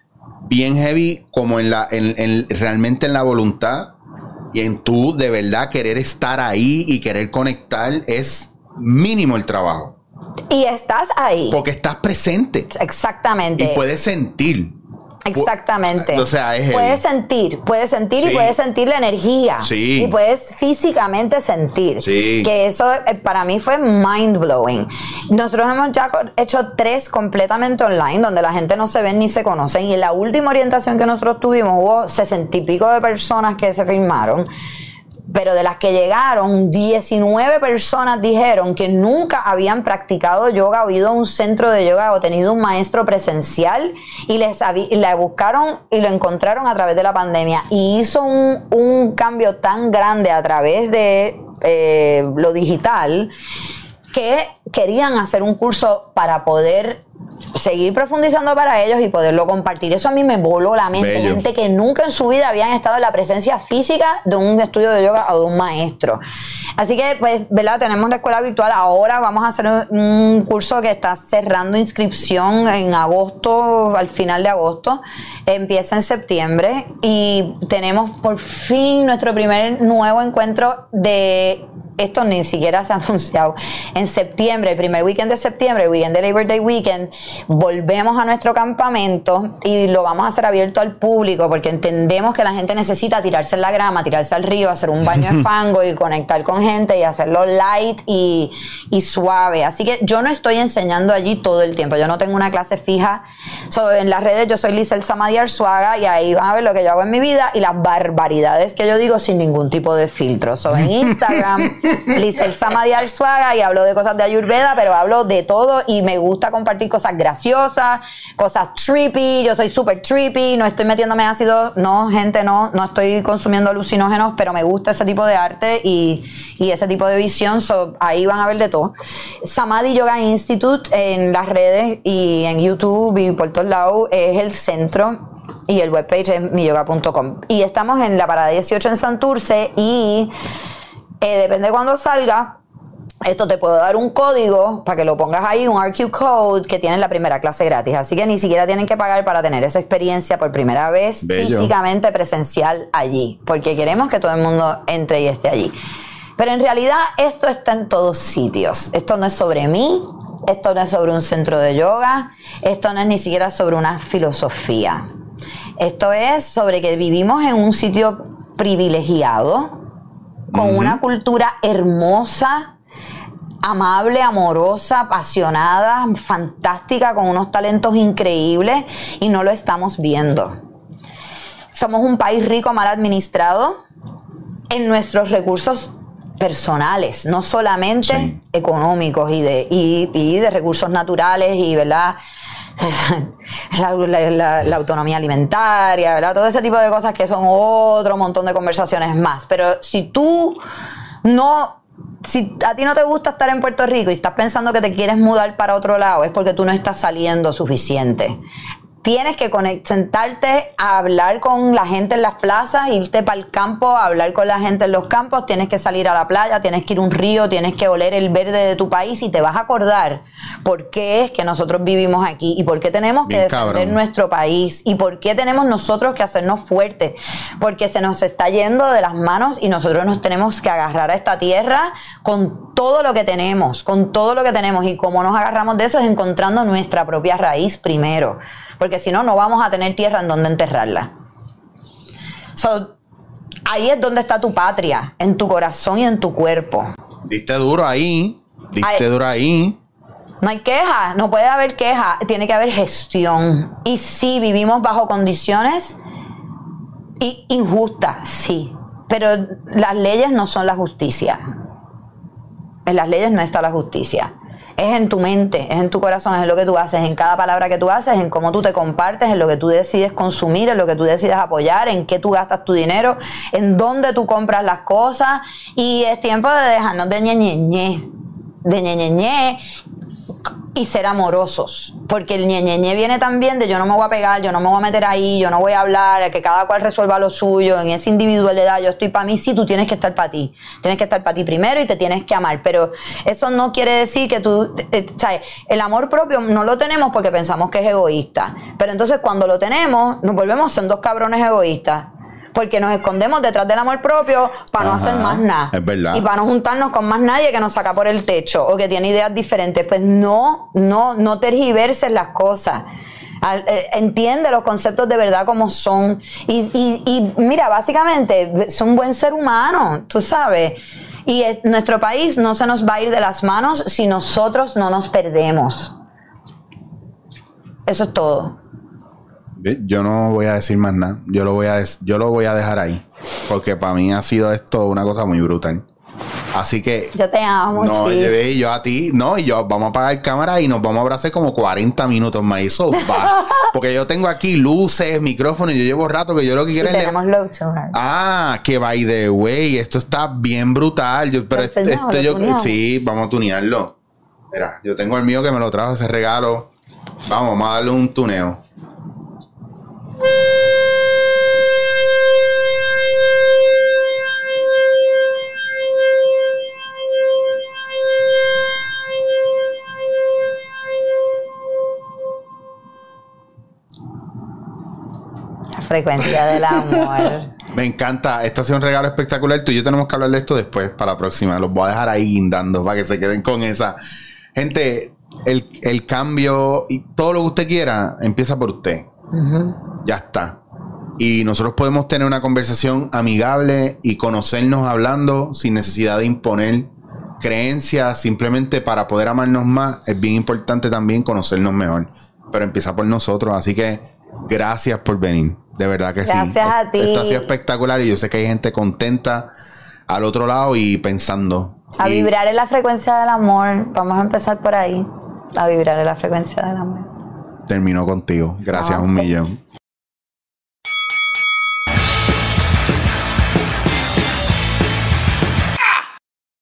[SPEAKER 1] bien heavy como en la en, en- realmente en la voluntad y en tú de verdad querer estar ahí y querer conectar es mínimo el trabajo
[SPEAKER 2] y estás ahí.
[SPEAKER 1] porque estás presente
[SPEAKER 2] Exactamente.
[SPEAKER 1] y puedes sentir
[SPEAKER 2] Exactamente.
[SPEAKER 1] O sea, es heavy.
[SPEAKER 2] Puedes sentir, puedes sentir
[SPEAKER 1] Sí.
[SPEAKER 2] y puedes sentir la energía.
[SPEAKER 1] Sí.
[SPEAKER 2] Y puedes físicamente sentir.
[SPEAKER 1] Sí.
[SPEAKER 2] Que eso eh, para mí fue mind blowing. Nosotros hemos ya hecho tres completamente online, donde la gente no se ve ni se conocen. Y en la última orientación que nosotros tuvimos hubo sesenta y pico de personas que se firmaron. Pero de las que llegaron, 19 personas dijeron que nunca habían practicado yoga o ido a un centro de yoga o tenido un maestro presencial y les la buscaron y lo encontraron a través de la pandemia. Y hizo un, un cambio tan grande a través de eh, lo digital que querían hacer un curso para poder seguir profundizando para ellos y poderlo compartir. Eso a mí me voló la mente.
[SPEAKER 1] Bello.
[SPEAKER 2] Gente que nunca en su vida habían estado en la presencia física de un estudio de yoga o de un maestro. Así que, pues, ¿verdad? Tenemos la escuela virtual. Ahora vamos a hacer un, un curso que está cerrando inscripción en agosto, al final de agosto. Empieza en septiembre y tenemos por fin nuestro primer nuevo encuentro de esto ni siquiera se ha [laughs] anunciado. En septiembre, el primer weekend de septiembre, el weekend de Labor Day Weekend, volvemos a nuestro campamento y lo vamos a hacer abierto al público porque entendemos que la gente necesita tirarse en la grama, tirarse al río, hacer un baño de [laughs] fango y conectar con gente y hacerlo light y, y suave. Así que yo no estoy enseñando allí todo el tiempo. Yo no tengo una clase fija. So, en las redes yo soy Lizel Samadi Arzuaga y ahí van a ver lo que yo hago en mi vida y las barbaridades que yo digo sin ningún tipo de filtro. So, en Instagram, [laughs] Lizel Samadi Arzuaga y hablo de cosas de Ayurveda, pero hablo de todo y me gusta compartir cosas graciosas, cosas trippy. Yo soy súper trippy, no estoy metiéndome ácido, no, gente, no, no estoy consumiendo alucinógenos, pero me gusta ese tipo de arte y, y ese tipo de visión. So, ahí van a ver de todo. Samadhi Yoga Institute en las redes y en YouTube y por todos lados es el centro y el webpage es miyoga.com. Y estamos en la parada 18 en Santurce y eh, depende de cuándo salga. Esto te puedo dar un código para que lo pongas ahí, un RQ code que tienes la primera clase gratis. Así que ni siquiera tienen que pagar para tener esa experiencia por primera vez
[SPEAKER 1] Bello.
[SPEAKER 2] físicamente presencial allí, porque queremos que todo el mundo entre y esté allí. Pero en realidad esto está en todos sitios. Esto no es sobre mí, esto no es sobre un centro de yoga, esto no es ni siquiera sobre una filosofía. Esto es sobre que vivimos en un sitio privilegiado, con una cultura hermosa, amable, amorosa, apasionada, fantástica, con unos talentos increíbles y no lo estamos viendo. Somos un país rico, mal administrado en nuestros recursos personales, no solamente
[SPEAKER 1] Sí.
[SPEAKER 2] económicos y de, y, y de recursos naturales y, ¿verdad? [laughs] La, la- la- la autonomía alimentaria, ¿verdad? Todo ese tipo de cosas que son otro montón de conversaciones más. Pero si tú no, si a ti no te gusta estar en Puerto Rico y estás pensando que te quieres mudar para otro lado, es porque tú no estás saliendo suficiente. Tienes que sentarte a hablar con la gente en las plazas, irte para el campo, a hablar con la gente en los campos, tienes que salir a la playa, tienes que ir a un río, tienes que oler el verde de tu país y te vas a acordar por qué es que nosotros vivimos aquí y por qué tenemos que defender
[SPEAKER 1] cabrón.
[SPEAKER 2] nuestro país y por qué tenemos nosotros que hacernos fuertes, porque se nos está yendo de las manos y nosotros nos tenemos que agarrar a esta tierra con todo lo que tenemos, con todo lo que tenemos y cómo nos agarramos de eso es encontrando nuestra propia raíz primero, porque si no, no vamos a tener tierra en donde enterrarla. So, ahí es donde está tu patria, en tu corazón y en tu cuerpo.
[SPEAKER 1] Diste duro ahí. Diste duro ahí.
[SPEAKER 2] No hay queja, no puede haber queja, tiene que haber gestión. Y sí, vivimos bajo condiciones injustas, sí, pero las leyes no son la justicia. En las leyes no está la justicia. Es en tu mente, es en tu corazón, es en lo que tú haces, en cada palabra que tú haces, en cómo tú te compartes, en lo que tú decides consumir, en lo que tú decides apoyar, en qué tú gastas tu dinero, en dónde tú compras las cosas. Y es tiempo de dejarnos de ñeñeñe, de ñeñeñe y ser amorosos. Porque el ñeñeñe viene también de yo no me voy a pegar, yo no me voy a meter ahí, yo no voy a hablar, que cada cual resuelva lo suyo, en esa individualidad, yo estoy para mí, sí, tú tienes que estar para ti. Tienes que estar para ti primero y te tienes que amar. Pero eso no quiere decir que tú, eh. El amor propio no lo tenemos porque pensamos que es egoísta. Pero entonces cuando lo tenemos, nos volvemos en dos cabrones egoístas. Porque nos escondemos detrás del amor propio para no
[SPEAKER 1] Ajá,
[SPEAKER 2] hacer más nada.
[SPEAKER 1] es verdad.
[SPEAKER 2] Y para no juntarnos con más nadie que nos saca por el techo o que tiene ideas diferentes. Pues no, no, no tergiverses las cosas. Eh, Entiende los conceptos de verdad como son. Y, y- y mira, básicamente, es un buen ser humano, tú sabes. Y es- nuestro país no se nos va a ir de las manos si nosotros no nos perdemos. Eso es todo.
[SPEAKER 1] Yo no voy a decir más nada. Yo lo voy a, yo lo voy a dejar ahí. Porque para mí ha sido esto una cosa muy brutal. Así que.
[SPEAKER 2] Yo te amo,
[SPEAKER 1] No,
[SPEAKER 2] Chief.
[SPEAKER 1] yo, a ti, no, y yo vamos a apagar cámara y nos vamos a abrazar como 40 minutos más. Eso va. [laughs] Porque yo tengo aquí luces, micrófonos, y yo llevo rato que yo lo que
[SPEAKER 2] Y
[SPEAKER 1] quiero es.
[SPEAKER 2] tenemos Love.
[SPEAKER 1] Ah, que by the way, esto está bien brutal. Yo, pero este, este yo,
[SPEAKER 2] tuneamos.
[SPEAKER 1] sí, vamos a tunearlo. Mira, yo tengo el mío que me lo trajo ese regalo. Vamos, vamos a darle un tuneo.
[SPEAKER 2] La frecuencia del amor. [laughs]
[SPEAKER 1] Me encanta. Esto ha sido un regalo espectacular. Tú y yo tenemos que hablar de esto después para la próxima. Los voy a dejar ahí guindando para que se queden con esa. Gente, el, el cambio y todo lo que usted quiera empieza por usted. Ya está. Y nosotros podemos tener una conversación amigable y conocernos hablando sin necesidad de imponer creencias, simplemente para poder amarnos más. Es bien importante también conocernos mejor. Pero empieza por nosotros. Así que gracias por venir. De verdad que sí.
[SPEAKER 2] Gracias a ti.
[SPEAKER 1] Esto ha sido espectacular y yo sé que hay gente contenta al otro lado y pensando.
[SPEAKER 2] A
[SPEAKER 1] Y-
[SPEAKER 2] vibrar en la frecuencia del amor. Vamos a empezar por ahí. A vibrar en la frecuencia del amor.
[SPEAKER 1] Terminó contigo. Gracias
[SPEAKER 2] Ah,
[SPEAKER 1] un millón.